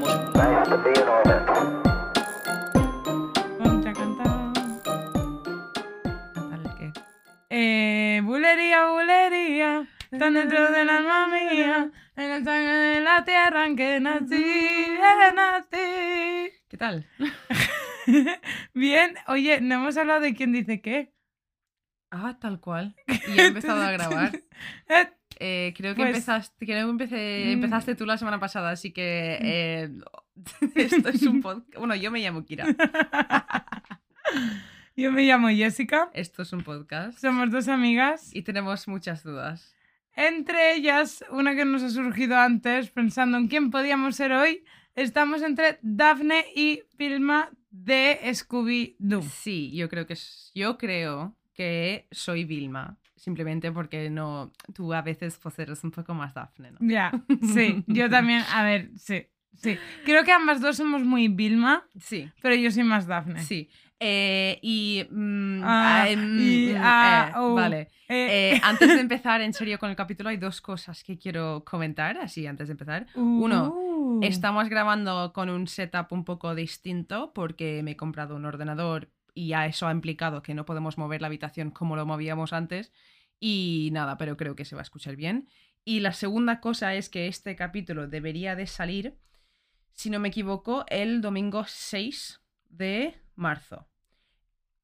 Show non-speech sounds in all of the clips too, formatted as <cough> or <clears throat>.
vamos. Ponte a cantar. ¿Cantar el qué? Eh, bulería, bulería, están dentro del alma mía, en el sangre de la tierra en que nací, eh, nací. ¿Qué tal? <laughs> Bien, oye, no hemos hablado de quién dice qué. Ah, tal cual. <laughs> Y he empezado a grabar. Eh, creo que Pues- empezaste, creo que empecé, Mm. empezaste tú la semana pasada, así que eh, <laughs> esto es un podcast. Bueno, yo me llamo Kira. <laughs> Yo me llamo Jessica, Esto es un podcast. somos dos amigas. Y tenemos muchas dudas. Entre ellas, una que nos ha surgido antes, pensando en quién podíamos ser hoy, estamos entre Daphne y Vilma de Scooby-Doo. Sí, yo creo que yo creo que soy Vilma. Simplemente porque no. Tú a veces pues, eres un poco más Daphne, ¿no? Ya, sí, yo también, a ver, sí, sí. Creo que ambas dos somos muy Vilma, Sí, pero yo soy más Daphne. sí. Eh, y. mm, Ah, ah, mm, y, mm, ah, eh, oh. Vale. Antes de <laughs> empezar en serio con el capítulo, hay dos cosas que quiero comentar, así antes de empezar. Uno, uh, estamos grabando con un setup un poco distinto porque me he comprado un ordenador y ya eso ha implicado que no podemos mover la habitación como lo movíamos antes. Y nada, pero creo que se va a escuchar bien. Y la segunda cosa es que este capítulo debería de salir, si no me equivoco, el domingo 6 de marzo.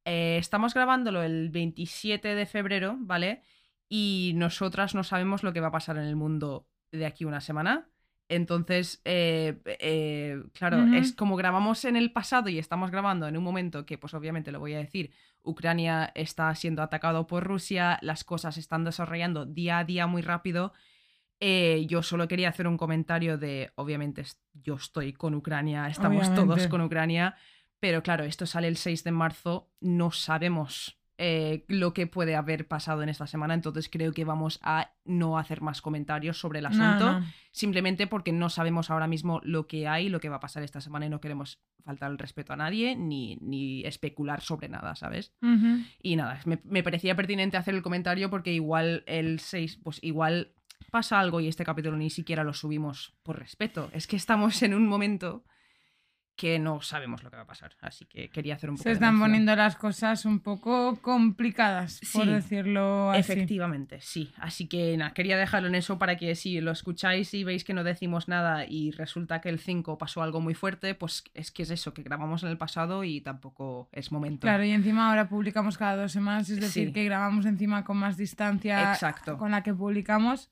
Eh, estamos grabándolo el 27 de febrero, ¿vale? Y nosotras no sabemos lo que va a pasar en el mundo de aquí una semana. Entonces, eh, eh, claro, es como grabamos en el pasado y estamos grabando en un momento que, pues obviamente lo voy a decir, Ucrania está siendo atacado por Rusia, las cosas se están desarrollando día a día muy rápido. Eh, yo solo quería hacer un comentario de, obviamente, yo estoy con Ucrania, estamos todos con Ucrania, pero claro, esto sale el 6 de marzo, no sabemos eh, lo que puede haber pasado en esta semana, entonces creo que vamos a no hacer más comentarios sobre el asunto no. simplemente porque no sabemos ahora mismo lo que hay, lo que va a pasar esta semana y no queremos faltar el respeto a nadie ni, ni especular sobre nada, ¿sabes? Y nada, me, me parecía pertinente hacer el comentario porque igual el 6, pues igual pasa algo y este capítulo ni siquiera lo subimos por respeto. Es que estamos en un momento que no sabemos lo que va a pasar, así que quería hacer un poco Se están poniendo las cosas un poco complicadas, por Sí, decirlo así. Efectivamente, sí. Así que nada, quería dejarlo en eso para que si lo escucháis y veis que no decimos nada y resulta que el 5 pasó algo muy fuerte, pues es que es eso, que grabamos en el pasado y tampoco es momento. Claro, y encima ahora publicamos cada dos semanas, es decir, Sí. que grabamos encima con más distancia Exacto. con la que publicamos.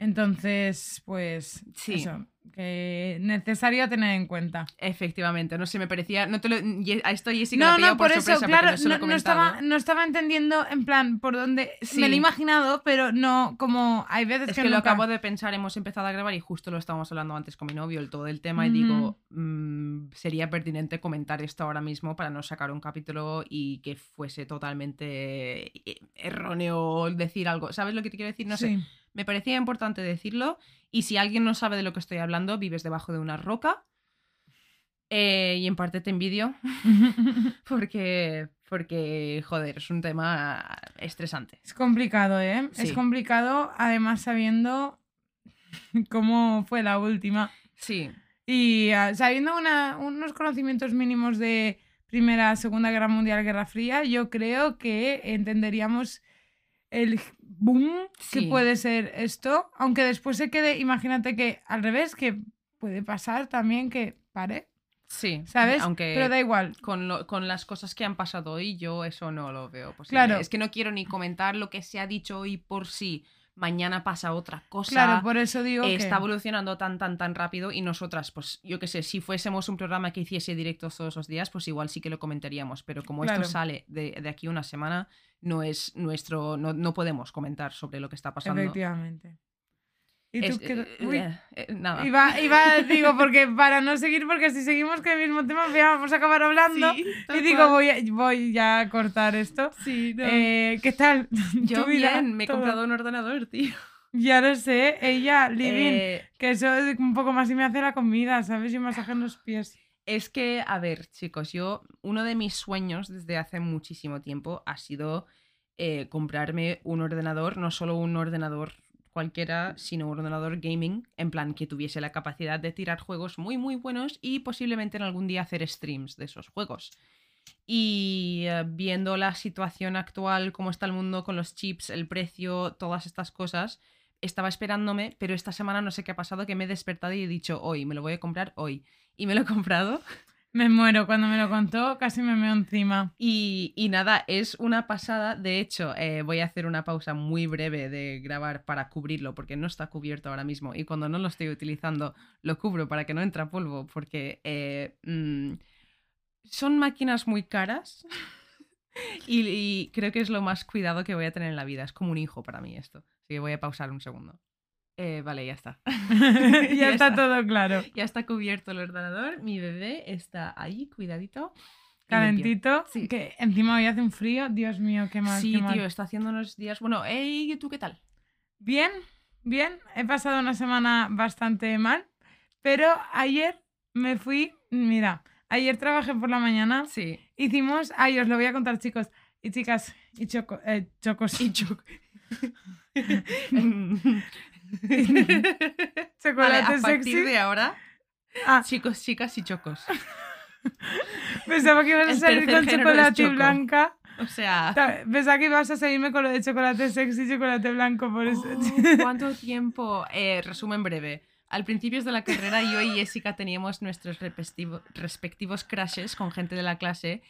Entonces, pues, Sí. eso, que necesario tener en cuenta. Efectivamente, no sé, me parecía. No te lo, a esto Jessica la No, pillado no, por eso, sorpresa porque claro, no estaba, no estaba entendiendo en plan por dónde Sí. me lo he imaginado, pero no, como hay veces Es que, que lo acabo de pensar, hemos empezado a grabar y justo lo estábamos hablando antes con mi novio, el todo el tema, y digo, mm, sería pertinente comentar esto ahora mismo para no sacar un capítulo y que fuese totalmente eh, erróneo decir algo. ¿Sabes lo que te quiero decir? No sé. Me parecía importante decirlo. Y si alguien no sabe de lo que estoy hablando, vives debajo de una roca. Eh, y en parte te envidio. <laughs> <laughs> porque, porque, joder, es un tema estresante. Es complicado, ¿eh? Es complicado, además sabiendo <laughs> cómo fue la última. Sí, Y ah, sabiendo una- unos conocimientos mínimos de Primera, Segunda Guerra Mundial, Guerra Fría, yo creo que entenderíamos el boom que Sí. puede ser esto, aunque después se quede, imagínate que al revés, que puede pasar también que pare, sí. ¿sabes? Aunque Pero da igual. con, lo- con las cosas que han pasado hoy, yo eso no lo veo posible. Claro. Es que no quiero ni comentar lo que se ha dicho hoy por si mañana pasa otra cosa. Claro, por eso digo eh, que... está evolucionando tan, tan, tan rápido y nosotras, pues yo qué sé, si fuésemos un programa que hiciese directos todos los días, pues igual sí que lo comentaríamos, pero como Claro. esto sale de, de aquí una semana, no es nuestro, no, no podemos comentar sobre lo que está pasando. Efectivamente. ¿Y tú Es- qué- eh, uy. eh, eh, nada. Iba, iba, <laughs> digo, porque para no seguir, porque si seguimos con el mismo tema, vamos a acabar hablando. Sí, y digo, voy a, voy ya a cortar esto. Sí, no. Eh, ¿Qué tal? <laughs> Yo vida, bien, me he todo. comprado un ordenador, tío. Ya lo sé, ella, Living, que eso es un poco más y me hace la comida, ¿sabes? Y masaje en los pies. Es que, a ver, chicos, yo, uno de mis sueños desde hace muchísimo tiempo ha sido eh, comprarme un ordenador, no solo un ordenador cualquiera, sino un ordenador gaming, en plan que tuviese la capacidad de tirar juegos muy, muy buenos y posiblemente en algún día hacer streams de esos juegos. Y eh, viendo la situación actual, cómo está el mundo con los chips, el precio, todas estas cosas, estaba esperándome, pero esta semana no sé qué ha pasado, que me he despertado y he dicho hoy, me lo voy a comprar hoy. Y me lo he comprado. Me muero, cuando me lo contó casi me meo encima. Y, y nada, es una pasada. De hecho, eh, voy a hacer una pausa muy breve de grabar para cubrirlo, porque no está cubierto ahora mismo. Y cuando no lo estoy utilizando, lo cubro para que no entre polvo, porque eh, mm, son máquinas muy caras. <laughs> y creo que es lo más cuidado que voy a tener en la vida. Es como un hijo para mí esto. Así que voy a pausar un segundo. Eh, vale, ya está. <laughs> ya, <laughs> Ya está está. todo claro. Ya está cubierto el ordenador. Mi bebé está ahí, cuidadito. Calentito, Sí. que encima hoy hace un frío. Dios mío, qué mal, Sí, qué mal. tío, está haciendo unos días. Bueno, ¿y tú qué tal? Bien, bien. He pasado una semana bastante mal, pero ayer me fui, mira, ayer trabajé por la mañana, Sí. hicimos, ay, os lo voy a contar chicos y chicas y choco, eh, chocos Y yo. <laughs> chocolate <laughs> vale, a partir sexy. de ahora, Ah, chicos, chicas y chocos. <laughs> pensaba que ibas a salir con chocolate choco. blanca. O sea, Pensaba que ibas a salirme con lo de chocolate sexy y chocolate blanco, por eso. oh, <laughs> ¿cuánto tiempo? Eh, resumen breve. Al principio de la carrera, yo y Jessica teníamos nuestros respectivo- respectivos crashes con gente de la clase.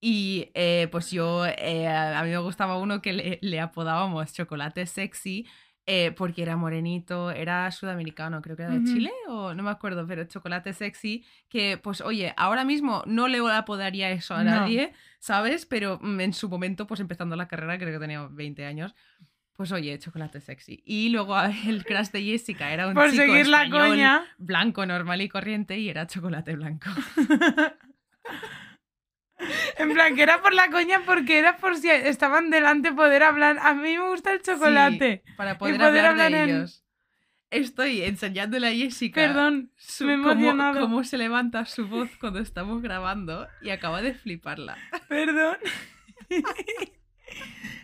Y eh, pues yo, eh, a mí me gustaba uno que le, le apodábamos chocolate sexy eh, porque era morenito, era sudamericano, creo que era de. Chile o no me acuerdo, pero chocolate sexy, que pues oye, ahora mismo no le apodaría eso a No. nadie, ¿sabes? Pero mm, en su momento, pues empezando la carrera, creo que tenía 20 años, pues oye, chocolate sexy. Y luego a- <laughs> el crush de Jessica era un Por chico seguir la español, coña. blanco, normal y corriente, y era chocolate blanco. <laughs> <laughs> En plan, que era por la coña porque era por si estaban delante poder hablar. A mí me gusta el chocolate. Sí, para poder, poder hablar, hablar de en- ellos. Estoy enseñándole a Jessica Perdón, su- me he cómo, emocionado. cómo se levanta su voz cuando estamos grabando y acaba de fliparla. <laughs> Perdón. <laughs>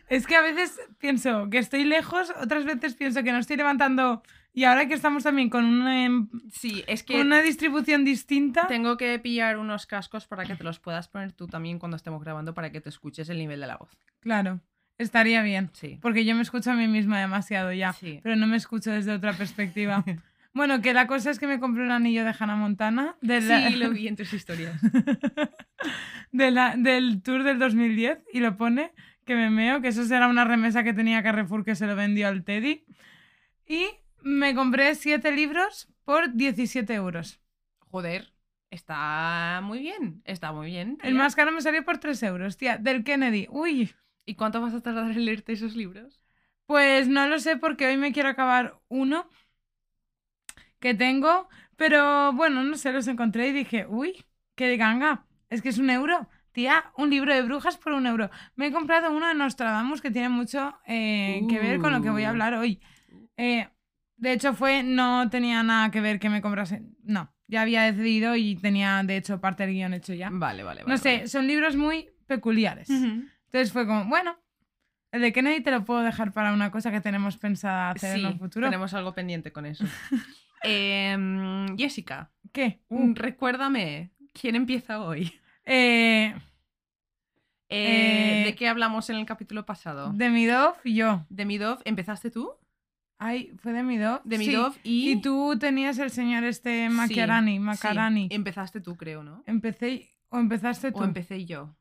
es que a veces pienso que estoy lejos, otras veces pienso que no estoy levantando. Y ahora que estamos también con una, em- Sí, es que una distribución distinta. tengo que pillar unos cascos para que te los puedas poner tú también cuando estemos grabando para que te escuches el nivel de la voz. Claro, estaría bien. Sí. Porque yo me escucho a mí misma demasiado ya. Sí. Pero no me escucho desde otra perspectiva. <laughs> Bueno, que la cosa es que me compré un anillo de Hannah Montana. De la- Sí, lo <laughs> vi en tus historias. <laughs> de la- del tour del 2010 y lo pone que me meo, que eso será una remesa que tenía Carrefour que se lo vendió al Teddy. Y me compré siete libros por 17 euros. Joder, está muy bien, está muy bien. El más caro me salió por 3 euros, tía, del Kennedy. Uy, ¿Y cuánto vas a tardar en leerte esos libros? pues no lo sé porque hoy me quiero acabar uno que tengo, pero bueno, no sé, los encontré y dije, uy, qué ganga, es que es un euro. Tía, un libro de brujas por un euro. Me he comprado uno de Nostradamus que tiene mucho eh, que ver con lo que voy a Uh. hablar hoy. Eh, de hecho, fue, no tenía nada que ver que me comprase. No, ya había decidido y tenía, de hecho, parte del guion hecho ya. Vale, vale, vale. No sé, vale. son libros muy peculiares. Entonces fue como, bueno, el de Kennedy te lo puedo dejar para una cosa que tenemos pensada hacer en el futuro. tenemos algo pendiente con eso. <laughs> Em, Jessica, ¿Qué? Uh, recuérdame, ¿quién empieza hoy? eh, Eh, Eh, ¿De qué hablamos en el capítulo pasado? de Midov y yo. ¿De Midov? ¿Empezaste tú? Ay, fue de Midov. De Sí. Midov y... Y tú tenías el señor este Macarani, Sí, Macarani. sí. Empezaste tú, creo, ¿no? Empecé o empezaste tú. O empecé yo.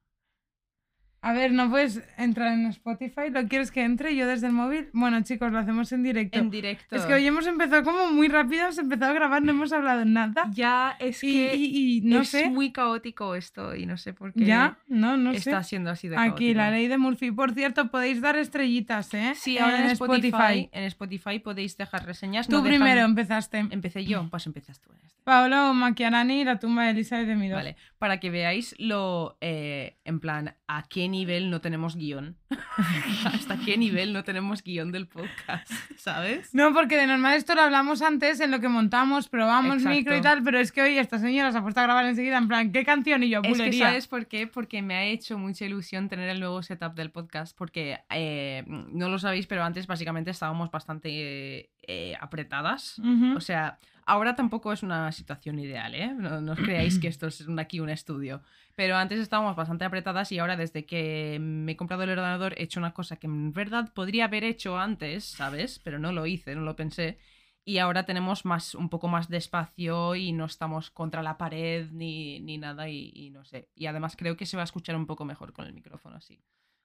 A ver, no puedes entrar en Spotify. ¿Lo quieres que entre yo desde el móvil? Bueno, chicos, lo hacemos en directo. En directo. Es que hoy hemos empezado como muy rápido, hemos empezado a grabar, no hemos hablado nada. Ya es Y, que y- y no es sé. muy caótico esto y no sé por qué Ya, no, no sé. está siendo así de Aquí, caótico. la ley de Murphy. Por cierto, podéis dar estrellitas, ¿eh? Sí, ahora en Spotify, en Spotify podéis dejar reseñas. Tú no dejan- primero empezaste. Empecé yo, pues empiezas tú. en este. Paolo Macchiarani, la tumba de Elizabeth de Midor. Vale, para que veáis lo, eh, en plan, a qué nivel no tenemos guion. <laughs> Hasta qué nivel no tenemos guion del podcast, ¿sabes? No, porque de normal esto lo hablamos antes en lo que montamos, probamos Exacto. micro y tal, pero es que hoy esta señora se ha puesto a grabar enseguida en plan, ¿qué canción? Y yo, Es que bulería. ¿sabes por qué? Porque me ha hecho mucha ilusión tener el nuevo setup del podcast, porque eh, no lo sabéis, pero antes básicamente estábamos bastante eh, apretadas. Ujú. O sea, ahora tampoco es una situación ideal, ¿eh? No, no os creáis que esto es un- aquí un estudio. Pero antes estábamos bastante apretadas y ahora desde que me he comprado el ordenador he hecho una cosa que en verdad podría haber hecho antes, ¿sabes? Pero no lo hice, no lo pensé. Y ahora tenemos más, un poco más de espacio y no estamos contra la pared ni, ni nada y, y no sé. Y además creo que se va a escuchar un poco mejor con el micrófono así.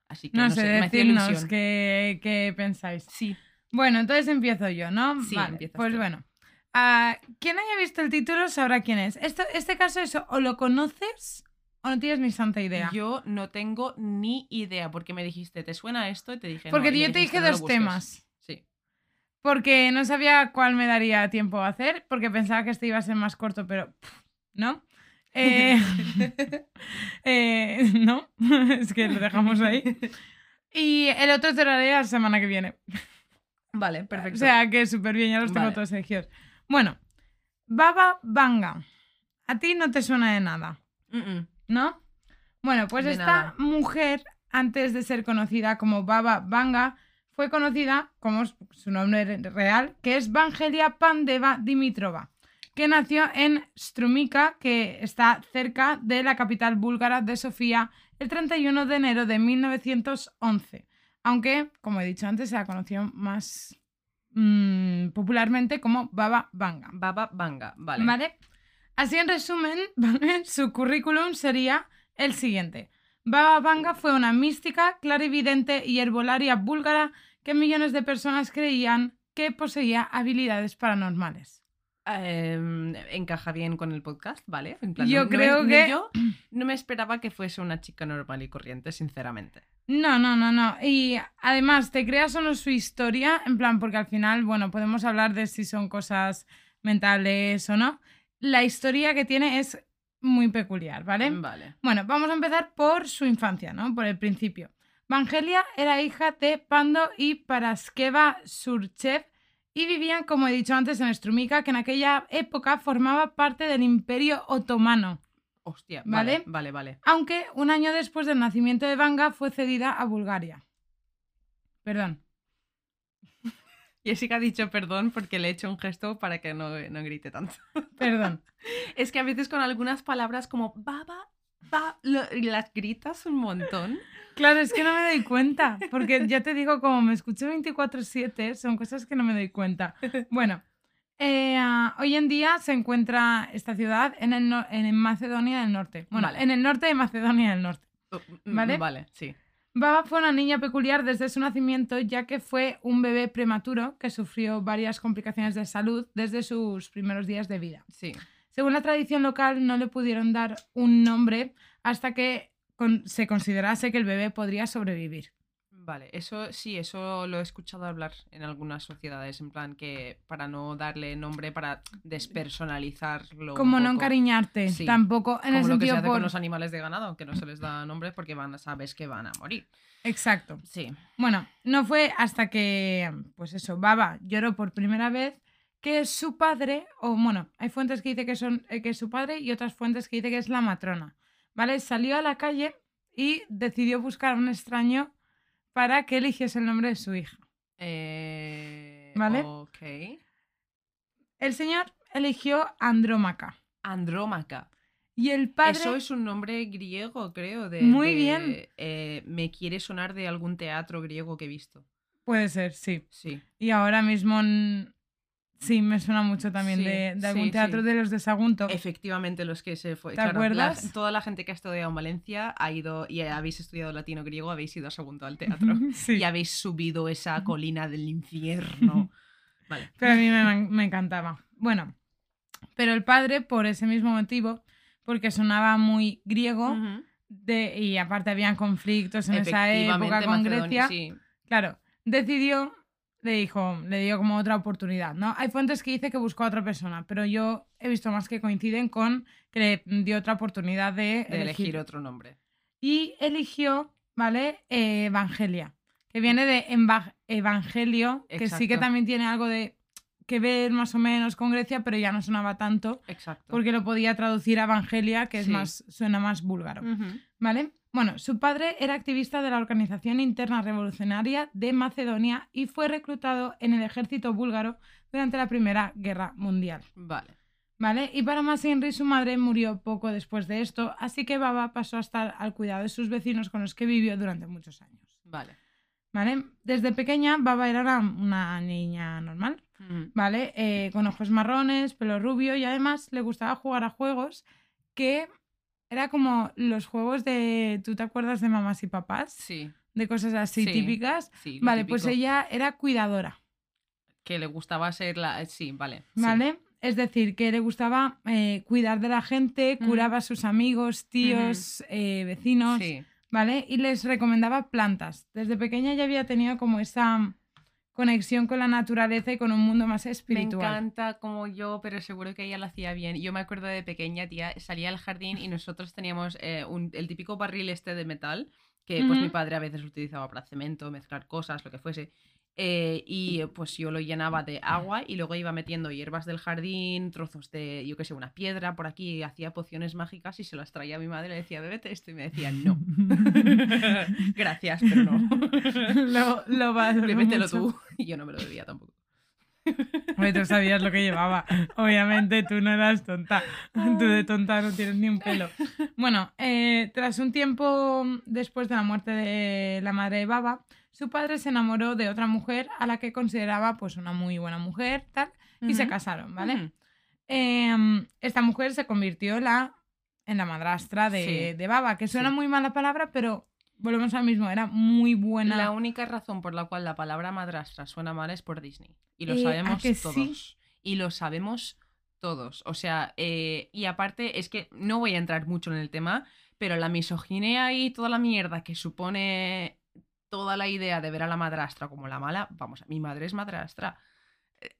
Así que no, no, sé, decirnos qué, qué pensáis. Sí, Bueno, entonces empiezo yo, ¿no? Sí, Vale, Pues tú. bueno. Ah, quien haya visto el título sabrá quién es. Esto, este caso es o lo conoces o no tienes ni santa idea. Yo no tengo ni idea porque me dijiste, ¿te suena esto? Y te dije, no, Porque yo te dijiste, dije "No lo dos busques". temas. Sí. Porque no sabía cuál me daría tiempo a hacer, porque pensaba que este iba a ser más corto, pero pff, no. <laughs> Eh, <laughs> eh, no, <laughs> es que lo dejamos ahí. Y el otro te lo haré la semana que viene. Vale, perfecto. O sea que súper bien, ya los tengo todos elegidos. Bueno, Baba Vanga. A ti no te suena de nada, Mm, mm. ¿no? Bueno, pues De esta nada. mujer, antes de ser conocida como Baba Vanga, fue conocida como su nombre real, que es Vangelia Pandeva Dimitrova, que nació en Strumica, que está cerca de la capital búlgara de Sofía, el 31 de enero de 1911. Aunque, como he dicho antes, se la conoció más mm, popularmente como Baba Vanga. Baba Vanga, vale. ¿Vale? Así en resumen, <laughs> ¿vale? su currículum sería el siguiente. Baba Vanga fue una mística, clarividente y herbolaria búlgara que millones de personas creían que poseía habilidades paranormales. Em, encaja bien con el podcast, ¿vale? En plan, Yo no- no creo es- que- Yo no me esperaba que fuese una chica normal y corriente, sinceramente. No, no, no, no. Y además, te creas o no su historia, en plan, porque al final, bueno, podemos hablar de si son cosas mentales o no. La historia que tiene es muy peculiar, ¿vale? Vale. Bueno, vamos a empezar por su infancia, ¿no? Por el principio. Vangelia era hija de Pando y Paraskeva Surchev y vivían, como he dicho antes, en Strumica, que en aquella época formaba parte del Imperio Otomano, Hostia, ¿Vale? vale, vale, vale. aunque un año después del nacimiento de Vanga fue cedida a Bulgaria. Perdón. <laughs> Jessica ha dicho perdón porque le he hecho un gesto para que no, no grite tanto. <laughs> Perdón. Es que a veces con algunas palabras como baba, ba, lo- las gritas un montón. Claro, es que no me doy cuenta, porque ya te digo, como me escucho 24/7, son cosas que no me doy cuenta. <laughs> Bueno, eh, ah, hoy en día se encuentra esta ciudad en, el no- en Macedonia del Norte. Bueno, Vale. en el norte de Macedonia del Norte. Mm, ¿Vale? Vale, sí. Baba fue una niña peculiar desde su nacimiento, ya que fue un bebé prematuro que sufrió varias complicaciones de salud desde sus primeros días de vida. Sí. Según la tradición local, no le pudieron dar un nombre hasta que con- se considerase que el bebé podría sobrevivir. Vale, eso sí, eso lo he escuchado hablar en algunas sociedades, en plan que para no darle nombre, para despersonalizarlo. Como no encariñarte, Sí. tampoco en Como el lo que se hace por... con los animales de ganado, que no se les da nombre porque van, sabes que van a morir. Exacto. Sí. Bueno, no fue hasta que, pues eso, Baba lloró por primera vez que su padre, o bueno, hay fuentes que dicen que, son, eh, que es su padre y otras fuentes que dicen que es la matrona, ¿vale? Salió a la calle y decidió buscar a un extraño para que eligiese el nombre de su hija. Eh, Vale. Ok. El señor eligió Andrómaca Andrómaca. y el padre... Eso es un nombre griego, creo. De, Muy de- bien. eh, me quiere sonar de algún teatro griego que he visto. Puede ser, sí. Sí. Y ahora mismo, Sí, me suena mucho también Sí, de, de algún sí, teatro sí. de los de Sagunto. Efectivamente, los que se fue. ¿Te claro, la- acuerdas? toda la gente que ha estudiado en Valencia ha ido y habéis estudiado latino griego, habéis ido a segundo al teatro. <laughs> Y habéis subido esa colina del infierno. Vale. Pero a mí me, me encantaba. Bueno, pero el padre, por ese mismo motivo, porque sonaba muy griego, Ujú. de, y aparte habían conflictos en esa época con Grecia, claro, decidió, le dijo, le dio como otra oportunidad, ¿no? Hay fuentes que dice que buscó a otra persona, pero yo he visto más que coinciden con que le dio otra oportunidad de, de elegir elegir. otro nombre. Y eligió, ¿vale? Eh, Evangelia, que viene de Evangelio, que sí que también tiene algo de que ver más o menos con Grecia, pero ya no sonaba tanto, Exacto. porque lo podía traducir a Evangelia, que es Sí. más, suena más búlgaro. ¿Vale? Bueno, su padre era activista de la Organización Interna Revolucionaria de Macedonia y fue reclutado en el ejército búlgaro durante la Primera Guerra Mundial. Vale. ¿Vale? Y para más Henry, su madre murió poco después de esto, así que Baba pasó a estar al cuidado de sus vecinos con los que vivió durante muchos años. Vale. ¿Vale? Desde pequeña, Baba era una, una niña normal. ¿vale? Eh, con ojos marrones, pelo rubio y además le gustaba jugar a juegos que era como los juegos de. ¿Tú te acuerdas de mamás y papás? Sí. De cosas así Sí, típicas. sí. Vale, pues ella era cuidadora, Que le gustaba ser la. Sí, vale. sí. ¿vale? Es decir, que le gustaba eh, cuidar de la gente, curaba a sus amigos, tíos, eh, vecinos, Sí. ¿vale? Y les recomendaba plantas. Desde pequeña ya había tenido como esa conexión con la naturaleza y con un mundo más Me espiritual. encanta como yo, pero seguro que ella lo hacía bien. Yo me acuerdo de pequeña, tía, salía al jardín y nosotros teníamos eh, un- el típico barril este de metal, que pues mi padre a veces utilizaba para cemento, mezclar cosas, lo que fuese. Eh, y pues yo lo llenaba de agua y luego iba metiendo hierbas del jardín, trozos de, yo qué sé, una piedra por aquí, hacía pociones mágicas y se las traía a mi madre y le decía, bébete esto y me decía, no. <laughs> Gracias, pero no. <laughs> lo, lo valoro Bébetelo tú. <laughs> Y yo no me lo bebía tampoco. Tú sabías lo que llevaba. Obviamente tú no eras tonta. Tú de tonta no tienes ni un pelo. Bueno, eh, tras un tiempo después de la muerte de la madre de Baba, su padre se enamoró de otra mujer a la que consideraba pues una muy buena mujer, tal, y se casaron, ¿vale? Em, esta mujer se convirtió en la, en la madrastra de, Sí. de Baba, que suena Sí. muy mal la palabra, pero volvemos al mismo, era muy buena. La única razón por la cual la palabra madrastra suena mal es por Disney. Y lo Eh, ¿a sabemos que sí? todos. Y lo sabemos todos. O sea, eh, y aparte es que no voy a entrar mucho en el tema, pero la misoginia y toda la mierda que supone toda la idea de ver a la madrastra como la mala, vamos, mi madre es madrastra.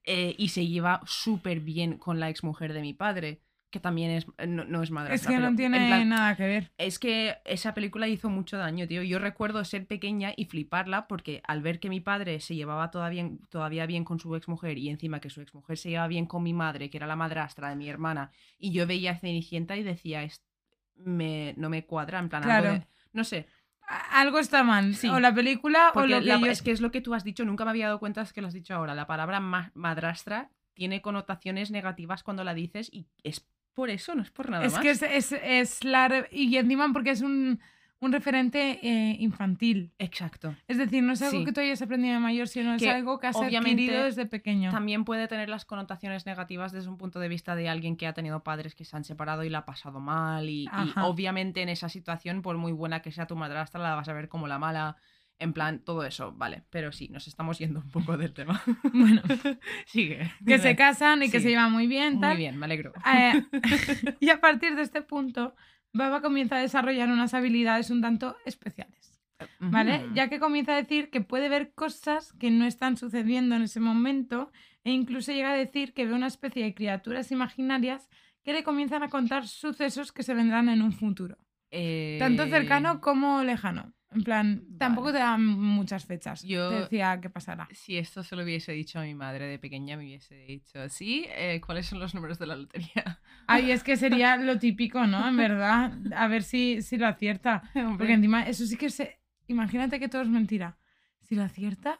eh, y se lleva súper bien con la exmujer de mi padre, que también es, no, no es madrastra. es que pero no en tiene plan, nada que ver. es que esa película hizo mucho daño, tío. Yo recuerdo ser pequeña y fliparla porque al ver que mi padre se llevaba todavía, todavía bien con su exmujer y encima que su exmujer se llevaba bien con mi madre, que era la madrastra de mi hermana, y yo veía a Cenicienta y decía, "Es- me, no me cuadra, en plan, algo Claro. de- no sé. Algo está mal. Sí. O la película o lo que la- yo- es que es lo que tú has dicho, nunca me había dado cuenta, es que lo has dicho ahora. La palabra ma- madrastra tiene connotaciones negativas cuando la dices y es por eso, no es por nada Es más. que es, es, es la... Y encima porque es un, un referente eh, infantil. Exacto. Es decir, no es algo Sí. que tú hayas aprendido de mayor, sino es Que algo que has adquirido desde pequeño. También puede tener las connotaciones negativas desde un punto de vista de alguien que ha tenido padres que se han separado y la ha pasado mal. Y, obviamente en esa situación, por muy buena que sea tu madrastra, la vas a ver como la mala. En plan, todo eso, vale. Pero sí, nos estamos yendo un poco del tema. <laughs> Bueno, <laughs> Sigue. que se casan y que se llevan muy bien, tal. Muy bien, me alegro. Eh, <laughs> y a partir de este punto, Baba comienza a desarrollar unas habilidades un tanto especiales. ¿Vale? Ya que comienza a decir que puede ver cosas que no están sucediendo en ese momento e incluso llega a decir que ve una especie de criaturas imaginarias que le comienzan a contar sucesos que se vendrán en un futuro. Tanto Eh, cercano como lejano. En plan, tampoco te dan muchas fechas. Yo- Te decía qué pasará. Si esto se lo hubiese dicho a mi madre de pequeña, me hubiese dicho, sí, eh, ¿cuáles son los números de la lotería? <laughs> Ay, es que sería lo típico, ¿no? En verdad. A ver si, si lo acierta. <laughs> Porque encima, eso sí que se. Imagínate que todo es mentira. Si lo acierta.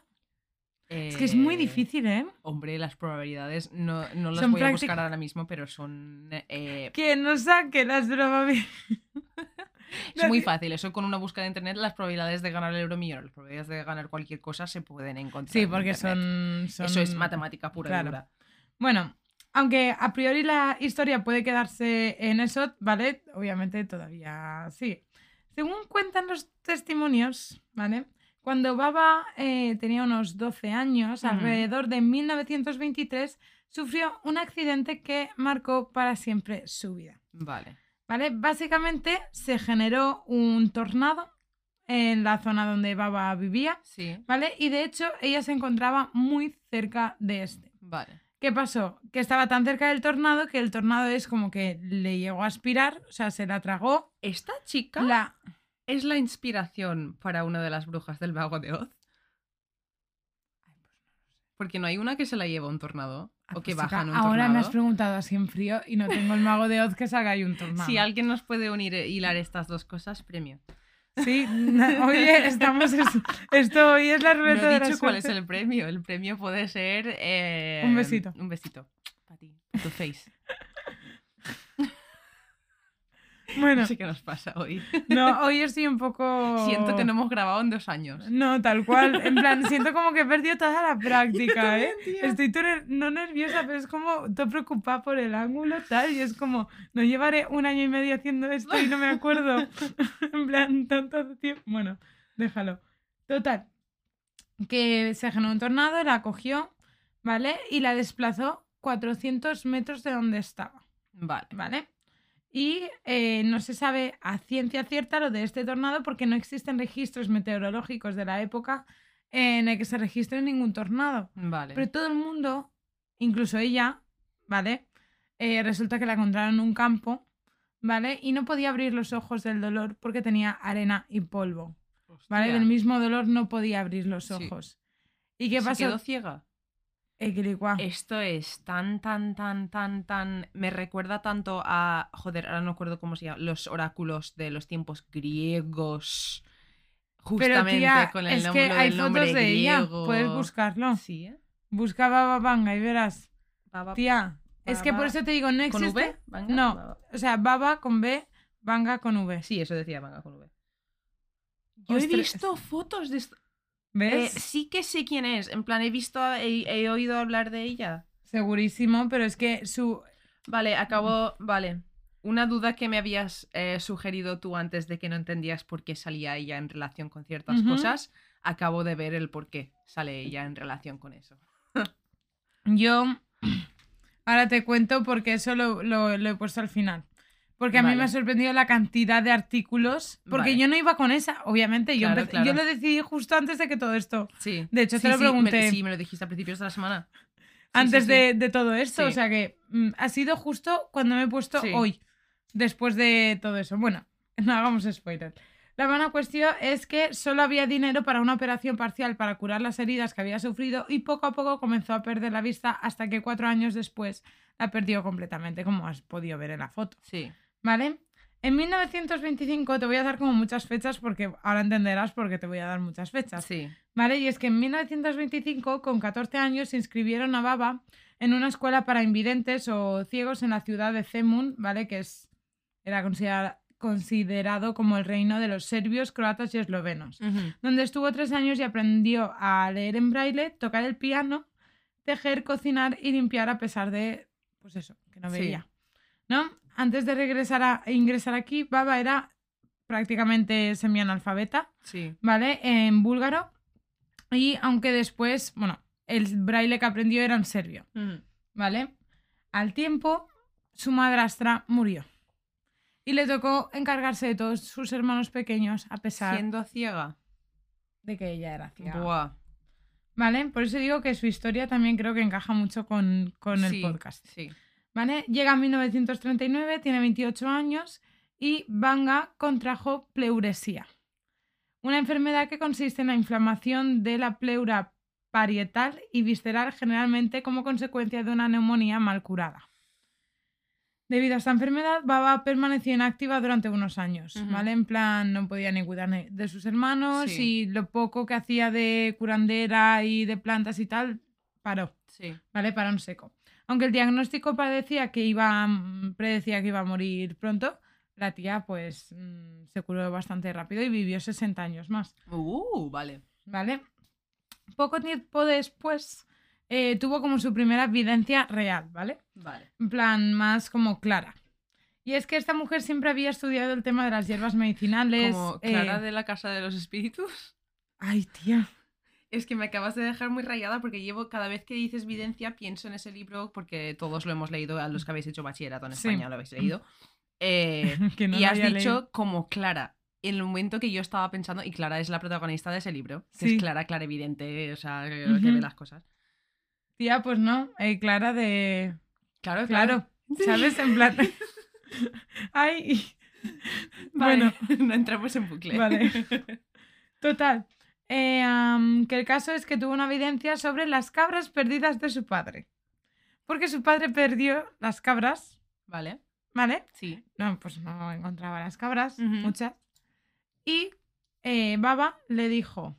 Es que es muy Eh, difícil, ¿eh? Hombre, las probabilidades no, no las Son voy a buscar ahora mismo, pero son... eh, Que no saque las probabilidades. <laughs> <laughs> es muy fácil. Eso con una búsqueda de internet, las probabilidades de ganar el euro millón, las probabilidades de ganar cualquier cosa se pueden encontrar. Sí, porque son, son- Eso es matemática pura claro. y dura. Bueno, aunque a priori la historia puede quedarse en eso, ¿vale? Obviamente todavía sí. Según cuentan los testimonios, ¿vale? Cuando Baba eh, tenía unos 12 años, Ujú. alrededor de 1923, sufrió un accidente que marcó para siempre su vida. Vale. ¿Vale? Básicamente se generó un tornado en la zona donde Baba vivía, Sí. ¿vale? Y de hecho ella se encontraba muy cerca de este. Vale. ¿Qué pasó? Que estaba tan cerca del tornado que el tornado es como que le llegó a aspirar, o sea, se la tragó. Esta chica La... es la inspiración para una de las brujas del mago de Oz. Porque no hay una que se la lleva un tornado Ah, o que pues, baja chica, en un Ahora tornado. me has preguntado así en frío y no tengo el mago de Oz que salga ahí un tornado. Si alguien nos puede unir e hilar estas dos cosas, premio. Sí, oye, estamos... es- Esto hoy es la No ruleta de he la dicho cuál es el premio. El premio puede ser... eh, Un besito. Un besito. Para ti. Tu face. <laughs> Bueno, No sé qué nos pasa hoy. no, hoy estoy un poco... Siento que no hemos grabado en dos años. No, tal cual. En plan, siento como que he perdido toda la <laughs> práctica, ¿eh? tía. Estoy ner- no nerviosa, pero es como todo preocupada por el ángulo, tal. Y es como, no llevaré un año y medio haciendo esto y no me acuerdo. <laughs> <laughs> en plan, tanto tiempo. Bueno, déjalo. Total. Que se generó un tornado, la cogió, ¿vale? Y la desplazó 400 metros de donde estaba. Vale. ¿vale? Y eh, no se sabe a ciencia cierta lo de este tornado porque no existen registros meteorológicos de la época en el que se registre ningún tornado. Vale. Pero todo el mundo, incluso ella, ¿vale? Eh, resulta que la encontraron en un campo, ¿vale? Y no podía abrir los ojos del dolor porque tenía arena y polvo, ¿vale? Del mismo dolor no podía abrir los Sí. ojos. ¿Y qué ¿Se pasó? quedó ciega? Eh. Esto es tan, tan, tan, tan, tan. Me recuerda tanto a. Joder, ahora no acuerdo cómo se llama. Los oráculos de los tiempos griegos. Pero Justamente tía, con el es nombre que hay del nombre fotos de ella, puedes buscarlo. Sí, ¿eh? Busca Baba Vanga y verás. Baba- Tía, es que por eso te digo, no ¿Con existe. V? Vanga, No, Baba. o sea, Baba con B, Vanga con V. Sí, eso decía Vanga con V. Yo he visto fotos de esto. Eh, ¿Ves? sí que sé quién es. En plan, he visto, he, he oído hablar de ella. Segurísimo, pero es que su. Vale, acabo. Vale. Una duda que me habías eh, sugerido tú antes de que no entendías por qué salía ella en relación con ciertas cosas. Acabo de ver el por qué sale ella en relación con eso. Yo. Ahora te cuento porque eso lo, lo- lo he puesto al final. Porque a mí me ha sorprendido la cantidad de artículos. Porque Vale. yo no iba con esa, obviamente. Yo, Claro, empe- claro. yo lo decidí justo antes de que todo esto. Sí. De hecho, te lo sí, me- pregunté. sí, me lo dijiste a principios de la semana. Antes sí, sí. De, de todo esto. O sea que mm, ha sido justo cuando me he puesto hoy, después de todo eso. Bueno, <laughs> no hagamos spoiler. La buena cuestión es que solo había dinero para una operación parcial para curar las heridas que había sufrido y poco a poco comenzó a perder la vista hasta que cuatro años después la perdió completamente, como has podido ver en la foto. Sí. ¿Vale? En 1925 te voy a dar como muchas fechas porque ahora entenderás por qué te voy a dar muchas fechas. Sí. ¿Vale? Y es que en 1925, con 14 años, se inscribieron a Baba en una escuela para invidentes o ciegos en la ciudad de Zemun, ¿vale? Que es, era considera- considerado como el reino de los serbios, croatas y eslovenos. Donde estuvo tres años y aprendió a leer en braille, tocar el piano, tejer, cocinar y limpiar a pesar de, pues eso, que no Sí. veía. ¿No? Antes de regresar a e ingresar aquí, Baba era prácticamente semianalfabeta. Sí. ¿vale? En búlgaro. Y aunque después, bueno, el braille que aprendió era en serbio, Ujú. ¿vale? Al tiempo, su madrastra murió. Y le tocó encargarse de todos sus hermanos pequeños, a pesar Siendo ciega. de que ella era ciega. Buah. ¿Vale? Por eso digo que su historia también creo que encaja mucho con, con el Sí, podcast. Sí. ¿Vale? Llega en 1939, tiene 28 años y Vanga contrajo pleuresía. Una enfermedad que consiste en la inflamación de la pleura parietal y visceral generalmente como consecuencia de una neumonía mal curada. Debido a esta enfermedad, Baba permaneció inactiva durante unos años. ¿vale? En plan, no podía ni cuidar de sus hermanos Sí. y lo poco que hacía de curandera y de plantas y tal, paró. Sí. ¿vale? Para un seco. Aunque el diagnóstico parecía que iba, mm, predecía que iba a morir pronto, la tía pues mm, se curó bastante rápido y vivió 60 años más, Uh, vale. ¿vale? Poco tiempo después eh, tuvo como su primera evidencia real, ¿vale? Vale. En plan, más como clara. Y es que esta mujer siempre había estudiado el tema de las hierbas medicinales. Como eh, Clara de la Casa de los Espíritus. Ay, tía. Es que me acabas de dejar muy rayada porque llevo, cada vez que dices videncia, pienso en ese libro porque todos lo hemos leído, a los que habéis hecho bachillerato en Sí. España lo habéis leído. Eh, <laughs> Que no y has dicho leído. como Clara. En el momento que yo estaba pensando, y Clara es la protagonista de ese libro, que Sí. es Clara, clarividente, o sea, que ve las cosas. Tía, pues no. eh, Clara de. Claro, Claro. ¿Sabes? En plan. <laughs> Ay. Vale, Bueno, <laughs> no entramos en bucle. Vale. total. Eh, que el caso es que tuvo una evidencia sobre las cabras perdidas de su padre. Porque su padre perdió las cabras, Vale, ¿vale? sí. No, pues no encontraba las cabras, muchas. Y eh, Baba le dijo,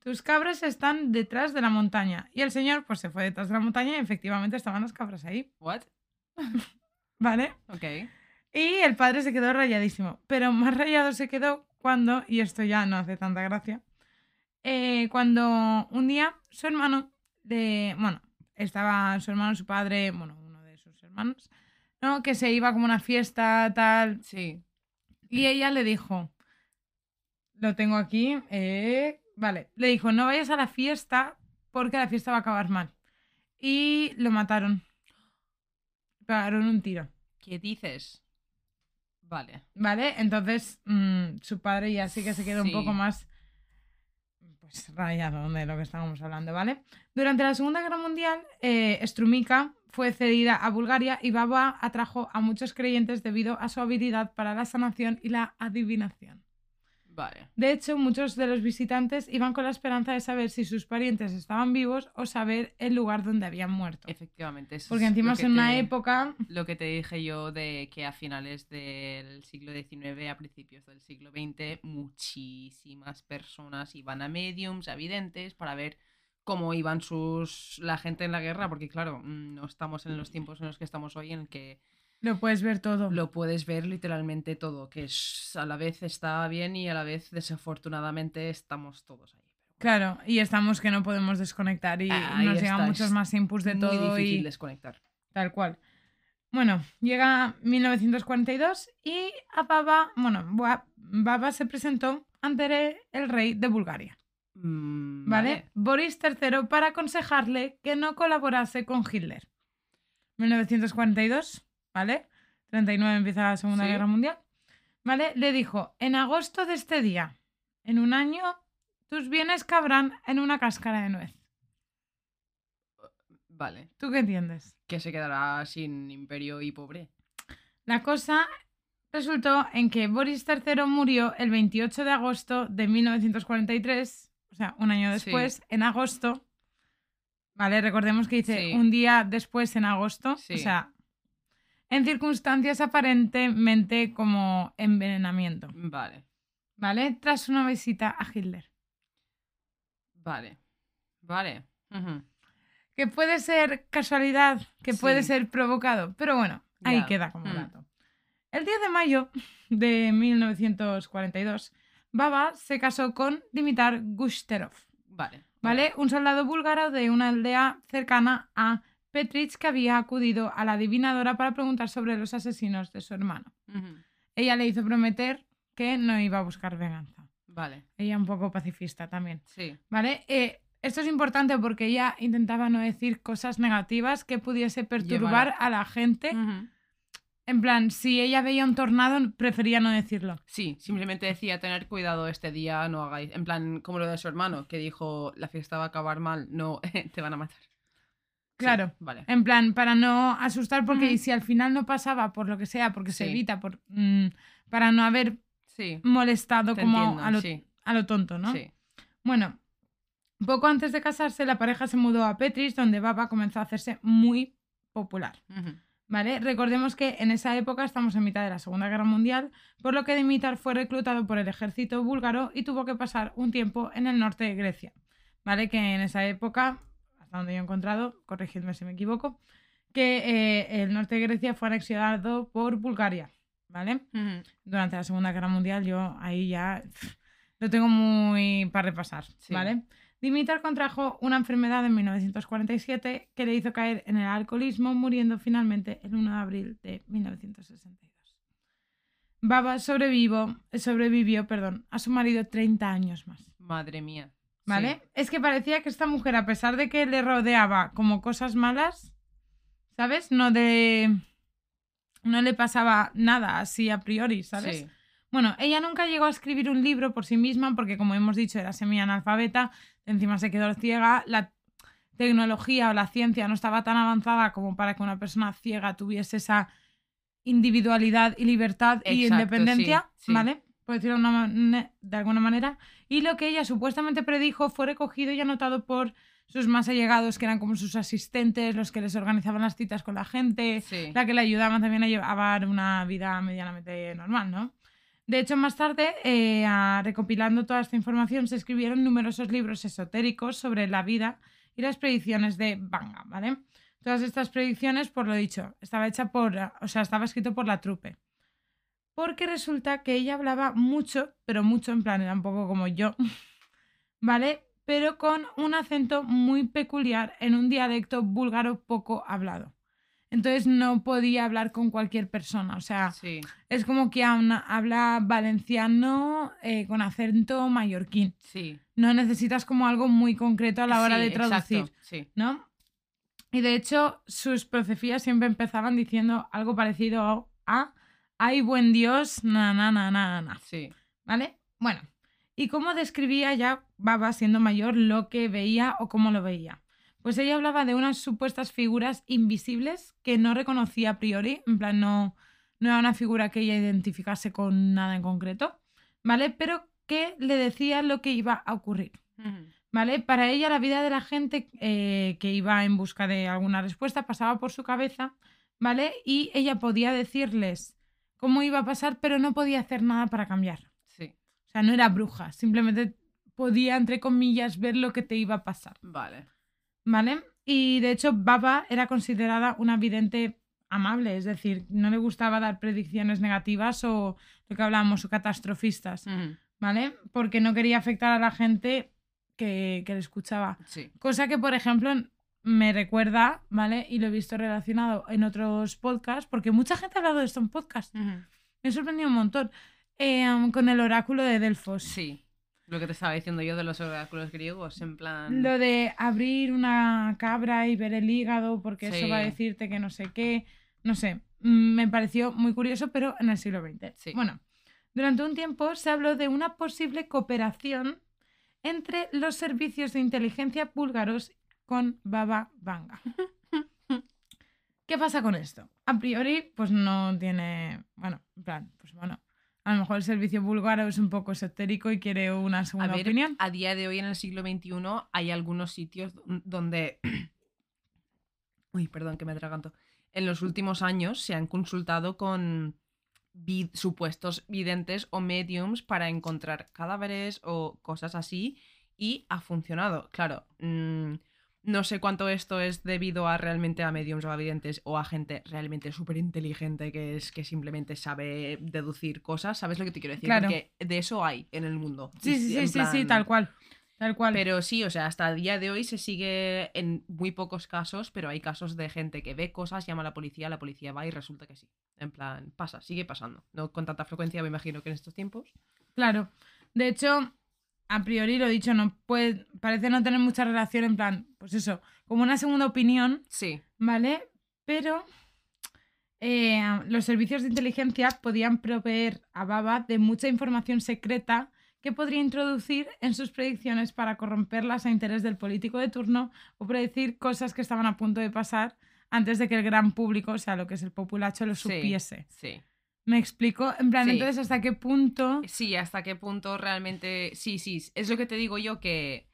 tus cabras están detrás de la montaña. Y el señor pues se fue detrás de la montaña y efectivamente estaban las cabras ahí, What? <laughs> ¿vale? Ok. Y el padre se quedó rayadísimo. Pero más rayado se quedó cuando, y esto ya no hace tanta gracia, eh, cuando un día su hermano, de, bueno, estaba su hermano, su padre, bueno, uno de sus hermanos, ¿no? Que se iba como a una fiesta, tal, Sí. y ella le dijo, lo tengo aquí, eh, vale, le dijo, no vayas a la fiesta porque la fiesta va a acabar mal. Y lo mataron. Pegaron un tiro. ¿Qué dices? Vale. ¿Vale? Entonces mm, su padre ya sí que se quedó Sí. un poco más pues <laughs> rayado de lo que estábamos hablando, ¿vale? Durante la Segunda Guerra Mundial, eh, Strumica fue cedida a Bulgaria y Baba atrajo a muchos creyentes debido a su habilidad para la sanación y la adivinación. Vale. De hecho, muchos de los visitantes iban con la esperanza de saber si sus parientes estaban vivos o saber el lugar donde habían muerto. Efectivamente. eso Porque encima es en una te- época... Lo que te dije yo de que a finales del siglo XIX, a principios del siglo XX, muchísimas personas iban a mediums, a videntes, para ver cómo iban sus la gente en la guerra, porque claro, mm, no estamos en los tiempos en los que estamos hoy en el que Lo puedes ver todo. lo puedes ver literalmente todo, que es, a la vez está bien y a la vez desafortunadamente estamos todos ahí. Claro, y estamos que no podemos desconectar y Ahí nos llegan muchos es más inputs de muy todo difícil y desconectar. tal cual. Bueno, llega 1942 y a Baba, bueno, Baba se presentó ante el rey de Bulgaria, Mm, ¿vale? Boris III para aconsejarle que no colaborase con Hitler. 1942, ¿vale? 39 empieza la Segunda Sí. Guerra Mundial. ¿Vale? Le dijo, en agosto de este día, en un año, tus bienes cabrán en una cáscara de nuez. Vale. ¿Tú qué entiendes? Que se quedará sin imperio y pobre. La cosa resultó en que Boris III murió el 28 de agosto de 1943, o sea, un año Sí. después, en agosto. Vale, recordemos que dice Sí. un día después en agosto, Sí. o sea, en circunstancias aparentemente como envenenamiento, Vale. ¿vale? Tras una visita a Hitler. Vale. Vale. Que puede ser casualidad, que puede ser provocado, pero bueno, ahí queda como Mm. dato. El 10 de mayo de 1942, Baba se casó con Dimitar Gushterov, Vale. ¿vale? Un soldado búlgaro de una aldea cercana a Petrich que había acudido a la adivinadora para preguntar sobre los asesinos de su hermano. Ella le hizo prometer que no iba a buscar venganza. Vale. Ella un poco pacifista también. Sí. ¿Vale? Eh, esto es importante porque ella intentaba no decir cosas negativas que pudiese perturbar Llevar a la gente. En plan, si ella veía un tornado, prefería no decirlo. Sí, simplemente decía tener cuidado este día, no hagáis. En plan, como lo de su hermano, que dijo la fiesta va a acabar mal, no, <laughs> te van a matar. Sí, Claro. vale. En plan, para no asustar, porque si al final no pasaba por lo que sea, porque se evita, por, mm, para no haber Sí. molestado Te como entiendo, a, lo, sí. a lo tonto, ¿no? Sí. Bueno, poco antes de casarse, la pareja se mudó a Petris, donde Baba comenzó a hacerse muy popular. ¿Vale? Recordemos que en esa época estamos en mitad de la Segunda Guerra Mundial, por lo que Dimitar fue reclutado por el ejército búlgaro y tuvo que pasar un tiempo en el norte de Grecia. ¿Vale? Que en esa época, hasta donde yo he encontrado, corregidme si me equivoco, que eh, el norte de Grecia fue anexionado por Bulgaria. ¿Vale? Durante la Segunda Guerra Mundial yo ahí ya pff, lo tengo muy para repasar, Sí. ¿vale? Dimitar contrajo una enfermedad en 1947 que le hizo caer en el alcoholismo, muriendo finalmente el 1 de abril de 1962. Baba sobrevivió, sobrevivió perdón, a su marido 30 años más. Madre mía. ¿Vale? Es que parecía que esta mujer, a pesar de que le rodeaba como cosas malas, ¿sabes? No de. No le pasaba nada así a priori, ¿sabes? Sí. Bueno, ella nunca llegó a escribir un libro por sí misma porque, como hemos dicho, era semi-analfabeta, encima se quedó ciega, la tecnología o la ciencia no estaba tan avanzada como para que una persona ciega tuviese esa individualidad y libertad y Exacto, independencia, sí, sí. ¿vale? Por decirlo de, una mane- de alguna manera. Y lo que ella supuestamente predijo fue recogido y anotado por sus más allegados, que eran como sus asistentes, los que les organizaban las citas con la gente, Sí. la que le ayudaban también a llevar una vida medianamente normal, ¿no? De hecho, más tarde, eh, a- recopilando toda esta información, se escribieron numerosos libros esotéricos sobre la vida y las predicciones de Banga, ¿vale? Todas estas predicciones, por lo dicho, estaba hecha por, o sea, estaba escrito por la trupe. Porque resulta que ella hablaba mucho, pero mucho en plan, era un poco como yo, <laughs> ¿vale? Pero con un acento muy peculiar en un dialecto búlgaro poco hablado. Entonces no podía hablar con cualquier persona, o sea, Sí. es como que habla, habla valenciano eh, con acento mallorquín. Sí. No necesitas como algo muy concreto a la hora Sí, de traducir, exacto, Sí. ¿no? Y de hecho, sus profecías siempre empezaban diciendo algo parecido a ¡Ay, buen Dios! Na, na, na, na, na. Sí. ¿Vale? Bueno, ¿y cómo describía ya Baba siendo mayor lo que veía o cómo lo veía? Pues ella hablaba de unas supuestas figuras invisibles que no reconocía a priori, en plan no, no era una figura que ella identificase con nada en concreto, ¿vale? Pero que le decía lo que iba a ocurrir. ¿Vale? Para ella la vida de la gente eh, que iba en busca de alguna respuesta pasaba por su cabeza, ¿vale? Y ella podía decirles cómo iba a pasar, pero no podía hacer nada para cambiar. Sí. O sea, no era bruja, simplemente podía, entre comillas, ver lo que te iba a pasar, Vale. ¿vale? Y de hecho, Baba era considerada una vidente amable, es decir, no le gustaba dar predicciones negativas o lo que hablábamos, o catastrofistas. ¿vale? Porque no quería afectar a la gente que, que le escuchaba. Sí. Cosa que, por ejemplo, me recuerda, ¿vale? Y lo he visto relacionado en otros podcasts, porque mucha gente ha hablado de esto en podcast. Me ha sorprendido un montón. Eh, con el oráculo de Delfos. Sí. Lo que te estaba diciendo yo de los oráculos griegos, en plan. Lo de abrir una cabra y ver el hígado, porque eso va a decirte que no sé qué. No sé. Me pareció muy curioso, pero en el siglo XX. Sí. Bueno, durante un tiempo se habló de una posible cooperación entre los servicios de inteligencia búlgaros con Baba Vanga. ¿Qué pasa con esto? A priori, pues no tiene. Bueno, en plan, pues bueno. A lo mejor el servicio búlgaro es un poco esotérico y quiere una A segunda ver, opinión. a día de hoy en el siglo XXI hay algunos sitios donde... <clears throat> Uy, perdón, que me atraganto. En los últimos años se han consultado con vid- supuestos videntes o mediums para encontrar cadáveres o cosas así y ha funcionado. Claro, mm, no sé cuánto esto es debido a realmente a mediums o a videntes o a gente realmente súper inteligente que es que simplemente sabe deducir cosas. ¿Sabes lo que te quiero decir? Claro. Porque de eso hay en el mundo. Sí, sí, sí, sí, sí, tal cual. Tal cual. Pero sí, o sea, hasta el día de hoy se sigue en muy pocos casos, pero hay casos de gente que ve cosas, llama a la policía, la policía va y resulta que sí. En plan, pasa, sigue pasando. No con tanta frecuencia, me imagino que en estos tiempos. Claro. De hecho, a priori lo dicho, no puede, parece no tener mucha relación en plan, pues eso, como una segunda opinión, Sí, ¿vale? Pero eh, los servicios de inteligencia podían proveer a Baba de mucha información secreta que podría introducir en sus predicciones para corromperlas a interés del político de turno o predecir cosas que estaban a punto de pasar antes de que el gran público, o sea, lo que es el populacho, lo Sí. supiese. sí. ¿Me explico? En plan, Sí. entonces, ¿hasta qué punto? Sí, hasta qué punto realmente. Sí, sí, es lo que te digo yo que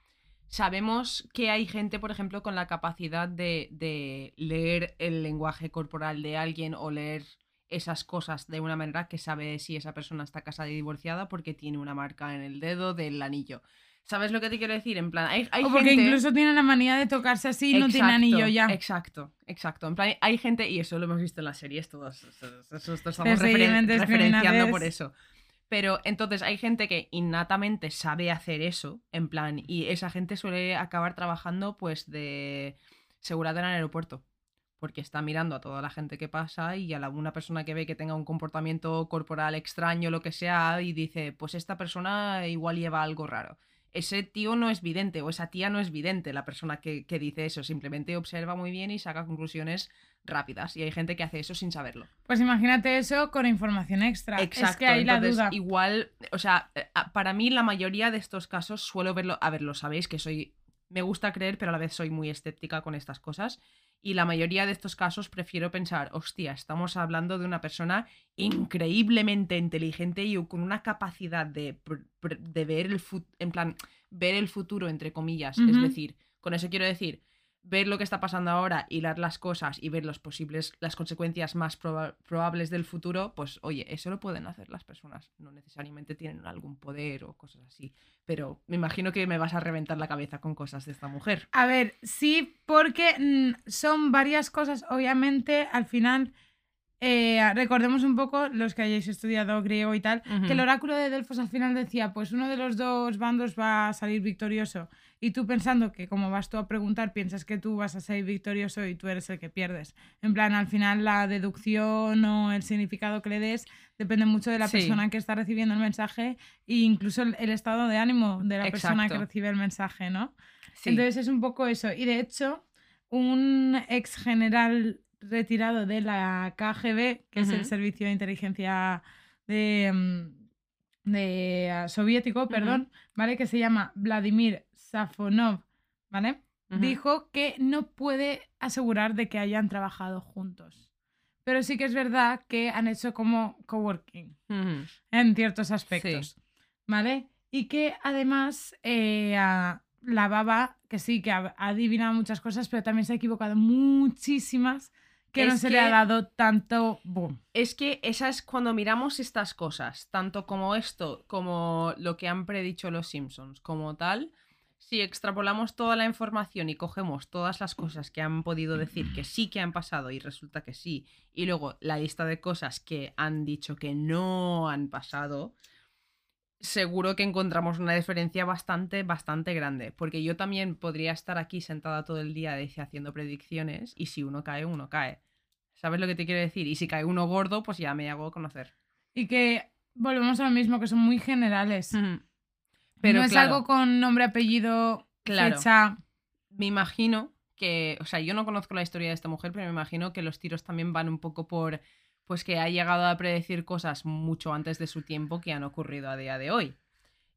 sabemos que hay gente, por ejemplo, con la capacidad de, de leer el lenguaje corporal de alguien o leer esas cosas de una manera que sabe si esa persona está casada y divorciada porque tiene una marca en el dedo del anillo. ¿Sabes lo que te quiero decir? En plan, hay, hay o porque gente... incluso tiene la manía de tocarse así y no tiene Exacto, anillo ya. Exacto, exacto. En plan, hay gente, y eso lo hemos visto en las series todos, eso, esto estamos referen- referenciando por eso. Pero entonces hay gente que innatamente sabe hacer eso, en plan, y esa gente suele acabar trabajando pues de seguridad en el aeropuerto. Porque está mirando a toda la gente que pasa y a la- una persona que ve que tenga un comportamiento corporal extraño, lo que sea, y dice, pues esta persona igual lleva algo raro. Ese tío no es vidente o esa tía no es vidente, la persona que, que dice eso, simplemente observa muy bien y saca conclusiones rápidas. Y hay gente que hace eso sin saberlo. Pues imagínate eso con información extra. Exacto. Es que ahí la duda. Igual, o sea, eh, para mí la mayoría de estos casos suelo verlo. A ver, lo sabéis que soy. Me gusta creer, pero a la vez soy muy escéptica con estas cosas. Y la mayoría de estos casos prefiero pensar, hostia, estamos hablando de una persona increíblemente inteligente y con una capacidad de, de ver el en plan, ver el futuro, entre comillas. Es decir, con eso quiero decir, ver lo que está pasando ahora, hilar las cosas y ver los posibles, las consecuencias más proba- probables del futuro, pues oye, eso lo pueden hacer las personas. No necesariamente tienen algún poder o cosas así. Pero me imagino que me vas a reventar la cabeza con cosas de esta mujer. A ver, sí, porque mm, son varias cosas. Obviamente, al final, eh, recordemos un poco, los que hayáis estudiado griego y tal, que el oráculo de Delfos al final decía, pues uno de los dos bandos va a salir victorioso. Y tú pensando que como vas tú a preguntar, piensas que tú vas a salir victorioso y tú eres el que pierdes. En plan, al final la deducción o el significado que le des depende mucho de la Sí. persona que está recibiendo el mensaje e incluso el, el estado de ánimo de la persona que recibe el mensaje, ¿no? Sí. Entonces es un poco eso. Y de hecho, un ex general retirado de la KGB, que es el servicio de inteligencia de, mm, de ah, soviético, perdón, ¿vale? Que se llama Vladimir Safonov, ¿vale? Dijo que no puede asegurar de que hayan trabajado juntos. Pero sí que es verdad que han hecho como coworking Ujú. en ciertos aspectos. ¿Vale? Y que además eh, la baba, que sí, que ha, adivinado muchas cosas, pero también se ha equivocado muchísimas que no se le ha dado tanto boom. Es que esa es cuando miramos estas cosas, tanto como esto, como lo que han predicho los Simpsons, como tal, si extrapolamos toda la información y cogemos todas las cosas que han podido decir que sí que han pasado y resulta que sí, y luego la lista de cosas que han dicho que no han pasado, seguro que encontramos una diferencia bastante, bastante grande. Porque yo también podría estar aquí sentada todo el día dice, haciendo predicciones y si uno cae, uno cae. ¿Sabes lo que te quiero decir? Y si cae uno gordo, pues ya me hago conocer. Y que volvemos a lo mismo, que son muy generales. Pero no es claro, algo con nombre, apellido, Claro. fecha. me imagino que, o sea, yo no conozco la historia de esta mujer, pero me imagino que los tiros también van un poco por, pues que ha llegado a predecir cosas mucho antes de su tiempo que han ocurrido a día de hoy.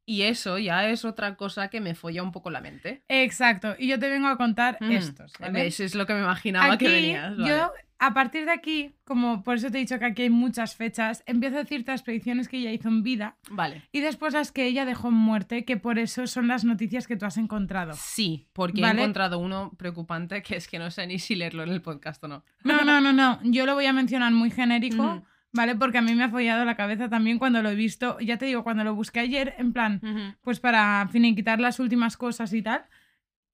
Y eso ya es otra cosa que me folla un poco la mente. Exacto. Y yo te vengo a contar Mm, estos. ¿vale? Eso es lo que me imaginaba que venías. vale. Yo, a partir de aquí, como por eso te he dicho que aquí hay muchas fechas, empiezo a decirte las predicciones que ella hizo en vida Vale. y después las que ella dejó en muerte, que por eso son las noticias que tú has encontrado. Sí, porque ¿Vale? he encontrado uno preocupante que es que no sé ni si leerlo en el podcast o no. No, no, no, no. Yo lo voy a mencionar muy genérico, Ujú. ¿vale? Porque a mí me ha follado la cabeza también cuando lo he visto. Ya te digo, cuando lo busqué ayer, en plan, Ujú. pues para finiquitar las últimas cosas y tal.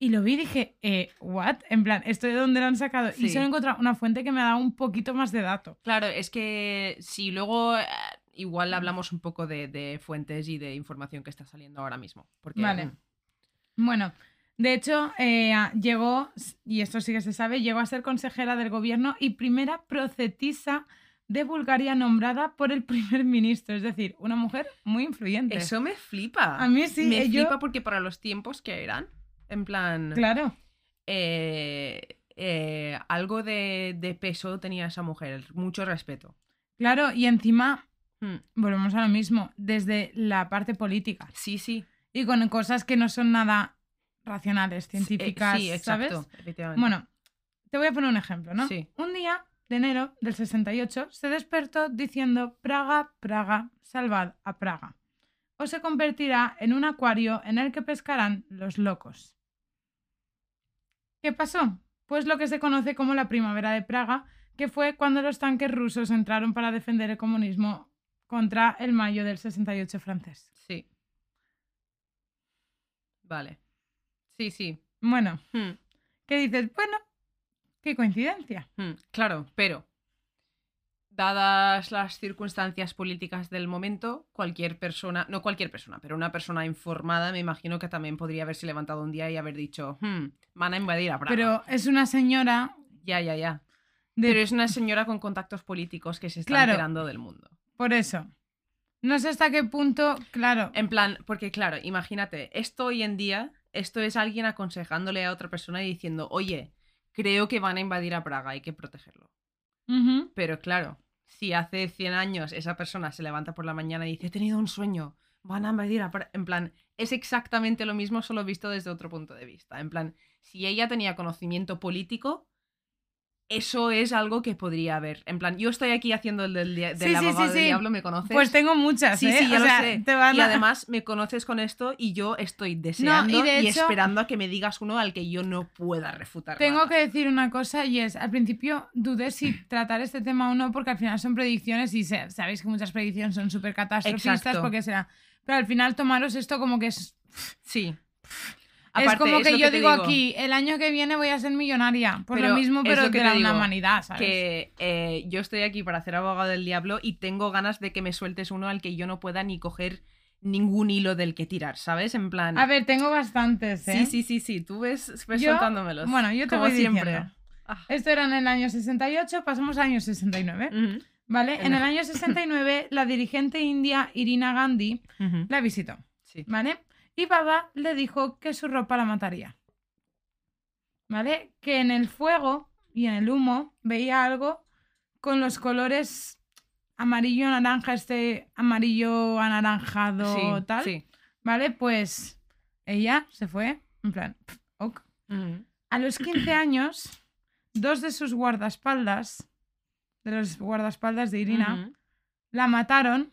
Y lo vi y dije, eh, ¿what? En plan, ¿esto de dónde lo han sacado? Y Sí. solo he encontrado una fuente que me ha dado un poquito más de dato. Claro, es que si luego eh, igual hablamos un poco de, de fuentes y de información que está saliendo ahora mismo. Porque, Vale. mm, Bueno, de hecho, eh, llegó, y esto sí que se sabe, llegó a ser consejera del gobierno y primera procetisa de Bulgaria nombrada por el <laughs> primer ministro. Es decir, una mujer muy influyente. Eso me flipa. A mí sí, Me eh, yo- flipa porque para los tiempos que eran, en plan, Claro. eh, eh, algo de, de peso tenía esa mujer, mucho respeto. Claro, y encima, Mm, volvemos a lo mismo, desde la parte política. Sí, sí. Y con cosas que no son nada racionales, Eh, científicas, sí, exacto, ¿sabes? efectivamente. Bueno, te voy a poner un ejemplo, ¿no? Sí. Un día de enero del 68 se despertó diciendo Praga, Praga, salvad a Praga. O se convertirá en un acuario en el que pescarán los locos. ¿Qué pasó? Pues lo que se conoce como la primavera de Praga, que fue cuando los tanques rusos entraron para defender el comunismo contra el mayo del 68 francés. Sí. Vale. Sí, sí. Bueno, Mm, ¿qué dices? Bueno, qué coincidencia. mm, Claro, pero dadas las circunstancias políticas del momento, cualquier persona, no cualquier persona, pero una persona informada, me imagino que también podría haberse levantado un día y haber dicho, "Hmm, van a invadir a Praga. Pero es una señora ya, ya, ya. de... Pero es una señora con contactos políticos que se está Claro. enterando del mundo. Por eso. No sé hasta qué punto, claro. En plan, porque claro, imagínate, esto hoy en día, esto es alguien aconsejándole a otra persona y diciendo, oye, creo que van a invadir a Praga, hay que protegerlo. Pero claro, si hace 100 años esa persona se levanta por la mañana y dice, he tenido un sueño, van a invadir a en plan, es exactamente lo mismo, solo visto desde otro punto de vista. En plan, si ella tenía conocimiento político, eso es algo que podría haber. En plan, yo estoy aquí haciendo el del, del Sí, sí, abogado sí, del diablo, ¿me conoces? Pues tengo muchas, Sí, ¿eh? sí, ya O lo sea, sé. te van Y además me conoces con esto y yo estoy deseando de y hecho- esperando a que me digas uno al que yo no pueda refutar. Tengo nada. que decir una cosa y es, al principio dudé si <clears throat> tratar este tema o no porque al final son predicciones y se- sabéis que muchas predicciones son súper catastrofistas Exacto. porque será... Pero al final tomaros esto como que es... Sí. Es como que yo digo, aquí, el año que viene voy a ser millonaria. Por Pero lo mismo, pero lo que de te la digo, humanidad, ¿sabes? Que eh, yo estoy aquí para hacer abogado del diablo y tengo ganas de que me sueltes uno al que yo no pueda ni coger ningún hilo del que tirar, ¿sabes? En plan. A ver, tengo bastantes, ¿eh? sí, sí, sí, sí. Tú ves, ves Yo- soltándomelos. bueno, yo te como voy siempre. diciendo. Ah. Esto era en el año 68, pasamos al año 69, Ujú, ¿vale? En el año 69, la dirigente india Irina Gandhi la visitó, Sí. ¿vale? Y Baba le dijo que su ropa la mataría, ¿vale? Que en el fuego y en el humo veía algo con los colores amarillo, naranja, este amarillo anaranjado, Sí, tal, sí. ¿vale? Pues ella se fue, en plan, "Pff, ok. A los 15 <clears throat> años, dos de sus guardaespaldas, de los guardaespaldas de Irina, la mataron.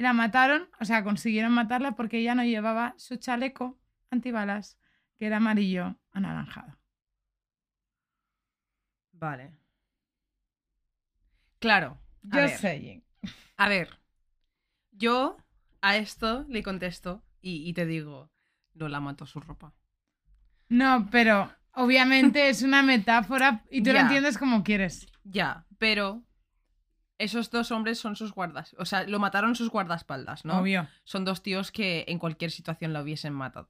La mataron, o sea, consiguieron matarla porque ella no llevaba su chaleco antibalas, que era amarillo anaranjado. Vale. Claro. Yo ver. sé. A ver, yo a esto le contesto y, y te digo, no la mató su ropa. No, pero obviamente es una metáfora y tú lo entiendes como quieres. Ya, pero esos dos hombres son sus guardas, o sea, lo mataron sus guardaespaldas, ¿no? Obvio. Son dos tíos que en cualquier situación la hubiesen matado.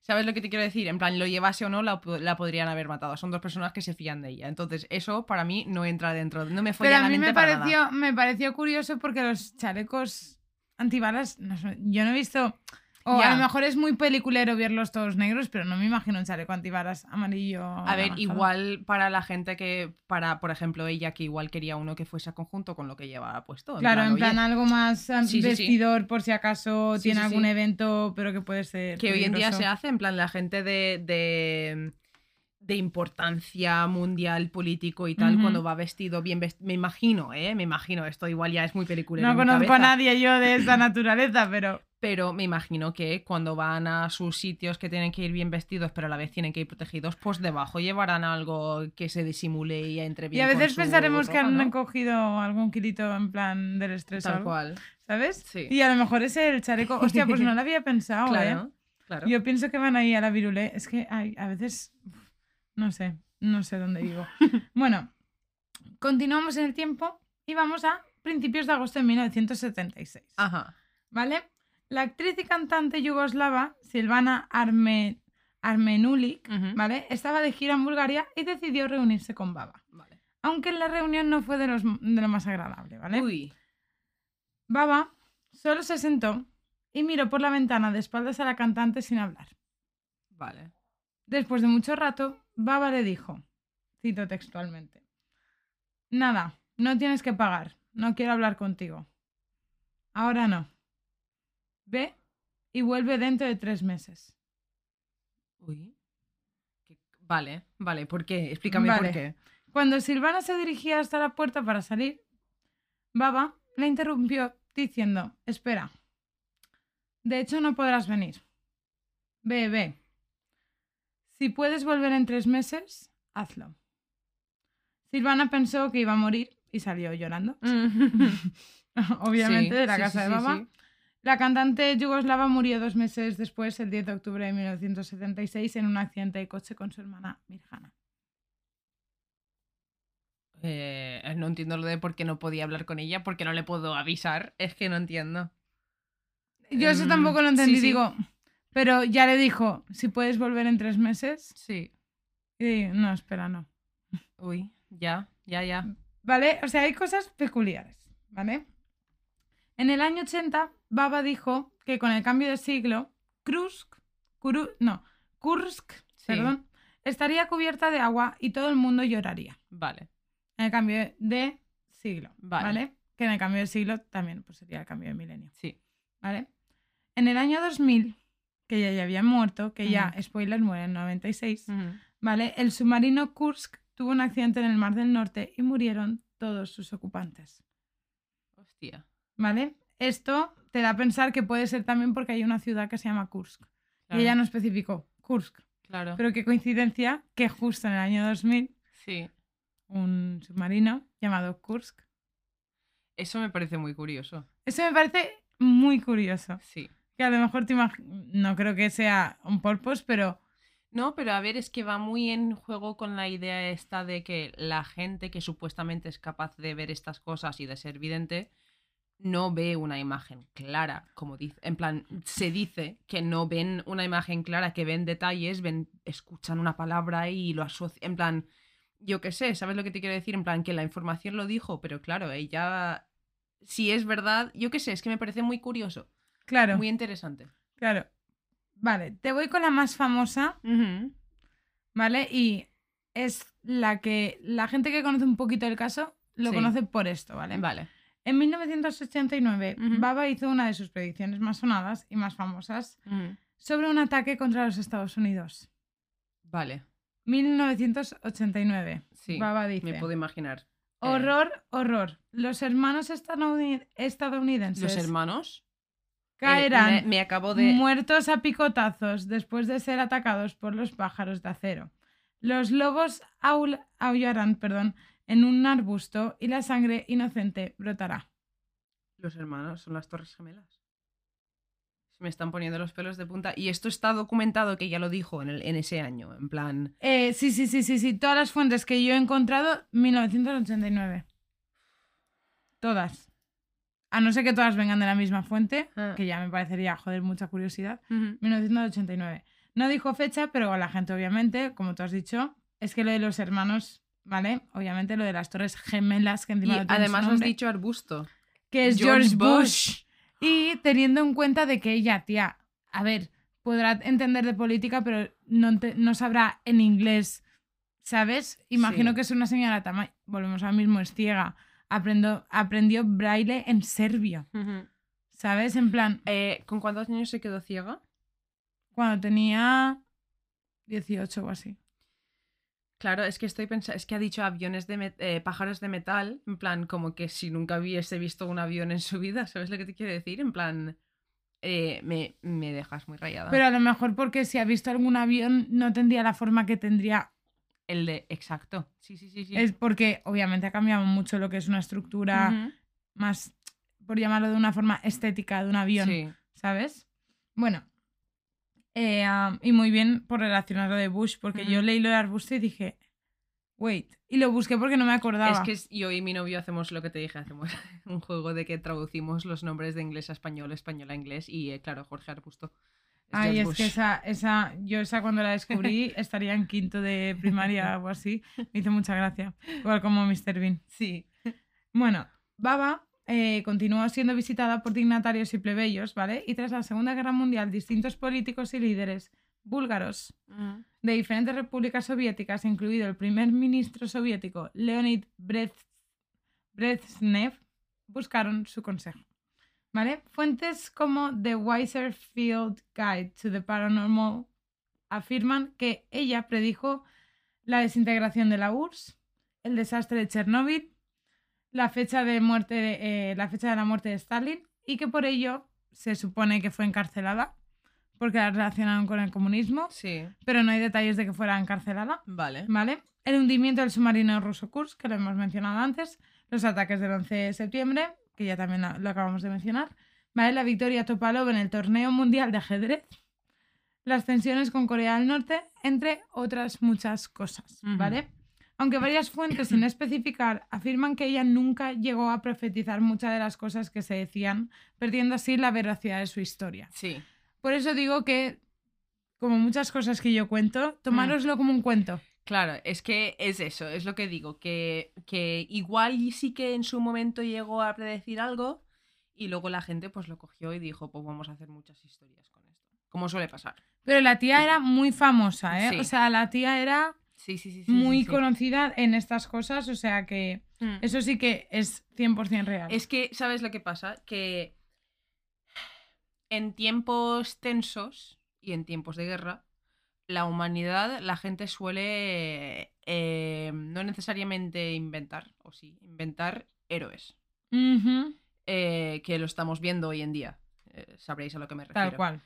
¿Sabes lo que te quiero decir? En plan, lo llevase o no, la, la podrían haber matado. Son dos personas que se fían de ella. Entonces, eso para mí no entra dentro. No me folla Pero a la mí mente me para nada. pareció, me pareció curioso porque los chalecos antibalas, no yo no he visto... O a lo mejor es muy peliculero verlos todos negros, pero no me imagino un chaleco antibalas amarillo. A ver, anaranjado. igual para la gente que, para, por ejemplo, ella que igual quería uno que fuese a conjunto con lo que llevaba puesto. Claro, en oye, plan algo más Sí, sí, sí. vestidor por si acaso tiene algún evento, pero que puede ser. que hoy en día se hace, en plan, la gente de, de, de importancia mundial, político y tal, cuando va vestido bien vestido, me imagino, ¿eh? Me imagino, esto igual ya es muy película. No conozco a nadie yo de esa naturaleza, pero. Pero me imagino que cuando van a sus sitios que tienen que ir bien vestidos, pero a la vez tienen que ir protegidos, pues debajo llevarán algo que se disimule y entre Y bien. a con veces pensaremos que han ¿no? cogido algún kilito en plan del estrés o Tal algo, cual. ¿sabes? Sí. Y a lo mejor es el chaleco. Hostia, pues no lo había pensado, ¿eh? Claro, claro. Yo pienso que van ahí a la virulé. Es que ay, a veces. No sé, no sé dónde vivo. <laughs> bueno, continuamos en el tiempo y vamos a principios de agosto de 1976. Ajá. ¿Vale? La actriz y cantante yugoslava Silvana Arme... Armenulik. ¿vale? Estaba de gira en Bulgaria y decidió reunirse con Baba. Vale. Aunque la reunión no fue de, los, de lo más agradable, ¿vale? Uy. Baba solo se sentó y miró por la ventana de espaldas a la cantante sin hablar. Vale. Después de mucho rato, Baba le dijo, cito textualmente, Nada, no tienes que pagar, no quiero hablar contigo. Ahora no. Ve y vuelve dentro de tres meses. Uy. ¿Qué- Vale, vale, ¿por qué? Explícame Vale. por qué. Cuando Silvana se dirigía hasta la puerta para salir, Baba la interrumpió diciendo, espera, de hecho no podrás venir. Ve, ve. Si puedes volver en tres meses, hazlo. Silvana pensó que iba a morir y salió llorando, <laughs> <laughs> obviamente, Sí, de la casa sí, de sí, Baba. La cantante yugoslava murió dos meses después, el 10 de octubre de 1976, en un accidente de coche con su hermana Mirjana. Eh, no entiendo lo de por qué no podía hablar con ella, porque no le puedo avisar. Es que no entiendo. Yo eso Em, tampoco lo entendí, sí, sí. digo, pero ya le dijo, si puedes volver en tres meses. Sí. Y no, espera, no. Uy, ya, ya, ya. ¿Vale? O sea, hay cosas peculiares, ¿vale? En el año 80, Baba dijo que con el cambio de siglo, Kursk, Kuru- no, Kursk, Sí. perdón, estaría cubierta de agua y todo el mundo lloraría. Vale. En el cambio de siglo, Vale. ¿vale? Que en el cambio de siglo también pues, sería el cambio de milenio, Sí. ¿vale? En el año 2000, que ya, ya había muerto, que ya, spoiler, muere en 96, Ujú. ¿vale? El submarino Kursk tuvo un accidente en el Mar del Norte y murieron todos sus ocupantes, Hostia. ¿Vale? Esto te da a pensar que puede ser también porque hay una ciudad que se llama Kursk. Claro. Y ella no especificó Kursk. Claro. Pero qué coincidencia que justo en el año 2000 Sí. un submarino llamado Kursk. Eso me parece muy curioso. Eso me parece muy curioso. Sí. Que a lo mejor te no creo que sea un purpose, pero No, pero a ver, es que va muy en juego con la idea esta de que la gente que supuestamente es capaz de ver estas cosas y de ser vidente no ve una imagen clara, como dice, en plan, se dice que no ven una imagen clara, que ven detalles, ven, escuchan una palabra y lo asocian, en plan, yo qué sé, ¿sabes lo que te quiero decir? En plan, que la información lo dijo, pero claro, ella, si es verdad, yo qué sé, es que me parece muy curioso, claro, muy interesante. claro. Vale, te voy con la más famosa. ¿vale? Y es la que la gente que conoce un poquito el caso lo Sí. conoce por esto, ¿vale? Vale. En 1989, Ujú. Baba hizo una de sus predicciones más sonadas y más famosas Ujú. sobre un ataque contra los Estados Unidos. Vale. 1989. Sí, Baba dice. Me puedo imaginar. Eh, Horror, horror. Los hermanos estadouni- estadounidenses Los hermanos eh, caerán me, me acabo de. muertos a picotazos después de ser atacados por los pájaros de acero. Los lobos aul- aullarán perdón, en un arbusto y la sangre inocente brotará. Los hermanos son las Torres Gemelas. Se me están poniendo los pelos de punta. Y esto está documentado que ya lo dijo en, el, en ese año. En plan. Eh, sí, sí, sí, sí, sí. Todas las fuentes que yo he encontrado, 1989. Todas. A no ser que todas vengan de la misma fuente, Ah. que ya me parecería, joder, mucha curiosidad. Ujú. 1989. No dijo fecha, pero la gente, obviamente, como tú has dicho, es que lo de los hermanos, ¿vale? Obviamente lo de las torres gemelas, que Y encima no su además has nombre, dicho arbusto. que es George George, Bush. Bush. Y teniendo en cuenta de que ella, tía, a ver, podrá entender de política, pero no, no sabrá en inglés, ¿sabes? Imagino Sí. que es una señora tama volvemos al mismo, es ciega. Aprendo, aprendió braille en serbio, ¿sabes? En plan, Eh, ¿Con cuántos años se quedó ciega? cuando tenía 18 o así. Claro, es que estoy pensando, es que ha dicho aviones de eh, pájaros de metal, en plan, como que si nunca hubiese visto un avión en su vida, ¿sabes lo que te quiero decir? En plan, eh, me, me dejas muy rayada. Pero a lo mejor porque si ha visto algún avión no tendría la forma que tendría. El de, exacto. Sí, sí, sí, sí. Es porque obviamente ha cambiado mucho lo que es una estructura más, por llamarlo de una forma estética de un avión, Sí. ¿sabes? Bueno. Eh, y muy bien por relacionarlo de Bush, porque yo leí lo de arbusto y dije, wait. Y lo busqué porque no me acordaba. Es que es- yo y mi novio hacemos lo que te dije, hacemos <laughs> un juego de que traducimos los nombres de inglés a español, español a inglés y eh, claro, Jorge Arbusto. es Ay, es Bush. que esa, esa, yo esa cuando la descubrí <laughs> estaría en quinto de primaria o así. Me hizo mucha gracia. Igual como Mr. Bean. Sí. Bueno, Baba eh, continuó siendo visitada por dignatarios y plebeyos, ¿vale? Y tras la Segunda Guerra Mundial, distintos políticos y líderes búlgaros de diferentes repúblicas soviéticas, incluido el primer ministro soviético Leonid Brez- Brezhnev, buscaron su consejo. ¿Vale? Fuentes como The Wiser Field Guide to the Paranormal afirman que ella predijo la desintegración de la URSS, el desastre de Chernóbil, la fecha de muerte de, eh, la fecha de la muerte de Stalin y que por ello se supone que fue encarcelada porque la relacionaron con el comunismo, Sí. pero no hay detalles de que fuera encarcelada. Vale. ¿Vale? El hundimiento del submarino ruso Kursk, que lo hemos mencionado antes, los ataques del 11 de septiembre, que ya también lo acabamos de mencionar, ¿vale? La victoria Topalov en el torneo mundial de ajedrez, las tensiones con Corea del Norte, entre otras muchas cosas. Aunque varias fuentes, sin especificar, afirman que ella nunca llegó a profetizar muchas de las cosas que se decían, perdiendo así la veracidad de su historia. Sí. Por eso digo que, como muchas cosas que yo cuento, tomároslo como un cuento. Claro, es que es eso, es lo que digo, que, que igual y sí que en su momento llegó a predecir algo y luego la gente pues lo cogió y dijo, pues vamos a hacer muchas historias con esto. Como suele pasar. Pero la tía era muy famosa, ¿eh? Sí. O sea, la tía era Sí, sí, sí. sí, muy conocida en estas cosas, o sea que Mm. eso sí que es 100% real. Es que, ¿sabes lo que pasa? Que en tiempos tensos y en tiempos de guerra, la humanidad, la gente suele eh, no necesariamente inventar, o sí, inventar héroes. Eh, que lo estamos viendo hoy en día. Eh, sabréis a lo que me refiero. tal cual.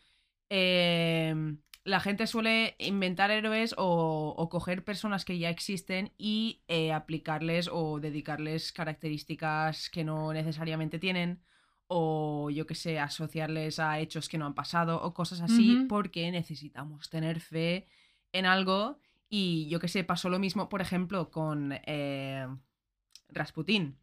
Eh, la gente suele inventar héroes o, o coger personas que ya existen y eh, aplicarles o dedicarles características que no necesariamente tienen o yo que sé, asociarles a hechos que no han pasado o cosas así porque necesitamos tener fe en algo. Y yo que sé, pasó lo mismo, por ejemplo, con eh, Rasputín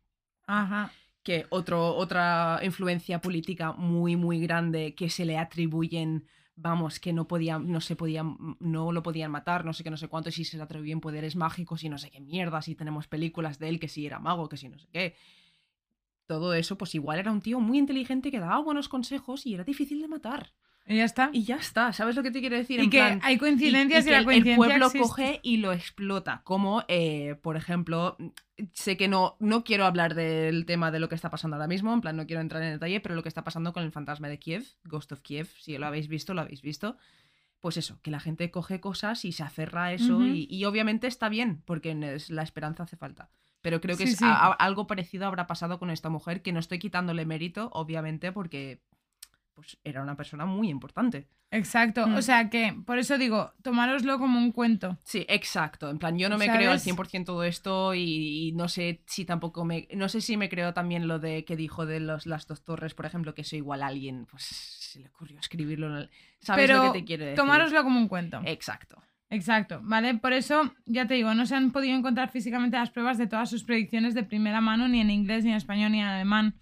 Ajá. que otro, otra influencia política muy, muy grande que se le atribuyen, vamos, que no podían, no se podían, no lo podían matar, no sé qué, no sé cuánto, si se le atribuyen poderes mágicos y no sé qué mierda, si tenemos películas de él que si era mago, que si no sé qué. Todo eso, pues igual era un tío muy inteligente que daba buenos consejos y era difícil de matar. Y ya está. Y ya está, ¿sabes lo que te quiero decir? Y En que plan, hay coincidencias y, que la el- el pueblo existe. coge y lo explota. Como, eh, por ejemplo, sé que no, no quiero hablar del tema de lo que está pasando ahora mismo, en plan, no quiero entrar en detalle, pero lo que está pasando con el fantasma de Kiev, Ghost of Kiev, si lo habéis visto, lo habéis visto. Pues eso, que la gente coge cosas y se aferra a eso y, y obviamente está bien, porque es- la esperanza hace falta. Pero creo que Sí, es sí. a- a- algo parecido habrá pasado con esta mujer, que no estoy quitándole mérito, obviamente, porque pues, era una persona muy importante. Exacto. Mm. O sea que, por eso digo, tomároslo como un cuento. Sí, exacto. En plan, yo no me creo al ¿Sabes? 100% todo esto y, y no sé si tampoco me... No sé si me creo también lo de que dijo de los, las dos torres, por ejemplo, que eso igual a alguien, pues se le ocurrió escribirlo en el... ¿Sabes Pero lo que te quiero decir? tomároslo como un cuento. Exacto. Exacto, ¿vale? Por eso, ya te digo, no se han podido encontrar físicamente las pruebas de todas sus predicciones de primera mano, ni en inglés, ni en español, ni en alemán,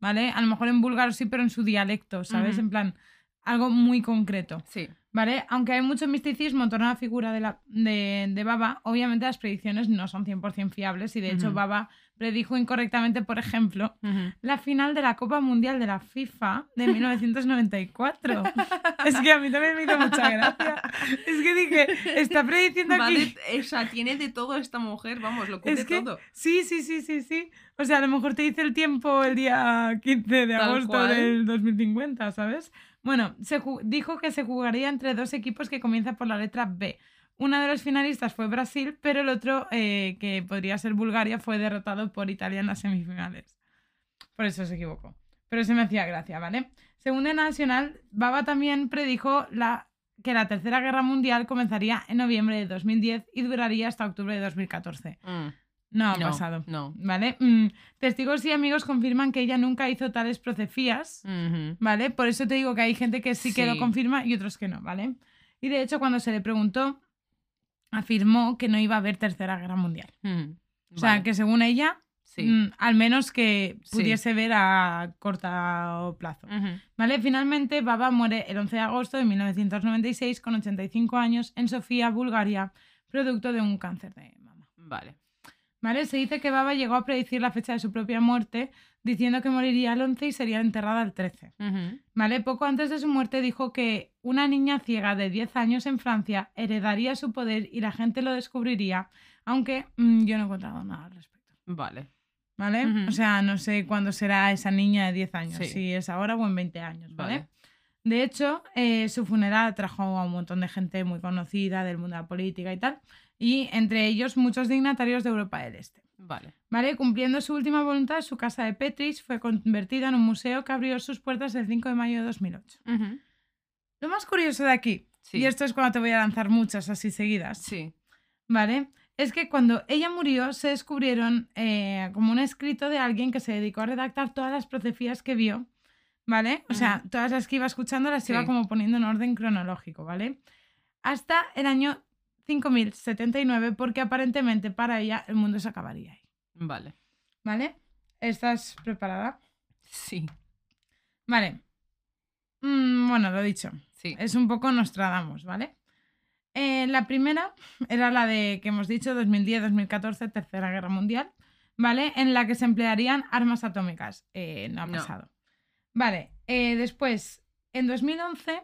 ¿vale? A lo mejor en búlgaro sí, pero en su dialecto, ¿sabes? Ujú. En plan, algo muy concreto, Sí. ¿vale? Aunque hay mucho misticismo en torno a la figura de, la, de, de Baba, obviamente las predicciones no son 100% fiables y de hecho. Baba predijo incorrectamente, por ejemplo, la final de la Copa Mundial de la FIFA de <laughs> 1994. es que a mí también me hizo mucha gracia. Es que dije, está prediciendo aquí. o sea, tiene de todo esta mujer, vamos, lo cubre Es que todo. sí, sí, sí, sí, sí. O sea, a lo mejor te dice el tiempo el día 15 de Tal agosto cual. del 2050, ¿sabes? Bueno, se dijo que se jugaría entre dos equipos que comienzan por la letra B. Una de los finalistas fue Brasil, pero el otro, eh, que podría ser Bulgaria, fue derrotado por Italia en las semifinales. Por eso se equivocó. Pero se me hacía gracia, ¿vale? Según el Nacional, Baba también predijo la, que la Tercera Guerra Mundial comenzaría en noviembre de 2010 y duraría hasta octubre de 2014. Mm, No ha no, pasado. No. ¿Vale? Mm, testigos y amigos confirman que ella nunca hizo tales profecías. Ujú. ¿Vale? Por eso te digo que hay gente que sí, que lo confirma y otros que no, ¿vale? Y de hecho, cuando se le preguntó, afirmó que no iba a haber tercera guerra mundial. O sea, vale, que según ella, sí. mm, al menos que Sí. pudiese ver a corto plazo. ¿Vale? Finalmente, Baba muere el 11 de agosto de 1996 con 85 años en Sofía, Bulgaria, producto de un cáncer de mama. Vale. ¿Vale? Se dice que Baba llegó a predecir la fecha de su propia muerte, diciendo que moriría el 11 y sería enterrada el 13. Ujú. ¿Vale? Poco antes de su muerte dijo que una niña ciega de 10 años en Francia heredaría su poder y la gente lo descubriría, aunque mm, yo no he encontrado nada al respecto. Vale. ¿Vale? O sea, no sé cuándo será esa niña de 10 años, Sí. si es ahora o en 20 años, ¿vale? Vale. De hecho, eh, su funeral atrajo a un montón de gente muy conocida del mundo de la política y tal, y entre ellos muchos dignatarios de Europa del Este. Vale. ¿Vale? Cumpliendo su última voluntad, su casa de Petris fue convertida en un museo que abrió sus puertas el 5 de mayo de 2008. Ujú. Lo más curioso de aquí, Sí. y esto es cuando te voy a lanzar muchas así seguidas, Sí. ¿vale? Es que cuando ella murió se descubrieron eh, como un escrito de alguien que se dedicó a redactar todas las profecías que vio, ¿vale? O sea, todas las que iba escuchando las iba como poniendo en orden cronológico, ¿vale? Hasta el año 5.079 porque aparentemente para ella el mundo se acabaría ahí. Vale. ¿Vale? ¿Estás preparada? Sí, Vale. Mm, bueno, lo dicho. sí. Es un poco Nostradamus, ¿vale? Eh, la primera era la de que hemos dicho 2010-2014, Tercera Guerra Mundial, ¿vale? En la que se emplearían armas atómicas. Eh, no ha No. pasado. Vale, eh, después, en 2011,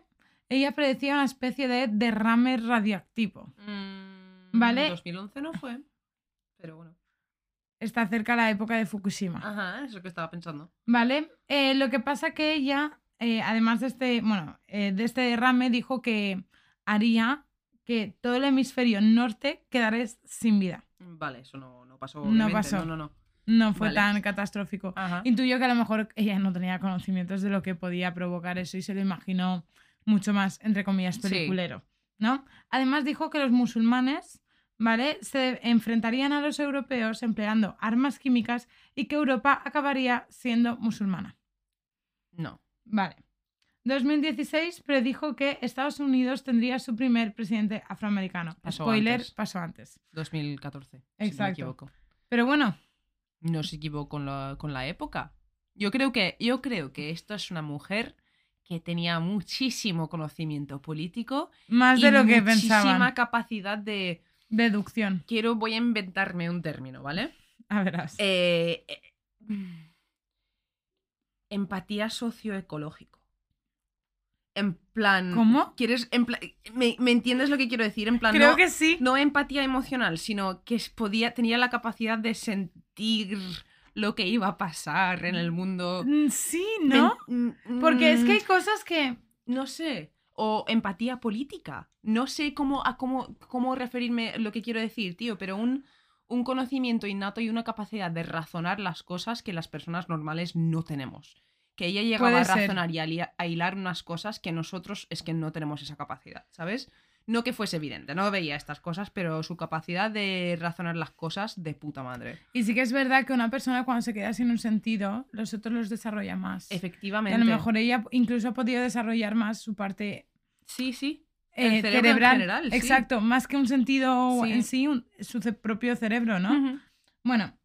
ella predecía una especie de derrame radioactivo. Mm, Vale. 2011 no fue, pero bueno. Está cerca la época de Fukushima. Ajá, es lo que estaba pensando. ¿Vale? Eh, lo que pasa que ella, eh, además de este, bueno, eh, de este derrame, dijo que haría que todo el hemisferio norte quedara sin vida. Vale, eso no, no pasó. No pasó. No, no, no. No fue Vale. tan catastrófico. Ajá. Intuyo que a lo mejor ella no tenía conocimientos de lo que podía provocar eso y se lo imaginó mucho más, entre comillas, Sí. peliculero. ¿No? Además dijo que los musulmanes, ¿vale? Se enfrentarían a los europeos empleando armas químicas y que Europa acabaría siendo musulmana. No. Vale. 2016 predijo que Estados Unidos tendría su primer presidente afroamericano. Pasó Spoiler, antes. pasó antes. 2014. Si no Exacto. me equivoco. Pero bueno, No se equivocó con la, con la época. Yo creo, que, yo creo que esto es una mujer que tenía muchísimo conocimiento político más y de lo que muchísima pensaban. capacidad de... Deducción. Quiero, voy a inventarme un término, ¿vale? A verás. Eh, eh, empatía socioecológico. En plan. ¿Cómo? ¿Quieres.? En pla- ¿me, me entiendes lo que quiero decir? En plan. Creo no, que sí. no empatía emocional, sino que podía, tenía la capacidad de sentir lo que iba a pasar en el mundo. Mm, Sí, ¿no? Men- mm, Porque es que hay mm, cosas que... No sé. O empatía política. No sé cómo, a cómo, cómo referirme lo que quiero decir, tío, pero un, un conocimiento innato y una capacidad de razonar las cosas que las personas normales no tenemos. Que ella llegaba Puede a ser. razonar y a, a hilar unas cosas que nosotros es que no tenemos esa capacidad, ¿sabes? No que fuese evidente, no veía estas cosas, pero su capacidad de razonar las cosas de puta madre. Y sí que es verdad que una persona cuando se queda sin un sentido, los otros los desarrolla más. Y Efectivamente. a lo mejor ella incluso ha podido desarrollar más su parte Sí, sí. eh, El cerebro en cerebral. general, sí. Exacto, más que un sentido Sí. en sí, un- su ce- propio cerebro, ¿no? Bueno,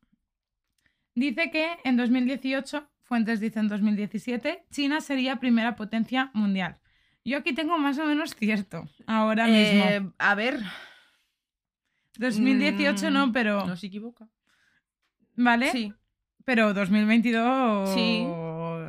dice que en 2018, fuentes dicen 2017, China sería primera potencia mundial. Yo aquí tengo más o menos cierto, ahora mismo. Eh, a ver. 2018 mm, no, pero... No se equivoca. ¿Vale? Sí, Pero 2022... Sí.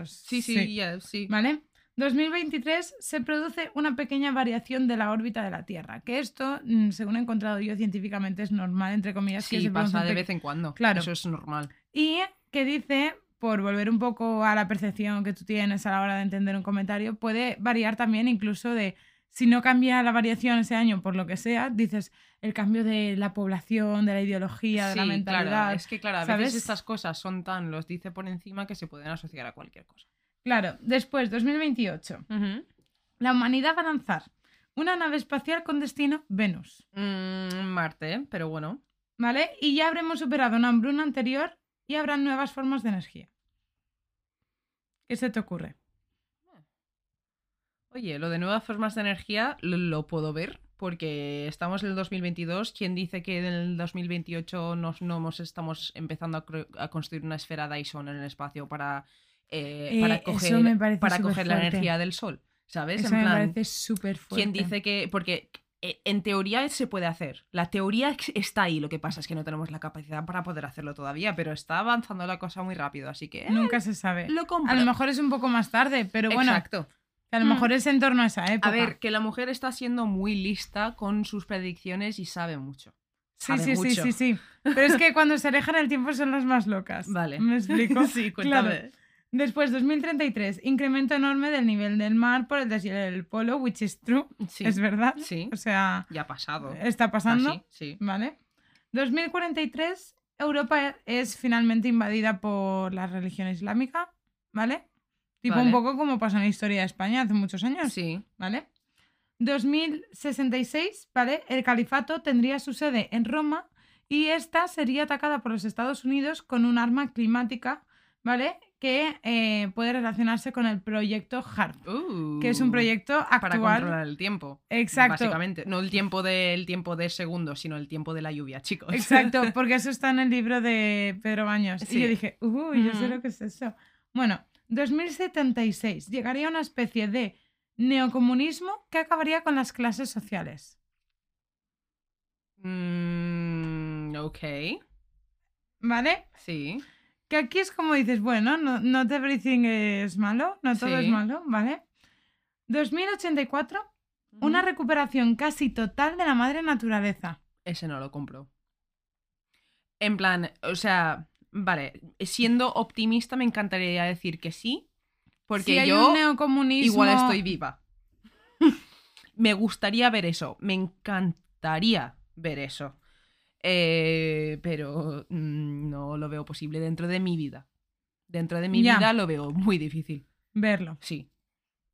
sí, sí, ya, sí. ¿Vale? 2023 se produce una pequeña variación de la órbita de la Tierra, que esto, mm, según he encontrado yo científicamente, es normal, entre comillas, que Sí, se produce pasa de vez en cuando. Claro. Eso es normal. Y que dice, por volver un poco a la percepción que tú tienes a la hora de entender un comentario, puede variar también incluso de, si no cambia la variación ese año por lo que sea, dices el cambio de la población, de la ideología, de la mentalidad. claro. Es que, claro, a ¿sabes? veces estas cosas son tan, los dice por encima, que se pueden asociar a cualquier cosa. Claro, después, 2028, la humanidad va a lanzar una nave espacial con destino Venus, Mm, Marte, pero bueno. ¿vale? Y ya habremos superado una hambruna anterior y habrá nuevas formas de energía. ¿Qué se te ocurre? Oye, lo de nuevas formas de energía lo, lo puedo ver, porque estamos en el 2022. ¿Quién dice que en el 2028 nos, no nos estamos empezando a, construir una esfera Dyson en el espacio para, eh, Eh, para coger, para coger la energía del sol? ¿Sabes? Eso en me parece súper fuerte. ¿quién dice que.? Porque en teoría se puede hacer. La teoría está ahí, lo que pasa es que no tenemos la capacidad para poder hacerlo todavía, pero está avanzando la cosa muy rápido, así que. eh, Nunca se sabe. lo compro. A lo mejor es un poco más tarde, pero bueno, Exacto. a lo Mm. mejor es en torno a esa época. A ver, que la mujer está siendo muy lista con sus predicciones y sabe mucho. sí, sabe sí, sí, mucho. sí, sí. Pero es que cuando se alejan el tiempo son las más locas. <laughs> Vale. ¿Me explico? <laughs> sí, Claro. Después, 2033, incremento enorme del nivel del mar por el deshielo del polo, which is true. Sí, Es verdad. Sí. O sea, ya ha pasado. está pasando. Así, sí. ¿Vale? 2043, Europa es finalmente invadida por la religión islámica, ¿vale? Tipo Vale. un poco como pasó en la historia de España hace muchos años, Sí. ¿vale? 2066, ¿vale? El califato tendría su sede en Roma y esta sería atacada por los Estados Unidos con un arma climática, ¿vale? Que eh, puede relacionarse con el proyecto HARP, Uh, que es un proyecto para actual. controlar el tiempo. Exacto. Básicamente. No el tiempo del tiempo de segundos, sino el tiempo de la lluvia, chicos. Exacto, <laughs> porque eso está en el libro de Pedro Baños. Y Sí. yo dije, uy, yo sé lo que es eso. Bueno, 2076 llegaría una especie de neocomunismo que acabaría con las clases sociales. Mm, ok. ¿Vale? Sí. Que aquí es como dices, bueno, no, not everything es malo, no todo Sí. es malo, ¿vale? 2084, una recuperación casi total de la madre naturaleza. Ese no lo compro. En plan, o sea, vale, siendo optimista me encantaría decir que sí, porque si hay yo un neocomunismo... igual estoy viva. <laughs> me gustaría ver eso, me encantaría ver eso. Eh, pero mm, no lo veo posible dentro de mi vida. Dentro de mi Ya. vida lo veo muy difícil. verlo, Sí.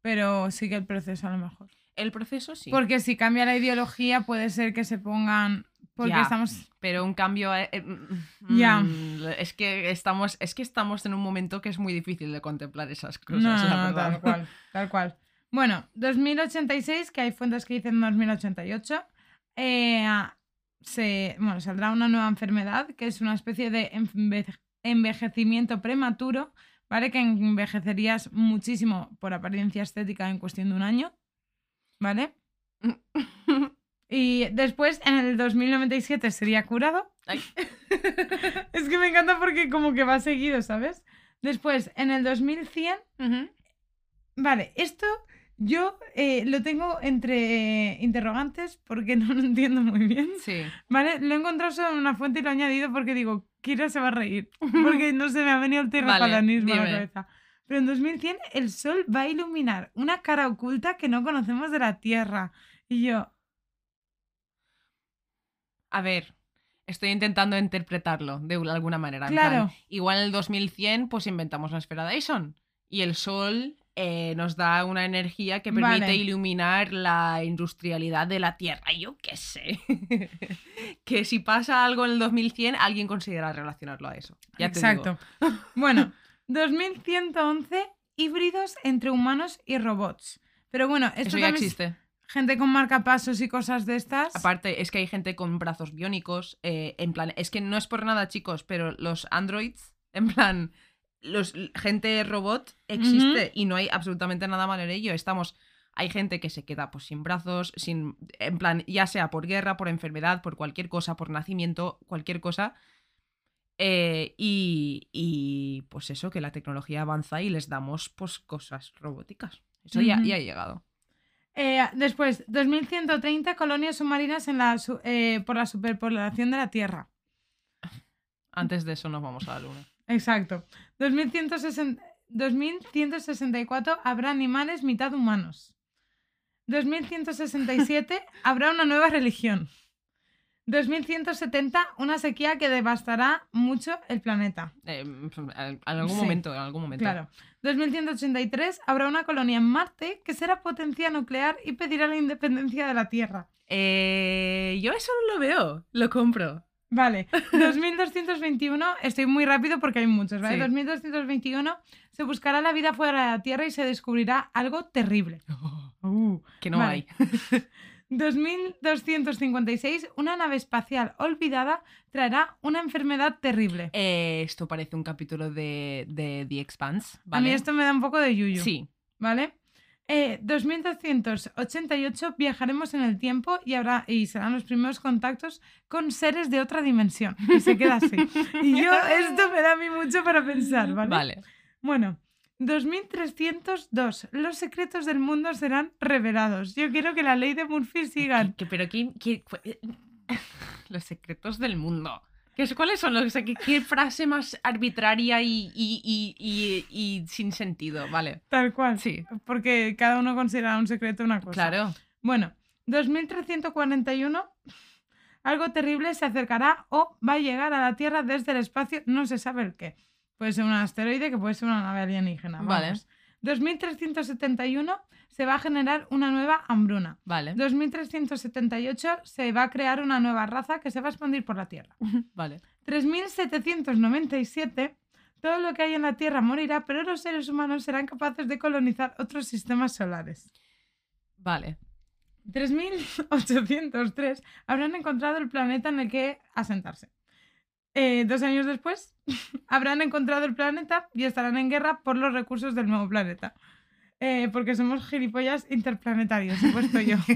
pero sigue el proceso a lo mejor. El proceso sí. Porque si cambia la ideología puede ser que se pongan... Porque Ya. estamos... Pero un cambio. eh, eh, mm, Ya. mm, Es que estamos. Es que estamos en un momento que es muy difícil de contemplar esas cosas. No, la no, no, verdad. tal cual, tal <laughs> cual. Bueno, 2086, que hay fuentes que dicen 2088, eh, se, bueno, saldrá una nueva enfermedad que es una especie de enve- envejecimiento prematuro, ¿vale? Que envejecerías muchísimo por apariencia estética en cuestión de un año, ¿vale? <laughs> Y después, en el 2097, sería curado. Ay. <laughs> Es que me encanta porque como que va seguido, ¿sabes? Después, en el 2100, Ujú. Vale, esto yo eh, lo tengo entre eh, interrogantes porque <laughs> no lo entiendo muy bien. Sí. Vale, lo he encontrado solo en una fuente y lo he añadido porque digo, Kira se va a reír. <laughs> Porque no se me ha venido el terraplanismo a la cabeza. Pero en 2100 el sol va a iluminar una cara oculta que no conocemos de la Tierra. Y yo, A ver. Estoy intentando interpretarlo de alguna manera. en Claro. plan, igual en el 2100, pues inventamos la esfera Dyson. Y el sol eh, nos da una energía que permite Vale. iluminar la industrialidad de la Tierra. Yo qué sé. <laughs> que si pasa algo en el 2100, alguien considera relacionarlo a eso. Ya te digo. exacto. bueno, 2111 híbridos entre humanos y robots. Pero bueno, esto Eso ya también existe. gente con marcapasos y cosas de estas. Aparte, es que hay gente con brazos biónicos. eh, en plan, es que no es por nada, chicos, pero los androids, en plan, los gente robot existe y no hay absolutamente nada malo en ello. Estamos. Hay gente que se queda pues sin brazos, sin. En plan, ya sea por guerra, por enfermedad, por cualquier cosa, por nacimiento, cualquier cosa. eh, y, y, pues eso, que la tecnología avanza y les damos pues cosas robóticas. Eso ya, ya ha llegado. Eh, después, 2130 colonias submarinas en la su- eh, por la superpoblación de la Tierra. <laughs> Antes de eso nos vamos a la luna. Exacto. 2160 2164 habrá animales mitad humanos. 2167 <laughs> habrá una nueva religión. 2170 una sequía que devastará mucho el planeta. Eh, en algún Sí. momento, en algún momento. Claro. 2183 habrá una colonia en Marte que será potencia nuclear y pedirá la independencia de la Tierra. Eh, yo eso no lo veo, lo compro. Vale, <laughs> 2221, estoy muy rápido porque hay muchos, ¿vale? Sí. 2221 se buscará la vida fuera de la Tierra y se descubrirá algo terrible. <laughs> Uh, Que no Vale. hay. <laughs> 2256, una nave espacial olvidada traerá una enfermedad terrible. Eh, esto parece un capítulo de, de The Expanse, A mí ¿vale? esto me da un poco de yuyu. Sí. ¿Vale? Eh, 2288 viajaremos en el tiempo y, habrá, y serán los primeros contactos con seres de otra dimensión. Y se queda así. Y yo, <laughs> esto me da a mí mucho para pensar, ¿vale? Vale. Bueno, 2302. Los secretos del mundo serán revelados. Yo quiero que la ley de Murphy sigan. Que- pero ¿quién, cu- <laughs> Los secretos del mundo. ¿Qué es- ¿Cuáles son los qué, qué frase más arbitraria y, y- y- y- sin sentido? Vale. Tal cual. Sí. Porque cada uno considera un secreto una cosa. Claro. Bueno, 2341. Algo terrible se acercará o va a llegar a la Tierra desde el espacio, no se sabe el qué. Puede ser un asteroide, que puede ser una nave alienígena. Vale. Vamos. 2371 se va a generar una nueva hambruna. Vale. 2378 se va a crear una nueva raza que se va a expandir por la Tierra. <laughs> Vale. 3797 Todo lo que hay en la Tierra morirá, pero los seres humanos serán capaces de colonizar otros sistemas solares. Vale. 3803 habrán encontrado el planeta en el que asentarse. Eh, dos años después, <laughs> habrán encontrado el planeta y estarán en guerra por los recursos del nuevo planeta. Eh, porque somos gilipollas interplanetarios, he puesto yo. <laughs>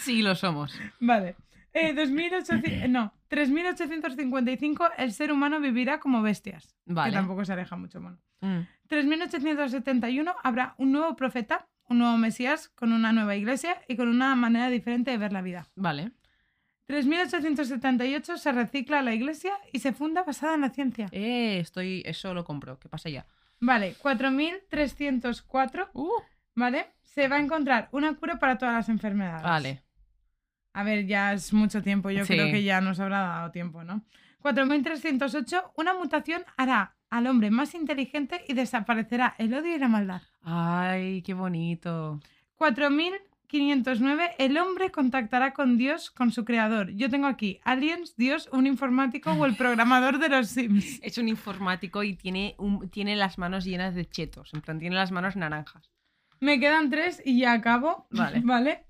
Sí, lo somos. Vale. Eh, 2800 no, 3855 el ser humano vivirá como bestias. Vale. Que tampoco se aleja mucho. Bueno. Mm. 3871 habrá un nuevo profeta, un nuevo Mesías, con una nueva iglesia y con una manera diferente de ver la vida. Vale. 3878 se recicla la iglesia y se funda basada en la ciencia. Eh, estoy. Eso lo compro. ¿Qué pasa ya? Vale, 4304, Uh, ¿vale? Se va a encontrar una cura para todas las enfermedades. vale. A ver, ya es mucho tiempo, yo Sí. creo que ya nos habrá dado tiempo, ¿no? 4308, una mutación hará al hombre más inteligente y desaparecerá el odio y la maldad. Ay, qué bonito. 4509, el hombre contactará con Dios, con su creador. Yo tengo aquí aliens, Dios, un informático o el programador de los Sims. <laughs> Es un informático y tiene, un, tiene las manos llenas de chetos. En plan, tiene las manos naranjas. Me quedan tres y ya acabo. Vale. <laughs> ¿Vale?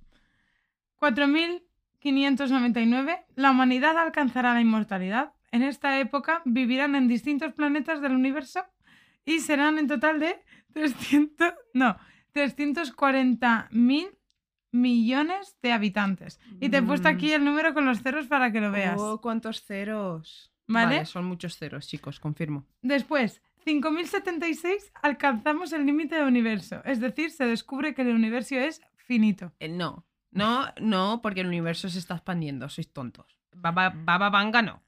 4599. La humanidad alcanzará la inmortalidad. En esta época vivirán en distintos planetas del universo y serán en total de 300, no, 340 mil millones de habitantes. Y te he puesto Mm. aquí el número con los ceros para que lo veas. Oh, cuántos ceros. ¿Vale? son muchos ceros, chicos, confirmo. Después, 5076 alcanzamos el límite del universo. Es decir, se descubre que el universo es finito. Eh, no, no, no, porque el universo se está expandiendo, sois tontos. Baba, baba Vanga no.